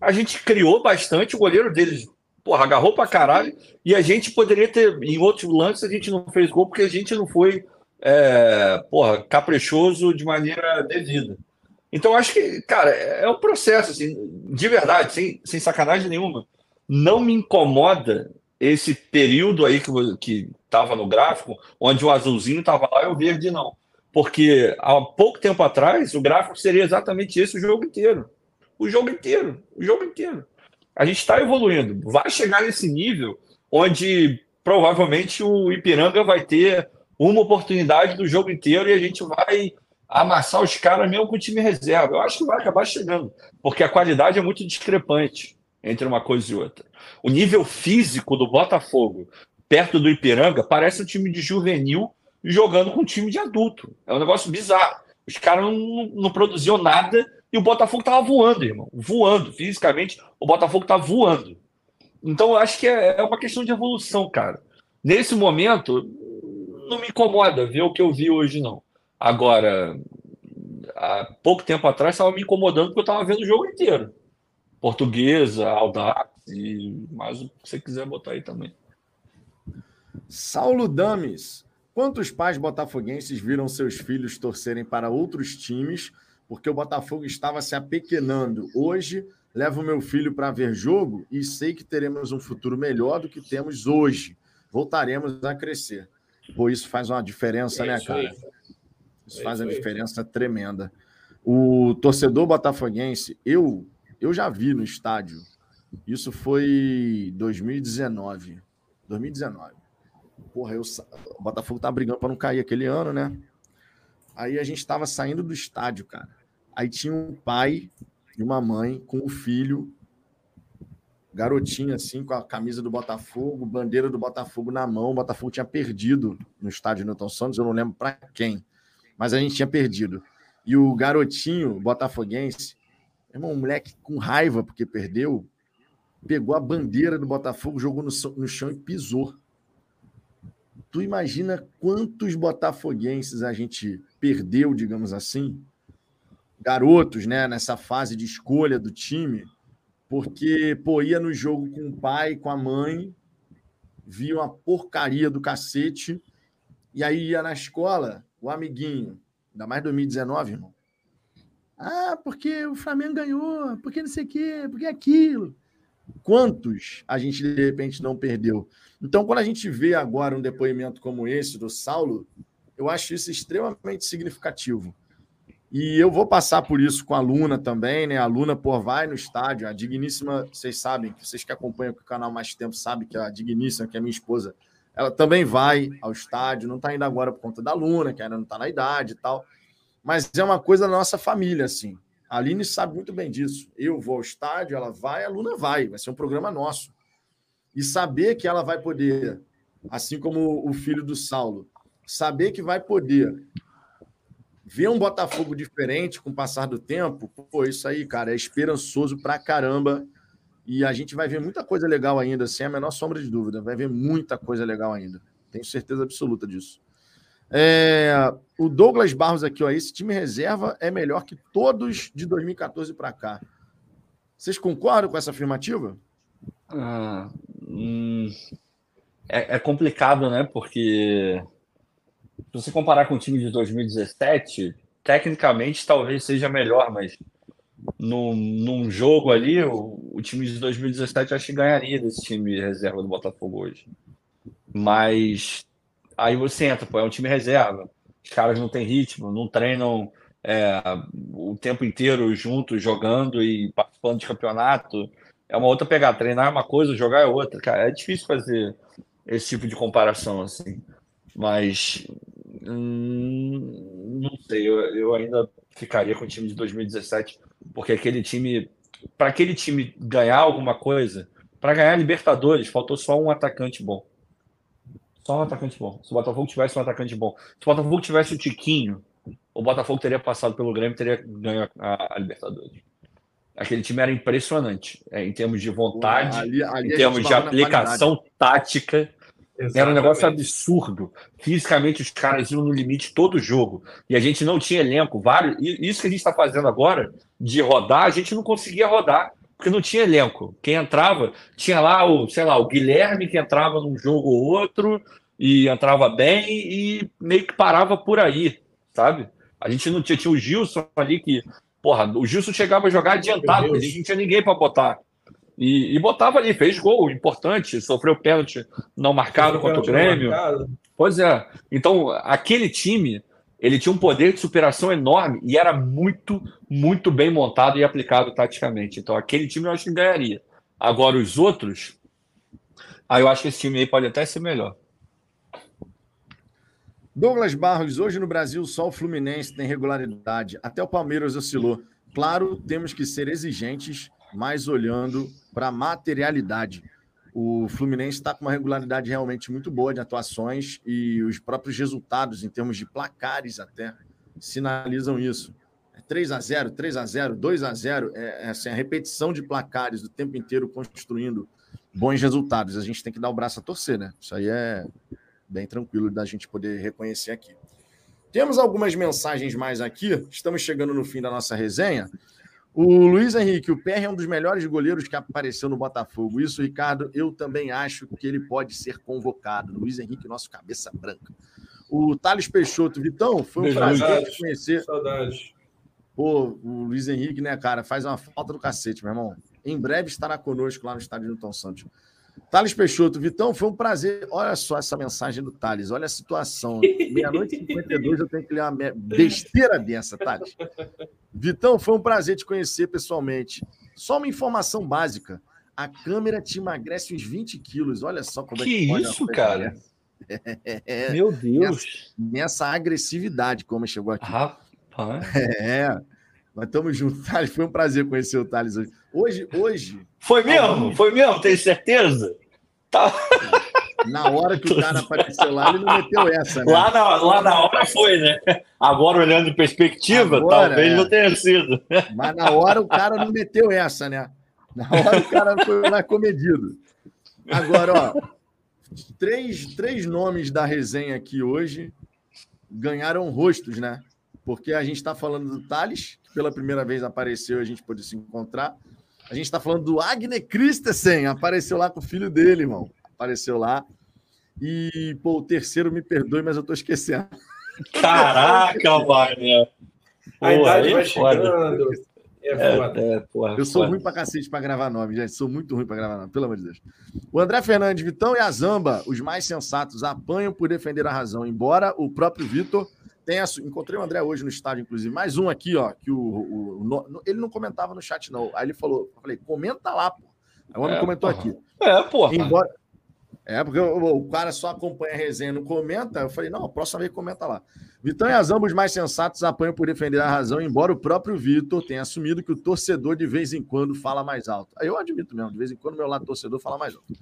a gente criou bastante, o goleiro deles, porra, agarrou pra caralho, e a gente poderia ter, em outros lances, a gente não fez gol porque a gente não foi, é, porra, caprichoso de maneira devida. Então, acho que, cara, é um processo, assim, de verdade, sem, sem sacanagem nenhuma. Não me incomoda esse período aí que, que estava no gráfico, onde o azulzinho estava lá e o verde não. Porque há pouco tempo atrás, o gráfico seria exatamente esse o jogo inteiro. O jogo inteiro. O jogo inteiro. A gente está evoluindo. Vai chegar nesse nível onde provavelmente o Ipiranga vai ter uma oportunidade do jogo inteiro e a gente vai amassar os caras mesmo com o time reserva. Eu acho que vai acabar chegando, porque a qualidade é muito discrepante entre uma coisa e outra. O nível físico do Botafogo perto do Ipiranga, parece um time de juvenil jogando com um time de adulto. É um negócio bizarro. Os caras não, não produziam nada e o Botafogo estava voando, irmão. Voando. Fisicamente, o Botafogo estava voando. Então, eu acho que é, é uma questão de evolução, cara. Nesse momento, não me incomoda ver o que eu vi hoje, não. Agora, há pouco tempo atrás, estava me incomodando porque eu estava vendo o jogo inteiro. Portuguesa, Audax e mais o que você quiser botar aí também. Saulo Dames. Quantos pais botafoguenses viram seus filhos torcerem para outros times porque o Botafogo estava se apequenando? Hoje, levo meu filho para ver jogo e sei que teremos um futuro melhor do que temos hoje. Voltaremos a crescer. Pô, isso faz uma diferença, é né, cara? Isso, é faz uma diferença tremenda. O torcedor botafoguense, eu, eu já vi no estádio. Isso foi 2019. 2019 porra, eu, o Botafogo tava brigando para não cair aquele ano, né? Aí a gente estava saindo do estádio, cara. Aí tinha um pai e uma mãe com o filho, garotinho assim, com a camisa do Botafogo, bandeira do Botafogo na mão. O Botafogo tinha perdido no estádio Newton Santos, eu não lembro para quem, mas a gente tinha perdido. E o garotinho botafoguense, irmão, um moleque com raiva porque perdeu, pegou a bandeira do Botafogo, jogou no, no chão e pisou. Tu imagina quantos botafoguenses a gente perdeu, digamos assim, garotos, né, nessa fase de escolha do time, porque pô, ia no jogo com o pai, com a mãe, via uma porcaria do cacete, e aí ia na escola, o amiguinho, ainda mais 2019, irmão. Ah, porque o Flamengo ganhou, porque não sei o quê, porque aquilo. Quantos a gente de repente não perdeu? Então, quando a gente vê agora um depoimento como esse do Saulo, eu acho isso extremamente significativo. E eu vou passar por isso com a Luna também, né? A Luna, por vai no estádio, a digníssima, vocês sabem, vocês que acompanham o canal mais tempo sabem que a digníssima, que é minha esposa, ela também vai ao estádio, não está indo agora por conta da Luna, que ainda não está na idade e tal. Mas é uma coisa da nossa família, assim. A Aline sabe muito bem disso. Eu vou ao estádio, ela vai, a Luna vai. Vai ser um programa nosso. E saber que ela vai poder, assim como o filho do Saulo, saber que vai poder ver um Botafogo diferente com o passar do tempo, pô, isso aí, cara, é esperançoso pra caramba. E a gente vai ver muita coisa legal ainda, sem a menor sombra de dúvida. Vai ver muita coisa legal ainda. Tenho certeza absoluta disso. É, o Douglas Barros aqui, ó, esse time reserva é melhor que todos de 2014 para cá. Vocês concordam com essa afirmativa? Ah, hum, é, é, complicado, né? Porque se você comparar com o time de 2017, tecnicamente talvez seja melhor, mas num, num jogo ali, o, o, time de 2017 acho que ganharia desse time reserva do Botafogo hoje. Mas aí você entra, pô, é um time reserva. Os caras não têm ritmo, não treinam é, o tempo inteiro juntos, jogando e participando de campeonato. É uma outra pegada. Treinar é uma coisa, jogar é outra. Cara, é difícil fazer esse tipo de comparação assim. Mas hum, não sei, eu, eu ainda ficaria com o time de 2017, porque aquele time, para aquele time ganhar alguma coisa, para ganhar Libertadores, faltou só um atacante bom. Só um atacante bom. Se o Botafogo tivesse um atacante bom. Se o Botafogo tivesse o Tiquinho, o Botafogo teria passado pelo Grêmio teria ganho a, a, Libertadores. Aquele time era impressionante é, em termos de vontade, ali, ali em termos de aplicação tática. Exatamente. Era um negócio absurdo. Fisicamente, os caras iam no limite todo jogo. E a gente não tinha elenco. Vários, isso que a gente está fazendo agora, de rodar, a gente não conseguia rodar, porque não tinha elenco. Quem entrava, tinha lá o, sei lá, o Guilherme que entrava num jogo ou outro e entrava bem e meio que parava por aí, sabe? A gente não tinha, tinha o Gilson ali que, porra, o Gilson chegava a jogar adiantado, a gente não tinha ninguém para botar. E, e, botava ali, fez gol importante, sofreu pênalti não marcado contra o Grêmio. Pois é. Então, aquele time, ele tinha um poder de superação enorme e era muito, muito bem montado e aplicado taticamente. Então, aquele time eu acho que ganharia. Agora, os outros, aí eu acho que esse time aí pode até ser melhor. Douglas Barros, hoje no Brasil só o Fluminense tem regularidade, até o Palmeiras oscilou. Claro, temos que ser exigentes, mas olhando para a materialidade. O Fluminense está com uma regularidade realmente muito boa de atuações e os próprios resultados, em termos de placares até, sinalizam isso. 3 a 0 3 a 0 2 a 0 é, é assim, a repetição de placares o tempo inteiro construindo bons resultados. A gente tem que dar o braço a torcer, né? Isso aí é bem tranquilo da gente poder reconhecer aqui. Temos algumas mensagens mais aqui. Estamos chegando no fim da nossa resenha. O Luiz Henrique, o PR é um dos melhores goleiros que apareceu no Botafogo. Isso, Ricardo, eu também acho que ele pode ser convocado. Luiz Henrique, nosso cabeça branca. O Thales Peixoto, Vitão, foi um prazer te conhecer. Saudade. Pô, o Luiz Henrique, né, cara, faz uma falta do cacete, meu irmão. Em breve estará conosco lá no estádio Newton Santos. Thales Peixoto, Vitão, foi um prazer. Olha só essa mensagem do Thales, olha a situação. Meia-noite e 52, eu tenho que ler uma besteira dessa, Thales. Vitão, foi um prazer te conhecer pessoalmente. Só uma informação básica. A câmera te emagrece uns 20 quilos. Olha só como que é que isso, cara? É, Meu Deus. Nessa, nessa, agressividade, como chegou aqui. Rapaz. É. Nós estamos juntos, Thales. Foi um prazer conhecer o Thales hoje. Hoje, hoje. Foi mesmo? Foi mesmo? Tem certeza? Tá. Na hora que o cara apareceu lá, ele não meteu essa, né? Lá na, lá na hora foi, né? Agora, olhando em perspectiva, Agora, talvez é. não tenha sido. Mas na hora o cara não meteu essa, né? Na hora o cara foi mais comedido. Agora, ó, três, três nomes da resenha aqui hoje ganharam rostos, né? Porque a gente está falando do Thales, pela primeira vez apareceu e a gente pôde se encontrar. A gente está falando do Agner Christensen, apareceu lá com o filho dele, irmão. Apareceu lá. E, pô, o terceiro, me perdoe, mas eu tô esquecendo. Caraca, Wagner. A idade vai é chegando. É, é, é porra, eu sou ruim pra cacete pra gravar nome, gente. Sou muito ruim pra gravar nome, pelo amor de Deus. O André Fernandes, Vitão e a Zamba, os mais sensatos, apanham por defender a razão, embora o próprio Vitor tenso. Encontrei o André hoje no estádio, inclusive. Mais um aqui, ó, que o, o, o ele não comentava no chat, não. Aí ele falou, eu falei, comenta lá, pô. Aí o homem é, comentou porra. aqui. É, porra. Embora... É, porque o, o, cara só acompanha a resenha, não comenta. Eu falei, não, a próxima vez comenta lá. Vitão e as ambos mais sensatos apanham por defender a razão, embora o próprio Vitor tenha assumido que o torcedor de vez em quando fala mais alto. Aí eu admito mesmo, de vez em quando meu lado torcedor fala mais alto.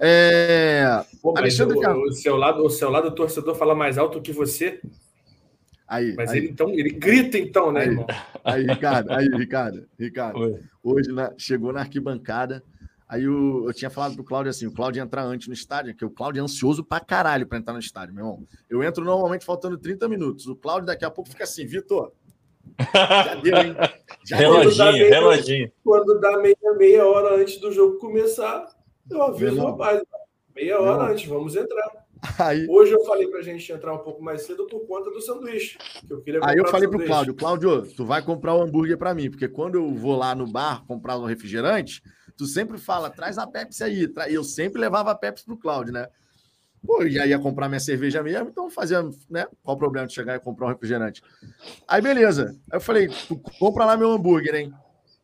É... Pô, Alexandre o, o, seu lado, o seu lado torcedor fala mais alto que você? Aí, Mas aí. ele então, ele grita então, né, aí, irmão? Aí, Ricardo, aí, Ricardo, Ricardo. Oi. Hoje na, chegou na arquibancada. Aí o, eu tinha falado pro Cláudio assim: o Cláudio entrar antes no estádio, que o Cláudio é ansioso pra caralho pra entrar no estádio, meu irmão. Eu entro normalmente faltando 30 minutos. O Cláudio daqui a pouco fica assim, Vitor, Já deu, hein? Já reloginho, meia, reloginho. Quando dá meia, meia hora antes do jogo começar, eu aviso o rapaz. Meia hora antes, vamos entrar. Aí, Hoje eu falei pra gente entrar um pouco mais cedo por conta do sanduíche. eu queria aí eu falei pro Cláudio, Cláudio, tu vai comprar o um hambúrguer para mim, porque quando eu vou lá no bar comprar um refrigerante, tu sempre fala, traz a Pepsi aí. E eu sempre levava a Pepsi pro Cláudio, né? Pô, já ia comprar minha cerveja mesmo, então fazia, né? Qual o problema de chegar e comprar um refrigerante? Aí, beleza. Aí eu falei, compra lá meu hambúrguer, hein?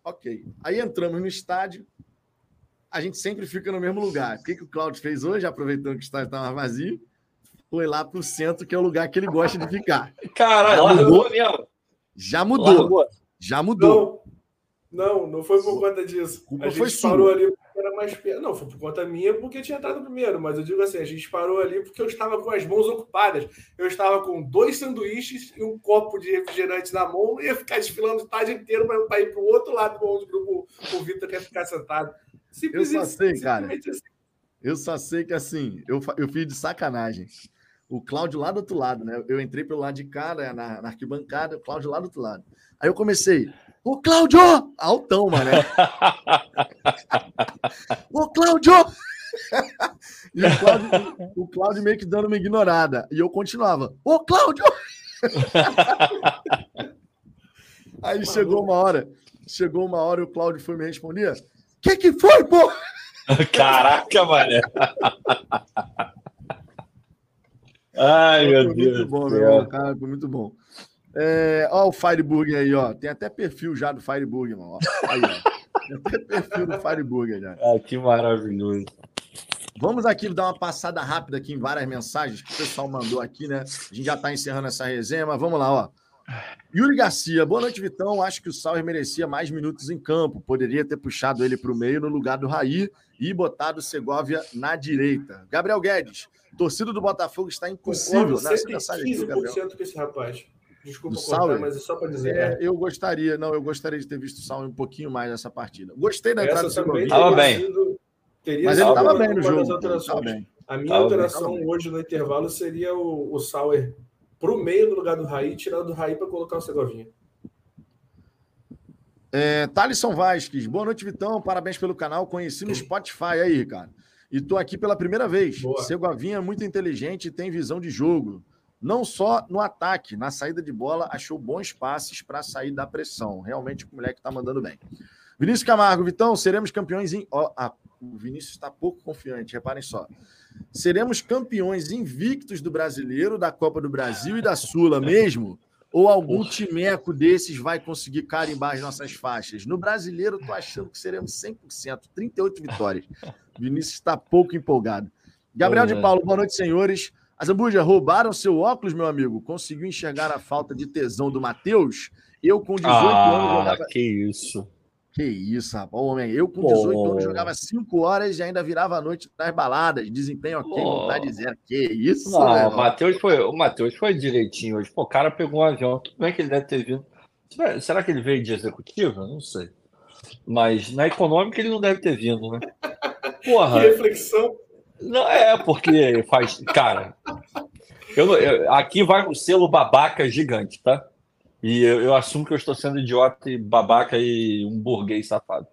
Ok. Aí entramos no estádio, a gente sempre fica no mesmo lugar. O que, que o Claudio fez hoje, aproveitando que o estádio estava vazio? Foi lá para o centro, que é o lugar que ele gosta de ficar. Caralho, já mudou. Já mudou. Já mudou. Não, não, não foi por conta disso. A, a gente parou ali era mais perto. Não, foi por conta minha porque tinha entrado primeiro, mas eu digo assim, a gente parou ali porque eu estava com as mãos ocupadas. Eu estava com dois sanduíches e um copo de refrigerante na mão e ia ficar desfilando o estádio inteiro para ir para o outro lado onde o, o Vitor quer ficar sentado. Simples eu só sei, cara. Assim. Eu só sei que assim, eu, eu fiz de sacanagem. O Cláudio lá do outro lado, né? Eu entrei pelo lado de cá, né? na, na arquibancada, o Cláudio lá do outro lado. Aí eu comecei, Ô, Cláudio! Altão, mano. Ô, Cláudio! e o Cláudio, o Cláudio meio que dando uma ignorada. E eu continuava. Ô, Cláudio! Aí chegou uma hora. Chegou uma hora e o Cláudio foi me responder. Que que foi, pô? Caraca, mané. Ai, meu foi Deus. Muito bom, meu cara, foi muito bom. É, ó, o Fireburger aí, ó. Tem até perfil já do Fireburger, mano. Aí, ó. Tem até perfil do Fireburger já. Ah, que maravilhoso. Vamos aqui dar uma passada rápida aqui em várias mensagens que o pessoal mandou aqui, né? A gente já está encerrando essa resenha, mas vamos lá, ó. Yuri Garcia, boa noite, Vitão. Acho que o Sauer merecia mais minutos em campo. Poderia ter puxado ele para o meio no lugar do Raí e botado o Segovia na direita. Gabriel Guedes, torcida do Botafogo está impossível. Concordo 115% com esse rapaz. Desculpa cortar, mas é só para dizer. É, eu gostaria, não, eu gostaria de ter visto o Sauer um pouquinho mais nessa partida. Gostei da entrada do Segovia. Estava bem. Sido, mas ele estava bem no jogo. Bem. A minha tava alteração bem. hoje no intervalo seria o, o Sauer para o meio no lugar do Raí, tirar do Raí para colocar o Segovinha. É, Thalisson Vasques, boa noite, Vitão. Parabéns pelo canal. Conheci no Spotify aí, Ricardo. E tô aqui pela primeira vez. Boa. Segovinha é muito inteligente e tem visão de jogo. Não só no ataque, na saída de bola, achou bons passes para sair da pressão. Realmente o moleque está mandando bem. Vinícius Camargo, Vitão, seremos campeões em. Oh, ah, o Vinícius está pouco confiante, reparem só. Seremos campeões invictos do brasileiro, da Copa do Brasil e da Sula mesmo? Ou algum timeco desses vai conseguir carimbar as nossas faixas? No brasileiro, estou achando que seremos 100%, 38 vitórias. Vinícius está pouco empolgado. Gabriel de Paulo, boa noite, senhores. Azambuja, roubaram seu óculos, meu amigo? Conseguiu enxergar a falta de tesão do Matheus? Eu, com 18 ah, anos, jogava. Que isso. Que isso, rapaz. Homem, eu, com 18 oh. anos, jogava 5 horas e ainda virava a noite nas baladas. Desempenho ok, oh. vontade zero. Que isso, Não, o Matheus foi, o Matheus foi direitinho hoje. Pô, o cara pegou um avião. Tudo bem que ele deve ter vindo. Será que ele veio de executiva? Não sei. Mas na econômica ele não deve ter vindo, né? Porra. Que reflexão. Não, é, porque faz. Cara, eu, eu, aqui vai um selo babaca gigante, tá? E eu, eu, assumo que eu estou sendo idiota e babaca e um burguês safado.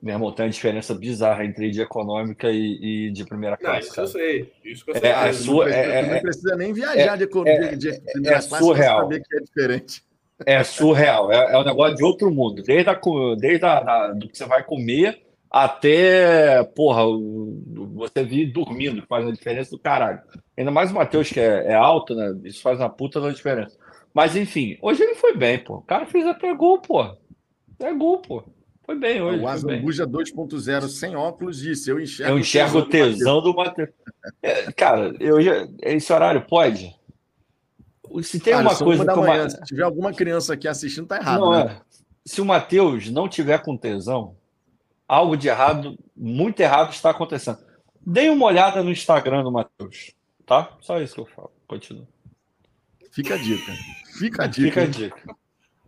Meu irmão, tem uma diferença bizarra entre de econômica e, e de primeira classe. Não, isso eu sei. Isso que eu sei. É, é, sua, não, é, não precisa nem viajar é, de, economia, de, de primeira é classe surreal. saber que é diferente. É surreal. É, é um negócio de outro mundo. Desde, a, desde a, do que você vai comer até, porra, você vir dormindo, que faz uma diferença do caralho. Ainda mais o Matheus, que é, é, alto, né? Isso faz uma puta da diferença. Mas enfim, hoje ele foi bem, pô. O cara fez até gol, pô. É gol, pô. Foi bem hoje. O Azambuja 2.0 sem óculos disse: Eu enxergo, eu enxergo o tesão do Matheus. É, cara, eu já, esse horário pode? Se tem cara, uma coisa. Uma manhã, uma... Se tiver alguma criança aqui assistindo, tá errado. Não, né? é. Se o Matheus não tiver com tesão, algo de errado, muito errado está acontecendo. Dê uma olhada no Instagram do Matheus, tá? Só isso que eu falo. Continua. Fica a dica. Fica a dica. Fica a dica.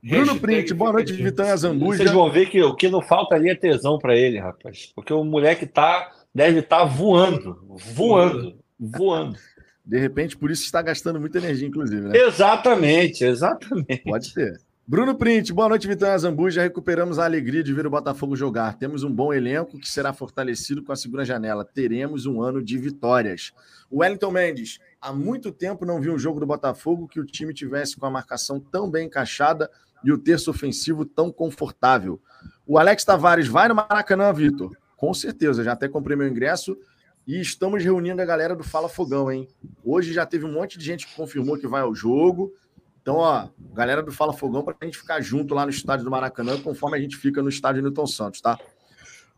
Bruno Print, boa noite, Vitória Zambuja. Vocês vão ver que o que não falta ali é tesão para ele, rapaz. Porque o moleque tá, deve estar tá voando, voando, voando. De repente, por isso está gastando muita energia, inclusive, né? Exatamente, exatamente. Pode ser. Bruno Print, boa noite, Vitória Zambu. Já recuperamos a alegria de ver o Botafogo jogar. Temos um bom elenco que será fortalecido com a segunda janela. Teremos um ano de vitórias. Wellington Mendes, há muito tempo não vi um jogo do Botafogo que o time tivesse com a marcação tão bem encaixada e o terço ofensivo tão confortável. O Alex Tavares vai no Maracanã, Vitor? Com certeza, já até comprei meu ingresso e estamos reunindo a galera do Fala Fogão, hein? Hoje já teve um monte de gente que confirmou que vai ao jogo. Então, ó, galera do Fala Fogão, para a gente ficar junto lá no estádio do Maracanã, conforme a gente fica no estádio Newton Santos, tá?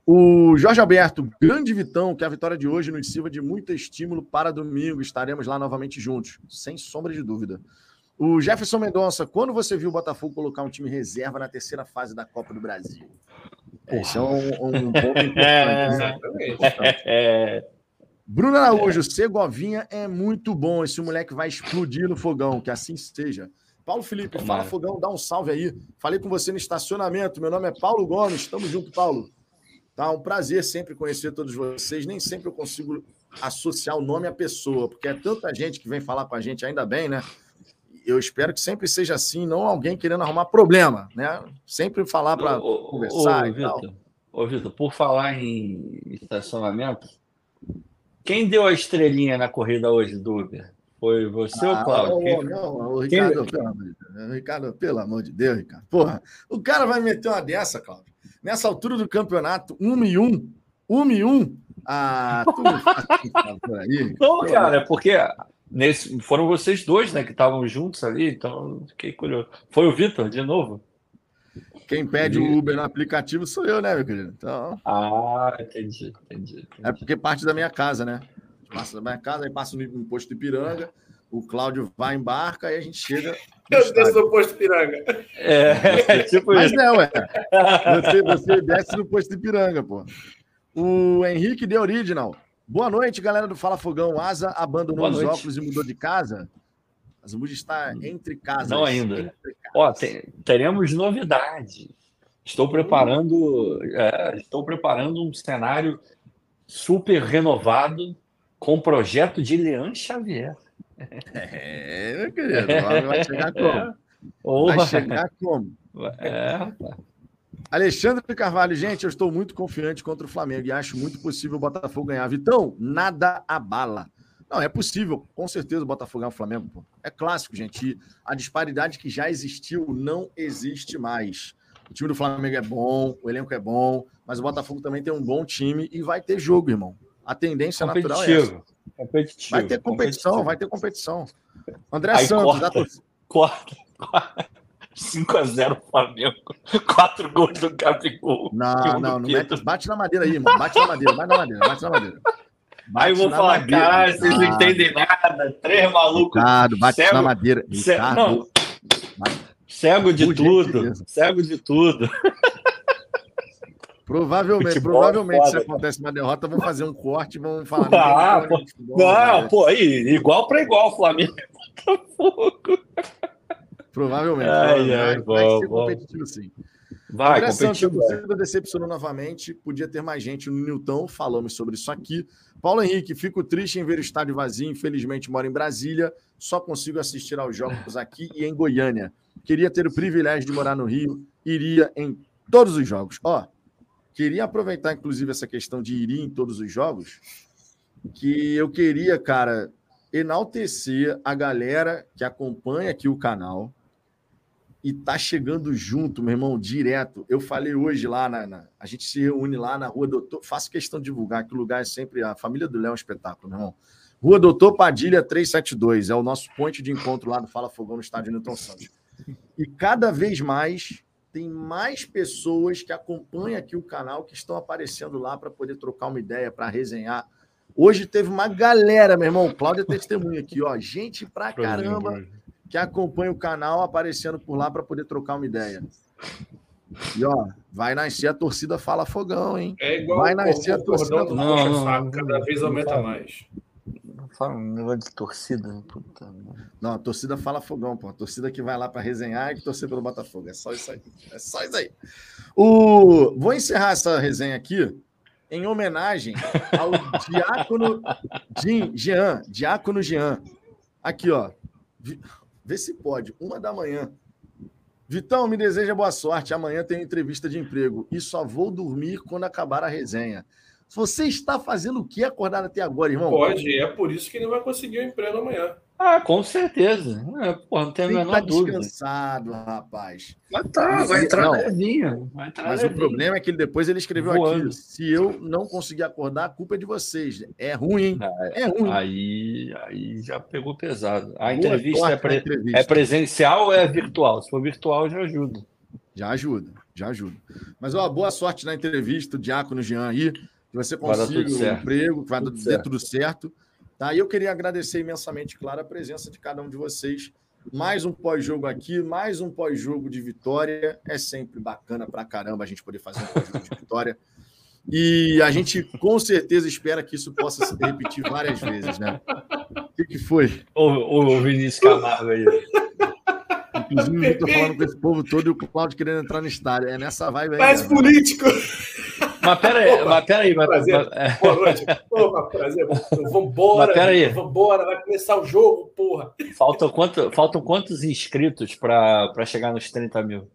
O Jorge Alberto, grande Vitão, que a vitória de hoje nos sirva de muito estímulo para domingo. Estaremos lá novamente juntos, sem sombra de dúvida. O Jefferson Mendonça, quando você viu o Botafogo colocar um time reserva na terceira fase da Copa do Brasil? Esse é um, um ponto importante. Né? Bruno Araújo, Segovinha é muito bom. Esse moleque vai explodir no fogão, que assim seja. Paulo Felipe, fala fogão, dá um salve aí. Falei com você no estacionamento. Meu nome é Paulo Gomes. Tamo junto, Paulo. Tá um prazer sempre conhecer todos vocês. Nem sempre eu consigo associar o nome à pessoa, porque é tanta gente que vem falar com a gente, ainda bem, né? Eu espero que sempre seja assim, não alguém querendo arrumar problema, né? Sempre falar para conversar. Ô, Vitor, ô, Vitor, por falar em estacionamento, quem deu a estrelinha na corrida hoje do Uber? Foi você ah, ou Cláudio? Quem... Não, o Ricardo, pelo amor de Deus. Ricardo, pelo amor de Deus, Ricardo. Porra, o cara vai meter uma dessa, Cláudio. Nessa altura do campeonato, 1 e 1. 1 e 1. Ah, tu aí. Não, cara, é porque nesse, foram vocês dois, né, que estavam juntos ali, então fiquei curioso. Foi o Vitor, de novo? Quem pede o Uber no aplicativo sou eu, né, meu querido? Então... Ah, entendi, entendi, entendi. É porque parte da minha casa, né? Passa da minha casa, aí passa no posto de Piranga, o Cláudio vai, embarca, aí a gente chega. Eu desço no posto de Piranga. É, tipo Mas isso. não, é. Você, você desce no posto de Piranga, pô. O Henrique de Original. Boa noite, galera do Fala Fogão. Asa abandonou os óculos e mudou de casa. A Zambuja está entre casas. Não ainda. Ó, tem, teremos novidade. Estou preparando, é, estou preparando um cenário super renovado com projeto de Leão Xavier. É, meu querido, vai chegar como? Vai chegar como? É, Alexandre Carvalho, gente, eu estou muito confiante contra o Flamengo e acho muito possível o Botafogo ganhar. Vitão, nada abala. Não, é possível, com certeza o Botafogo é o Flamengo. Pô. É clássico, gente. E a disparidade que já existiu não existe mais. O time do Flamengo é bom, o elenco é bom, mas o Botafogo também tem um bom time e vai ter jogo, irmão. A tendência natural é essa. Competitivo. Vai ter competição, vai ter competição. André Aí Santos, corta, da... corta, corta. 5x0 Flamengo. 4 gols do Gabigol. Não, não, não mete, bate na madeira aí, mano. Bate na madeira, bate na madeira, bate na madeira. Aí eu vou falar, madeira. caralho, vocês não entendem nada. Três malucos. Bate cego, na madeira. Ricardo. Não, cego de tudo. Cego de tudo. Provavelmente, Futebol provavelmente, se acontece uma derrota, vão fazer um corte, vão falar. Ah, pô, não, pô, aí, igual para igual, Flamengo Provavelmente. Ai, ai, vai ser competitivo, bom. sim. Vai, André competitivo. Santos, a torcida decepcionou novamente. Podia ter mais gente no Newton. Falamos sobre isso aqui. Paulo Henrique, fico triste em ver o estádio vazio. Infelizmente, moro em Brasília. Só consigo assistir aos jogos aqui e em Goiânia. Queria ter o privilégio de morar no Rio. Iria em todos os jogos. Ó, queria aproveitar, inclusive, essa questão de ir em todos os jogos. Que eu queria, cara, enaltecer a galera que acompanha aqui o canal e tá chegando junto, meu irmão, direto. Eu falei hoje lá, na, na, a gente se reúne lá na Rua Doutor, faço questão de divulgar que o lugar é sempre a família do Léo é um espetáculo, meu irmão. Rua Doutor Padilha 372, é o nosso ponto de encontro lá do Fala Fogão no estádio Newton Santos. E cada vez mais tem mais pessoas que acompanham aqui o canal que estão aparecendo lá para poder trocar uma ideia, para resenhar. Hoje teve uma galera, meu irmão, Cláudia é testemunha aqui, ó, gente pra caramba que acompanha o canal aparecendo por lá para poder trocar uma ideia. E ó, vai nascer a torcida Fala Fogão, hein? É igual vai nascer a torcida do não, não, não, cada vez aumenta mais. Não fala um negócio de torcida. Puta, não, a torcida fala fogão, pô. A torcida que vai lá para resenhar e que torcer pelo Botafogo. É só isso aí. É só isso aí. O... Vou encerrar essa resenha aqui em homenagem ao Diácono Jean, Diácono Jean. Aqui, ó. Vê se pode. Uma da manhã. Vitão, me deseja boa sorte. Amanhã tem entrevista de emprego e só vou dormir quando acabar a resenha. Você está fazendo o que acordado até agora, irmão? Pode, é por isso que ele vai conseguir o emprego amanhã. Ah, com certeza. É, porra, não tem a menor tá dúvida. descansado, rapaz. Mas tá, vai entrar levinho. Vai entrar Mas levinho. o problema é que ele, depois ele escreveu Voando. aqui: se eu não conseguir acordar, a culpa é de vocês. É ruim. Ah, é ruim. Aí, aí já pegou pesado. A entrevista é, pre... entrevista é, presencial ou é virtual? Se for virtual, já ajuda. Já ajuda, já ajuda. Mas ó, boa sorte na entrevista, o Diácono Jean aí. Que você consiga o um emprego, que vai tudo dar tudo certo. Tá? E eu queria agradecer imensamente, claro, a presença de cada um de vocês. Mais um pós-jogo aqui, mais um pós-jogo de vitória. É sempre bacana pra caramba a gente poder fazer um pós-jogo de vitória. E a gente com certeza espera que isso possa se repetir várias vezes, né? O que, que foi? O, o Vinícius Camargo aí. Inclusive, eu estou falando com esse povo todo e o Claudio querendo entrar no estádio. É nessa vibe aí. Mais político! Mas pera aí, Opa, mas pera aí. Mas, prazer. Mas, Boa noite. Opa, prazer. Vambora. Mas pera aí. Vambora, vai começar o jogo, porra. Faltam, quanto, faltam quantos inscritos para chegar nos 30 mil?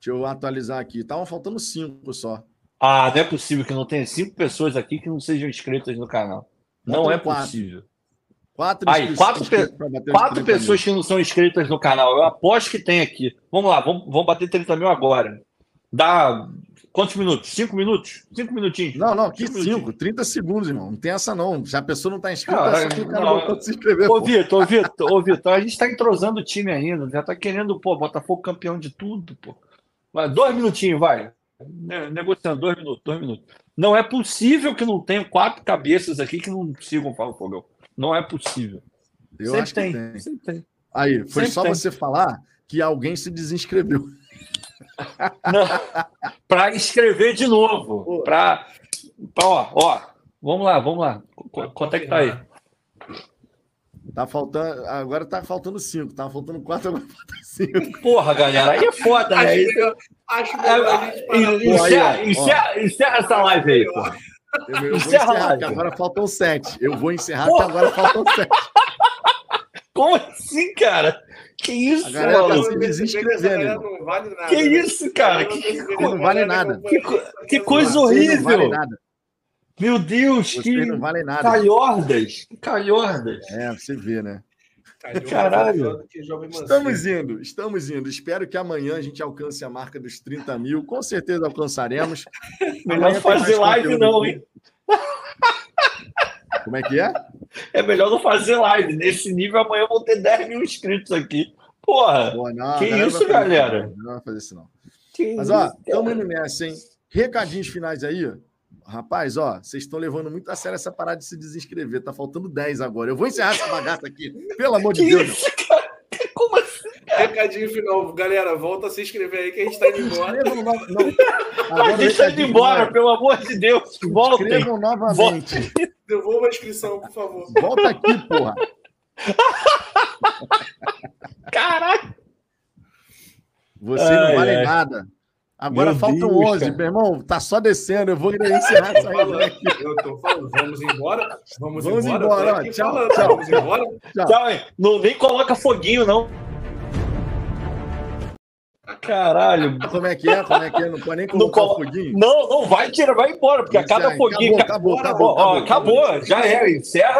Deixa eu atualizar aqui. Estavam faltando cinco só. Ah, não é possível que não tenha cinco pessoas aqui que não sejam inscritas no canal. Não, não é quatro. possível. Quatro, Aí, quatro, pe quatro pessoas mil. que não são inscritas no canal. Eu aposto que tem aqui. Vamos lá, vamos, vamos bater 30 mil agora. Dá Quantos minutos? Cinco minutos? Cinco minutinhos? Não, não, que cinco? cinco 30 segundos, irmão. Não tem essa, não. Se a pessoa não está inscrita, ah, é só não, se inscrever. Ô, Vitor, ô, Vitor, ô, Vitor, a gente está entrosando o time ainda. Já está querendo, pô, Botafogo campeão de tudo, pô. Vai, dois minutinhos, vai. Negociando, dois minutos, dois minutos. Não é possível que não tenham quatro cabeças aqui que não sigam o Fala Fogão. Não é possível. Eu Sempre acho tem. que tem. Sempre tem. Aí, foi Sempre só tem. você falar que alguém se desinscreveu. Para escrever de novo. Para. Ó, ó, vamos lá, vamos lá. Quanto é que tá aí? Tá faltando. Agora tá faltando cinco. Tá faltando quatro, agora falta cinco. Porra, galera, aí é foda, né? Acho, melhor encerra, encerra, encerra, essa live aí, pô. Eu, eu encerra vou encerrar, agora faltam sete. Eu vou encerrar, porque agora faltam sete. Como assim, cara? Que isso, a galera tá se desinscrevendo. Não vale nada, que né? isso, cara? Que, que, não vale nada. Que, que coisa horrível. Não vale nada. Meu Deus, você que não vale nada. calhordas. Que calhordas. É, você vê, né? Caralho. Estamos indo, estamos indo. Espero que amanhã a gente alcance a marca dos 30 mil. Com certeza alcançaremos. Melhor fazer live, não, hein? Como é que é? É melhor não fazer live. Nesse nível, amanhã vão ter 10 mil inscritos aqui. Porra! Boa, não, que isso, galera? Não vai fazer isso, não. Que Mas, ó, estamos indo nessa, hein? Recadinhos finais aí. Rapaz, ó, vocês estão levando muito a sério essa parada de se desinscrever. Tá faltando 10 agora. Eu vou encerrar essa bagaça aqui. Pelo amor de Deus. Recadinho final, galera, volta a se inscrever aí que a gente tá indo embora. Não, não. Agora a gente tá indo embora, pelo amor de Deus. Voltem. Escrevam novamente. Devolva a inscrição, por favor. Volta aqui, porra. Caralho. Você ai, não vale ai. nada. Agora Meu faltam Deus, 11, cara. meu irmão. Tá só descendo. Eu vou encerrar essa. Eu tô falando, vamos embora. Vamos, vamos embora. embora. Tchau, tchau. Vamos embora. Tchau. tchau não, nem coloca foguinho, não. Caralho. Como é que é? Como é que é? Não pode nem colocar não, foguinho? Não, não vai tirar, vai embora, porque a cada foguinho. Acabou, acabou, acabou, acabou, acabou, acabou, já é, encerra